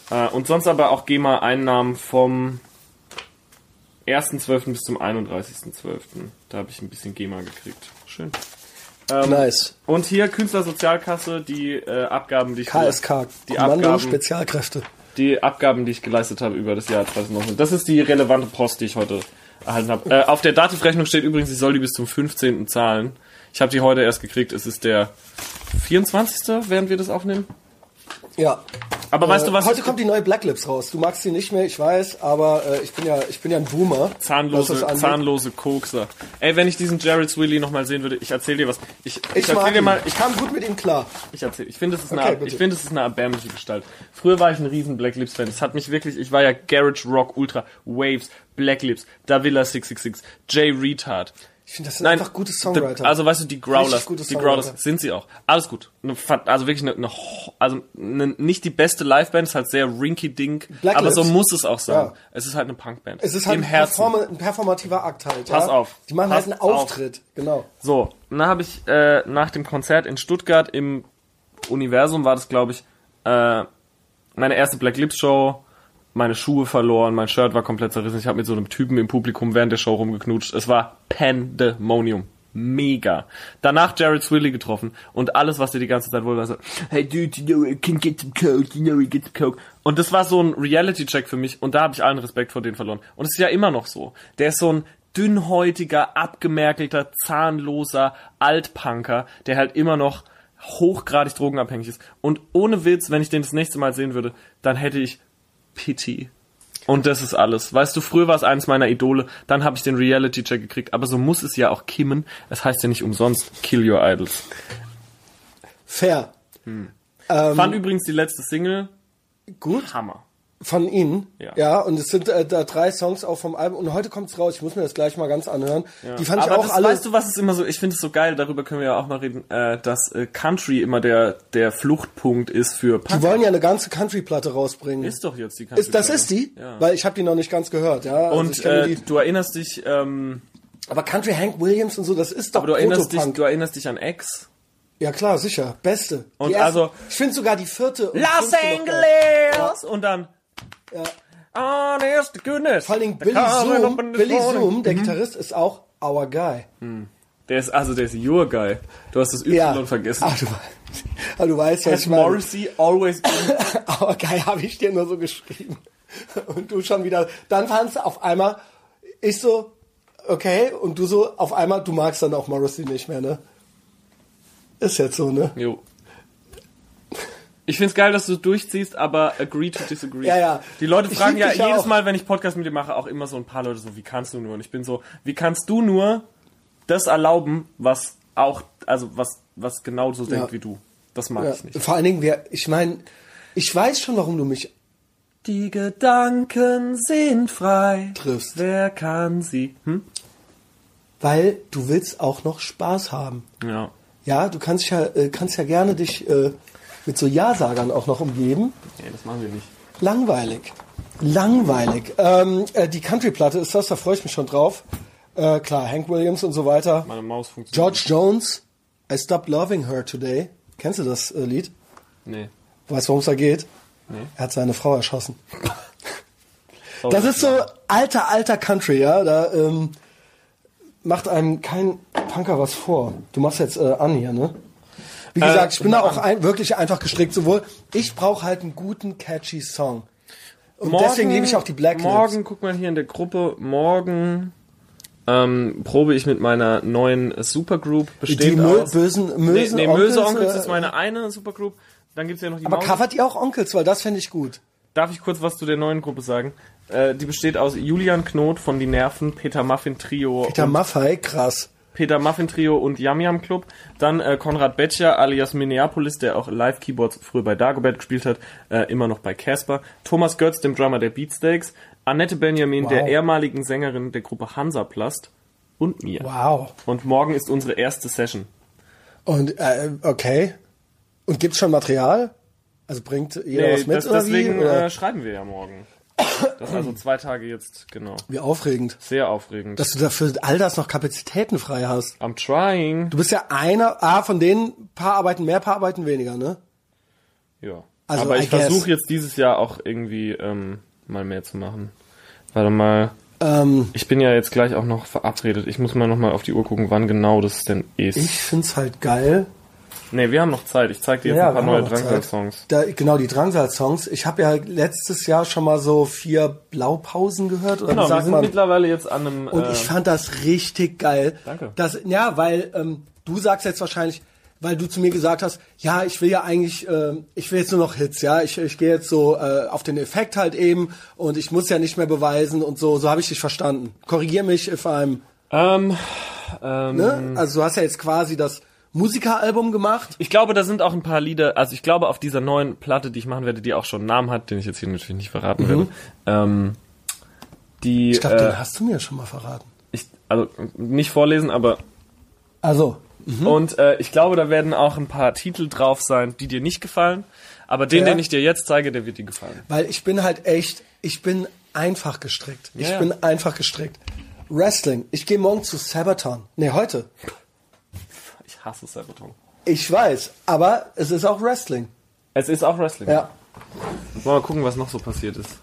Äh, und sonst aber auch GEMA-Einnahmen vom 1.12. bis zum 31.12. Da habe ich ein bisschen GEMA gekriegt. Schön. Ähm, Nice. Und hier Künstlersozialkasse, die äh, Abgaben, die ich KSK, die Kommando Abgaben, Spezialkräfte. die Abgaben, die ich geleistet habe über das Jahr 2019. Das ist die relevante Post, die ich heute erhalten habe. Äh, auf der Dativrechnung steht übrigens, ich soll die bis zum 15. zahlen. Ich habe die heute erst gekriegt. Es ist der 24. während wir das aufnehmen. Ja. Aber weißt du was? Heute kommt die neue Black Lips raus. Du magst sie nicht mehr, ich weiß, aber äh, ich bin ja, ich bin ja ein Boomer. Zahnlose, zahnlose Kokser. Ey, wenn ich diesen Jared Swilly nochmal sehen würde, ich erzähl dir was. Ich, ich, Ich, erzähl dir mal, ich kam gut mit ihm klar. ich erzähl, ich finde, es ist Okay, eine, ich finde, es ist eine erbärmliche Gestalt. Früher war ich ein riesen Black Lips Fan. Es hat mich wirklich, ich war ja Garage Rock Ultra, Waves, Black Lips, Davilla 666, Jay Retard. Ich finde, das sind Nein, einfach gute Songwriter. Also weißt du, die Growlers, die Growlers sind sie auch. Alles gut. Also wirklich eine, eine also eine, nicht die beste Liveband, ist halt sehr rinky dink, Black aber Lips. so muss es auch sein. Ja. Es ist halt eine Punkband. es ist halt Im ein, Herzen. Ein performativer Akt halt. Pass ja? auf. Die machen halt einen auf. Auftritt. Genau. So, dann habe ich äh, nach dem Konzert in Stuttgart im Universum war das, glaube ich, äh, meine erste Black Lips Show. Meine Schuhe verloren, mein Shirt war komplett zerrissen. Ich habe mit so einem Typen im Publikum während der Show rumgeknutscht. Es war Pandemonium. Mega. Danach Jared Swilly getroffen und alles, was dir die ganze Zeit wohl war, so, hey dude, you know, I can get some coke, you know, I get some coke. Und das war so ein Reality-Check für mich und da habe ich allen Respekt vor denen verloren. Und es ist ja immer noch so. Der ist so ein dünnhäutiger, abgemerkelter, zahnloser Altpunker, der halt immer noch hochgradig drogenabhängig ist. Und ohne Witz, wenn ich den das nächste Mal sehen würde, dann hätte ich Pity. Und das ist alles. Weißt du, früher war es eines meiner Idole, dann habe ich den Reality-Check gekriegt, aber so muss es ja auch kimmen. Es heißt ja nicht umsonst Kill Your Idols. Fair. Fand übrigens die letzte Single Gut. Hammer. Von ihnen. Ja. und es sind äh, da drei Songs auch vom Album. Und heute kommt's raus. Ich muss mir das gleich mal ganz anhören. Die fand aber ich auch das, alle. weißt du, was ist immer so, ich finde es so geil, darüber können wir ja auch mal reden, äh, dass äh, Country immer der, der Fluchtpunkt ist für die Punk. wollen ja eine ganze Country-Platte rausbringen. Ist doch jetzt die Country. Ist, das ist die? Ja. Weil ich habe die noch nicht ganz gehört. Ja, also Und äh, die, du erinnerst dich, ähm, aber Country Hank Williams und so, das ist doch aber du erinnerst dich, du erinnerst dich an X. Ja klar, sicher. Beste. Und Die erste- also- ich finde sogar die vierte. und Los. Angeles! Und dann, Ja. honest to goodness. Vor allen Dingen Billy Zoom, Billy. Zoom, der Gitarrist, ist auch our guy. Der ist, also der ist your guy. Du hast das Y Ja. vergessen. Ach, du, aber du weißt, was Has ich meine. Morrissey always been Our guy habe ich dir nur so geschrieben. Und du schon wieder. Dann fandst du auf einmal, ich so, okay, und du so, auf einmal, du magst dann auch Morrissey nicht mehr, ne? Ist jetzt so, ne? Jo. Ich find's geil, dass du durchziehst, aber agree to disagree. Ja, ja. Die Leute fragen ja jedes auch. Mal, wenn ich Podcast mit dir mache, auch immer so ein paar Leute so, wie kannst du nur? Und ich bin so, wie kannst du nur das erlauben, was auch, also was, was genau so denkt Ja. wie du? Das mag Ja. ich nicht. Vor allen Dingen, wer, ich meine, ich weiß schon, warum du mich Die Gedanken sind frei. Triffst. Wer kann sie? Hm? weil du willst auch noch Spaß haben. Ja. Ja, du kannst ja, äh, kannst ja gerne dich äh, mit so Ja-Sagern auch noch umgeben. Nee, das machen wir nicht. Langweilig. Langweilig. Ähm, äh, die Country-Platte ist das, da freue ich mich schon drauf. Äh, klar, Hank Williams und so weiter. Meine Maus funktioniert. George Jones, I Stopped Loving Her Today. Kennst du das äh, Lied? Nee. Weißt du, worum es da geht? Nee. Er hat seine Frau erschossen. Sorry. Das ist so alter, alter Country, ja. Da ähm, macht einem kein Punker was vor. Du machst jetzt äh, an hier, ne? Wie gesagt, ich bin da auch ein, wirklich einfach gestrickt. Sowohl ich brauche halt einen guten, catchy Song. Und deswegen liebe ich auch die Black Lips. Morgen, guck mal hier in der Gruppe, morgen ähm, probe ich mit meiner neuen Supergroup die bestehend Mö aus. bösen nee, Mösen nee, Möse Onkels äh, ist meine eine Supergroup. Dann gibt's ja noch die Aber Maus. covert ihr auch Onkels, weil das fände ich gut. Darf ich kurz was zu der neuen Gruppe sagen? Äh, die besteht aus Julian Knot von Die Nerven, Peter Muffin Trio Peter Maffei, krass. Peter Muffin Trio und Yam Yam Club. Dann äh, Konrad Betscher alias Minneapolis, der auch Live-Keyboards früher bei Dagobert gespielt hat, äh, immer noch bei Casper. Thomas Götz, dem Drummer der Beatsteaks. Annette Benjamin, Wow. der ehemaligen Sängerin der Gruppe Hansaplast. Und mir. Wow. Und morgen ist unsere erste Session. Und äh, okay. Und gibt's schon Material? Also bringt jeder was mit das, oder deswegen wie? Oder? Äh, schreiben wir ja morgen. Das also zwei Tage jetzt, genau. wie aufregend, Sehr aufregend. dass du dafür all das noch Kapazitäten frei hast. I'm trying. Du bist ja einer, ah, von denen paar arbeiten mehr, paar arbeiten weniger, ne? Ja. Also, Aber I ich versuche jetzt dieses Jahr auch irgendwie ähm, mal mehr zu machen. Warte mal. Ähm, Ich bin ja jetzt gleich auch noch verabredet. Ich muss mal noch mal auf die Uhr gucken, wann genau das denn ist. ich find's halt geil. Nee, wir haben noch Zeit. Ich zeig dir jetzt ein paar neue. Drangsal-Songs. Genau, die Drangsal-Songs. Ich habe ja letztes Jahr schon mal so vier Blaupausen gehört. Oder Genau, wir sind man? mittlerweile jetzt an einem... Und äh, ich fand das richtig geil. Danke. Das, ja, weil ähm, du sagst jetzt wahrscheinlich, weil du zu mir gesagt hast, ja, ich will ja eigentlich, ähm, ich will jetzt nur noch Hits, ja, ich, ich gehe jetzt so äh, auf den Effekt halt eben und ich muss ja nicht mehr beweisen und so, so habe ich dich verstanden. Korrigier mich if I'm, ähm, ähm, ne? Also du hast ja jetzt quasi das Musikeralbum gemacht. Ich glaube, da sind auch ein paar Lieder, also ich glaube auf dieser neuen Platte, die ich machen werde, die auch schon einen Namen hat, den ich jetzt hier natürlich nicht verraten werde, ähm, die, Mhm. Ich glaube, äh, den hast du mir schon mal verraten. ich, also nicht vorlesen, aber Also, Und äh, ich glaube, da werden auch ein paar Titel drauf sein, die dir nicht gefallen. Aber den, Ja. den ich dir jetzt zeige, der wird dir gefallen. weil ich bin halt echt, ich bin einfach gestrickt. Ich Ja, ja. bin einfach gestrickt. Wrestling. Ich gehe morgen zu Sabaton. Nee, heute. Ich hasse Sabaton. Ich weiß, aber es ist auch Wrestling. Es ist auch Wrestling. Ja. Wollen wir mal gucken, was noch so passiert ist.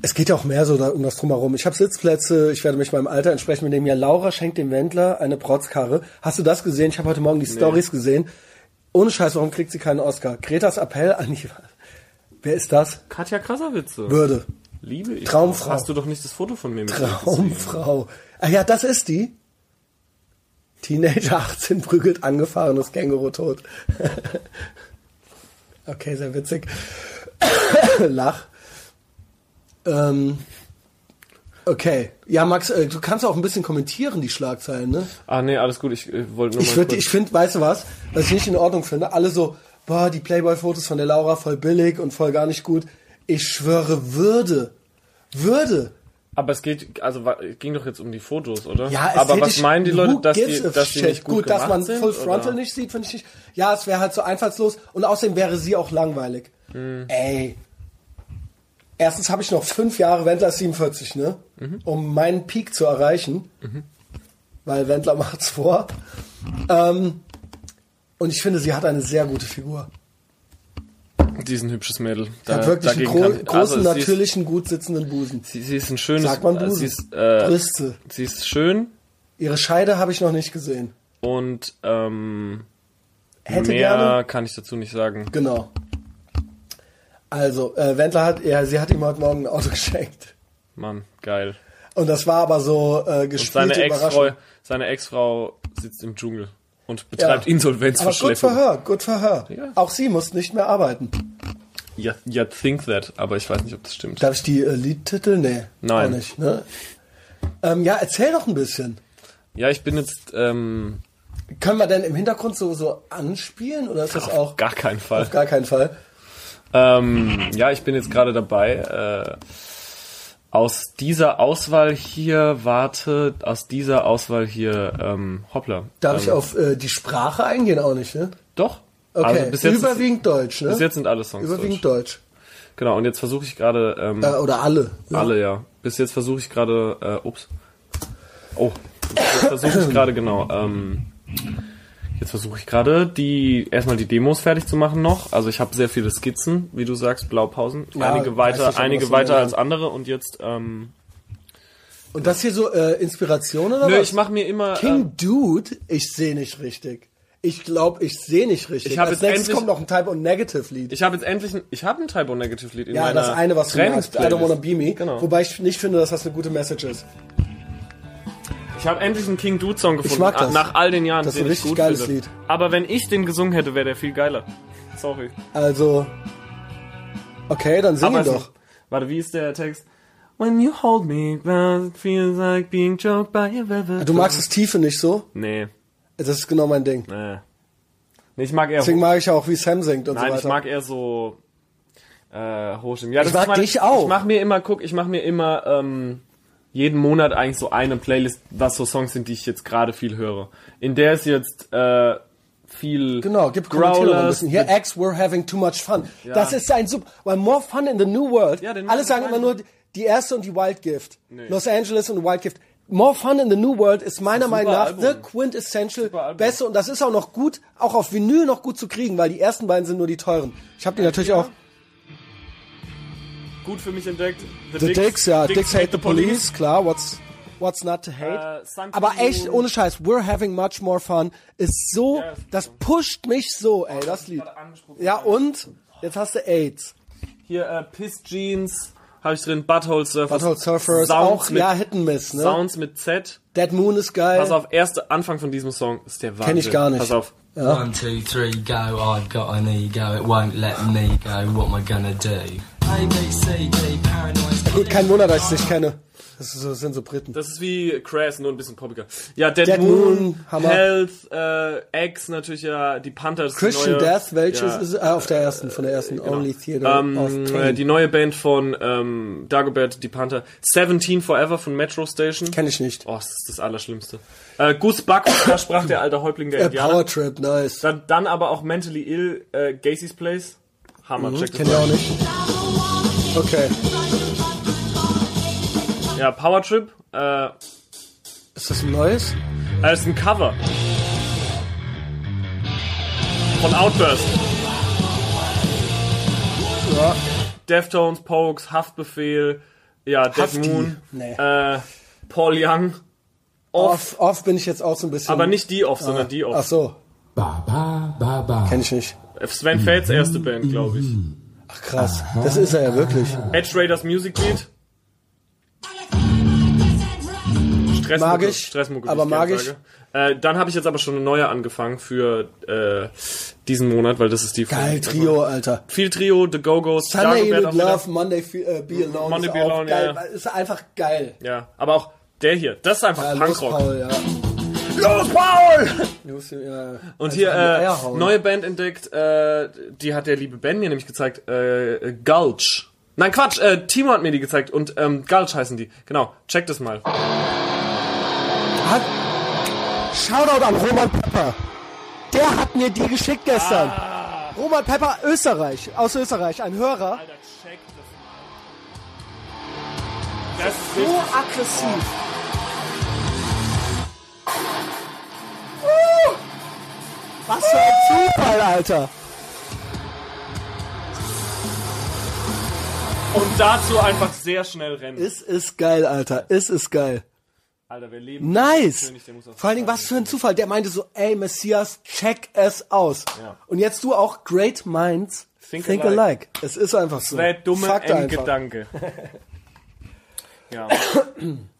Es geht ja auch mehr so da, um das Drumherum. Ich habe Sitzplätze, ich werde mich meinem Alter entsprechend mitnehmen. Ja, Laura schenkt dem Wendler eine Protzkarre. Hast du das gesehen? Ich habe heute Morgen die Stories gesehen. Ohne Scheiß, warum kriegt sie keinen Oscar? Gretas Appell an die... Wer ist das? Katja Krasavitze. Würde. Liebe ich. Traumfrau. Hast du doch nicht das Foto von mir mit? Traumfrau. Ah ja, das ist die. Teenager 18 prügelt angefahrenes Känguru tot. okay, sehr witzig. Lach. Ähm, okay. Ja, Max, äh, du kannst auch ein bisschen kommentieren, die Schlagzeilen, ne? Ah, nee, alles gut. Ich äh, wollte nur Ich, mal würd, ich finde, weißt du was, was ich nicht in Ordnung finde? Alle so, boah, die Playboy-Fotos von der Laura voll billig und voll gar nicht gut. Ich schwöre, Würde. Würde. Aber es geht, also es ging doch jetzt um die Fotos, oder? Ja, Aber was meinen die Leute, dass die, dass die nicht gut, gut dass man sind, Full Frontal oder? nicht sieht, finde ich nicht. Ja, es wäre halt so einfallslos und außerdem wäre sie auch langweilig. Hm. Ey. Erstens habe ich noch fünf Jahre Wendler ist 47, ne? Mhm. Um meinen Peak zu erreichen. Weil Wendler macht's vor. Ähm, und ich finde, sie hat eine sehr gute Figur. Die ist ein hübsches Mädel. Sie hat wirklich einen gro kann großen, also sie ist- natürlichen, gut sitzenden Busen. Sie, sie ist ein schönes. Sagt man Busen? Sie ist, äh, Brüste. sie ist schön Ihre Scheide habe ich noch nicht gesehen. und ähm, Hätte mehr gerne. kann ich dazu nicht sagen. Genau. Also, äh, Wendler hat, ja, sie hat ihm heute Morgen ein Auto geschenkt. Mann, geil. Und das war aber so äh, Und gespielte seine Ex-Frau, sitzt im Dschungel und betreibt Ja. Insolvenzverschleppung. Aber gut für her, gut für her. Ja. Auch sie muss nicht mehr arbeiten. Ja, ja, think that, aber ich weiß nicht, ob das stimmt. Darf ich die äh, Liedtitel? Nee. Nein. Auch nicht, ne? ähm, ja, erzähl doch ein bisschen. Ja, ich bin jetzt ähm, Können wir denn im Hintergrund so, so anspielen oder ist das auch gar keinen Fall. auf gar keinen Fall? Ähm, ja, ich bin jetzt gerade dabei. Äh, aus dieser Auswahl hier, warte, aus dieser Auswahl hier, ähm, hoppla. Darf ähm, ich auf äh, die Sprache eingehen? Auch nicht, ne? Doch. Okay, Also bis jetzt, überwiegend Deutsch, ne? bis jetzt sind alle Songs überwiegend Deutsch. Deutsch. Genau, und jetzt versuche ich gerade, ähm, Äh, oder alle. ne? alle, ja. Bis jetzt versuche ich gerade, äh, ups. Oh, jetzt versuche ich gerade, genau, ähm, jetzt versuche ich gerade, die, erstmal die Demos fertig zu machen noch. Also ich habe sehr viele Skizzen, wie du sagst, Blaupausen. Ja, einige weiter, schon, einige weiter als andere und jetzt, ähm, Und das hier so äh, Inspiration oder nö, was? ich mache mir immer, King Dude, ich sehe nicht richtig. Ich glaube, ich sehe nicht richtig. Ich hab Als jetzt nächstes endlich- kommt noch ein Type und Negative Lied. Ich habe jetzt endlich, ein, ich habe ein Typo Negative Lied in ja, meiner das eine, was du magst. I don't wanna be me. Genau. Wobei ich nicht finde, dass das eine gute Message ist. Ich habe endlich einen King Dude Song gefunden. mag das. Nach all den Jahren, Das ist ein ich richtig geiles finde. Lied. Aber wenn ich den gesungen hätte, wäre der viel geiler. Sorry. Also, okay, dann sing Aber ihn doch. Warte, wie ist der Text? When you hold me, it feels like being choked by a velvet. Du magst das Tiefe nicht so? Nee, Das ist genau mein Ding. nee. Nee, ich mag eher Deswegen mag ich auch, wie Sam singt und Nein, so ich weiter. mag eher so äh, Stimmen. Ja, das Ich mag meine, dich auch. Ich mach mir immer, guck, ich mach mir immer ähm, jeden Monat eigentlich so eine Playlist, was so Songs sind, die ich jetzt gerade viel höre. In der ist jetzt äh, viel Genau, gib ein Growlers. bisschen. Hier, X, we're having too much fun. Das ist ein super, weil more fun in the new world. Ja, Alle sagen immer nur die erste und die Wild Gift. Los Angeles und Wild Gift. More Fun in the New World ist meiner Meinung nach Album. the quintessential beste und das ist auch noch gut, auch auf Vinyl noch gut zu kriegen, weil die ersten beiden sind nur die teuren. Ich habe die natürlich auch. Gut für mich entdeckt. The Dicks, ja, Dicks, Hate the Police, klar, what's, what's not to hate. Sun Aber echt, ohne Scheiß, We're Having Much More Fun ist so, Ja, ist das pusht mich so, ey, das Lied. Ja, und, jetzt hast du AIDS. Hier äh, Piss Jeans habe ich drin, Butthole Surfers. Butthole Surfers, Sounds auch, mit, ja, Hit and Miss, ne? Sounds mit Z. Dead Moon ist geil. Pass auf, erster Anfang von diesem Song ist der Wahnsinn. Kenn ich gar nicht. Pass auf. One, two, three, go. I've got an ego. It won't let me go. What am I gonna do? A, B, C, D, paranoid. Gut, kein Wunder, dass ich nicht kenne. Das, ist, das sind so Briten. Das ist wie Crash, nur ein bisschen poppiger. Ja, Dead, Dead Moon, Moon, Hammer. Health, äh, X natürlich ja, die Panther. das ist die Christian neue, Death, welches ja, ist, ah, auf der ersten, von der ersten Only Theater of Ähm, Pain. äh, die neue Band von ähm, Dagobert, die Panther. 17 Forever von Metro Station. Kenn ich nicht. Oh, das ist das Allerschlimmste. Äh, Gus Buck, da sprach der alte Häuptling der Äh, Indianer. Power Trip, nice. Dann, dann aber auch Mentally Ill, äh, Gacy's Place. Hammer, check das Kenn ich auch nicht. Okay. Ja, Power Trip. Äh, Ist das ein neues? das ist ein Cover. Von Outburst. Ja. Deftones, Pokes, Haftbefehl, ja, Dead Hafti. Moon, Nee. äh, Paul Young. Off, Off, off bin ich jetzt auch so ein bisschen. aber nicht die Off, sondern die Ach Off. so, Ba, ba, ba, ba. kenn ich nicht. Sven Fates erste Band, glaube ich. Ach krass, das ist er ja wirklich. Edge Raiders Music Beat. Ich, Stressmucke, aber ich mag gern ich. sage. Äh, dann habe ich jetzt aber schon eine neue angefangen für äh, diesen Monat, weil das ist die Geil, Trio, Alter. Viel Trio, The Go-Go's, Sunday you. Love, Monday äh, Be Alone Monday ist Be Alone, geil. ja. Ist einfach geil. Ja, aber auch der hier, das ist einfach Ja, los, Punkrock. Paul, ja. Los, Paul! Los, ja. Und hier die Eier äh, neue Band entdeckt, äh, die hat der liebe Ben mir nämlich gezeigt, äh, Gulch. Nein, Quatsch, äh, Timo hat mir die gezeigt und ähm, Gulch heißen die. Genau, check das mal. Hat, Shoutout an Roman Pepper. Der hat mir die geschickt gestern. Ah. Roman Pepper, Österreich, aus Österreich, ein Hörer. Alter, check das. Das ist So aggressiv. Uh, was für ein Zufall, Alter. Und dazu einfach sehr schnell rennen. Es ist geil, Alter. Es ist geil. Alter, wir leben. Nice. König, auf Vor allen Dingen, was für ein Zufall. Der meinte so, ey, Messias, check es aus. Ja. Und jetzt du auch, great minds think, Think alike. alike. Es ist einfach so. Wäre dumme Fakt einfach. Endgedanke. ja.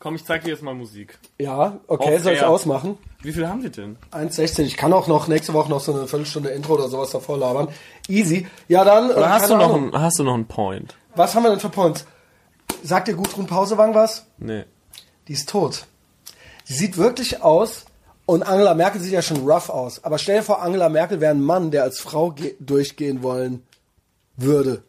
Komm, ich zeig dir jetzt mal Musik. Ja, okay, Off soll ich ausmachen? Wie viel haben wir denn? 1,16. Ich kann auch noch nächste Woche noch so eine Viertelstunde Intro oder sowas davor labern. Easy. Ja, dann. äh, Oder hast du, noch Ahnung. ein, hast du noch einen Point? Was haben wir denn für Points? Sagt dir Gudrun Pausewang was? Nee. Die ist tot. Die sieht wirklich aus. Und Angela Merkel sieht ja schon rough aus. Aber stell dir vor, Angela Merkel wäre ein Mann, der als Frau ge- durchgehen wollen würde.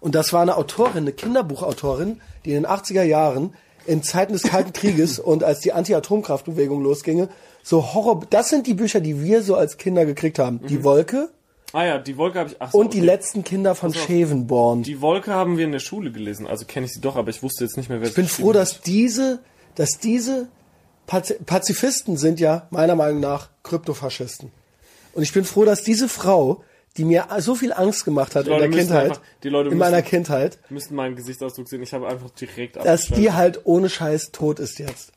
Und das war eine Autorin, eine Kinderbuchautorin, die in den 80er Jahren in Zeiten des Kalten Krieges und als die Anti-Atomkraftbewegung losginge, so Horror, das sind die Bücher, die wir so als Kinder gekriegt haben. Die Wolke Ah ja, die Wolke habe ich. Ach so, und die okay. letzten Kinder von Schevenborn. Die Wolke haben wir in der Schule gelesen, also kenne ich sie doch, aber ich wusste jetzt nicht mehr, wer Ich bin froh, dass diese, dass diese Pazifisten sind ja meiner Meinung nach Kryptofaschisten. Und ich bin froh, dass diese Frau, die mir so viel Angst gemacht hat in der müssen Kindheit, einfach- die Leute in müssen- meiner Kindheit, müssten meinen Gesichtsausdruck sehen. Ich habe einfach direkt dass die halt ohne Scheiß tot ist jetzt.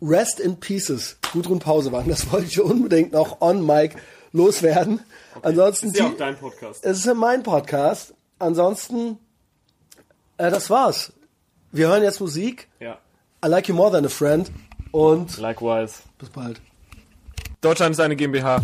Rest in Pieces. Gudrun Pausewang. Das wollte ich unbedingt noch on mic loswerden. Ansonsten ist ja auch dein Podcast. es ist ja mein Podcast. Ansonsten, äh, das war's. Wir hören jetzt Musik. Ja, I like you more than a friend. Und likewise. bis bald. Deutschland ist eine GmbH.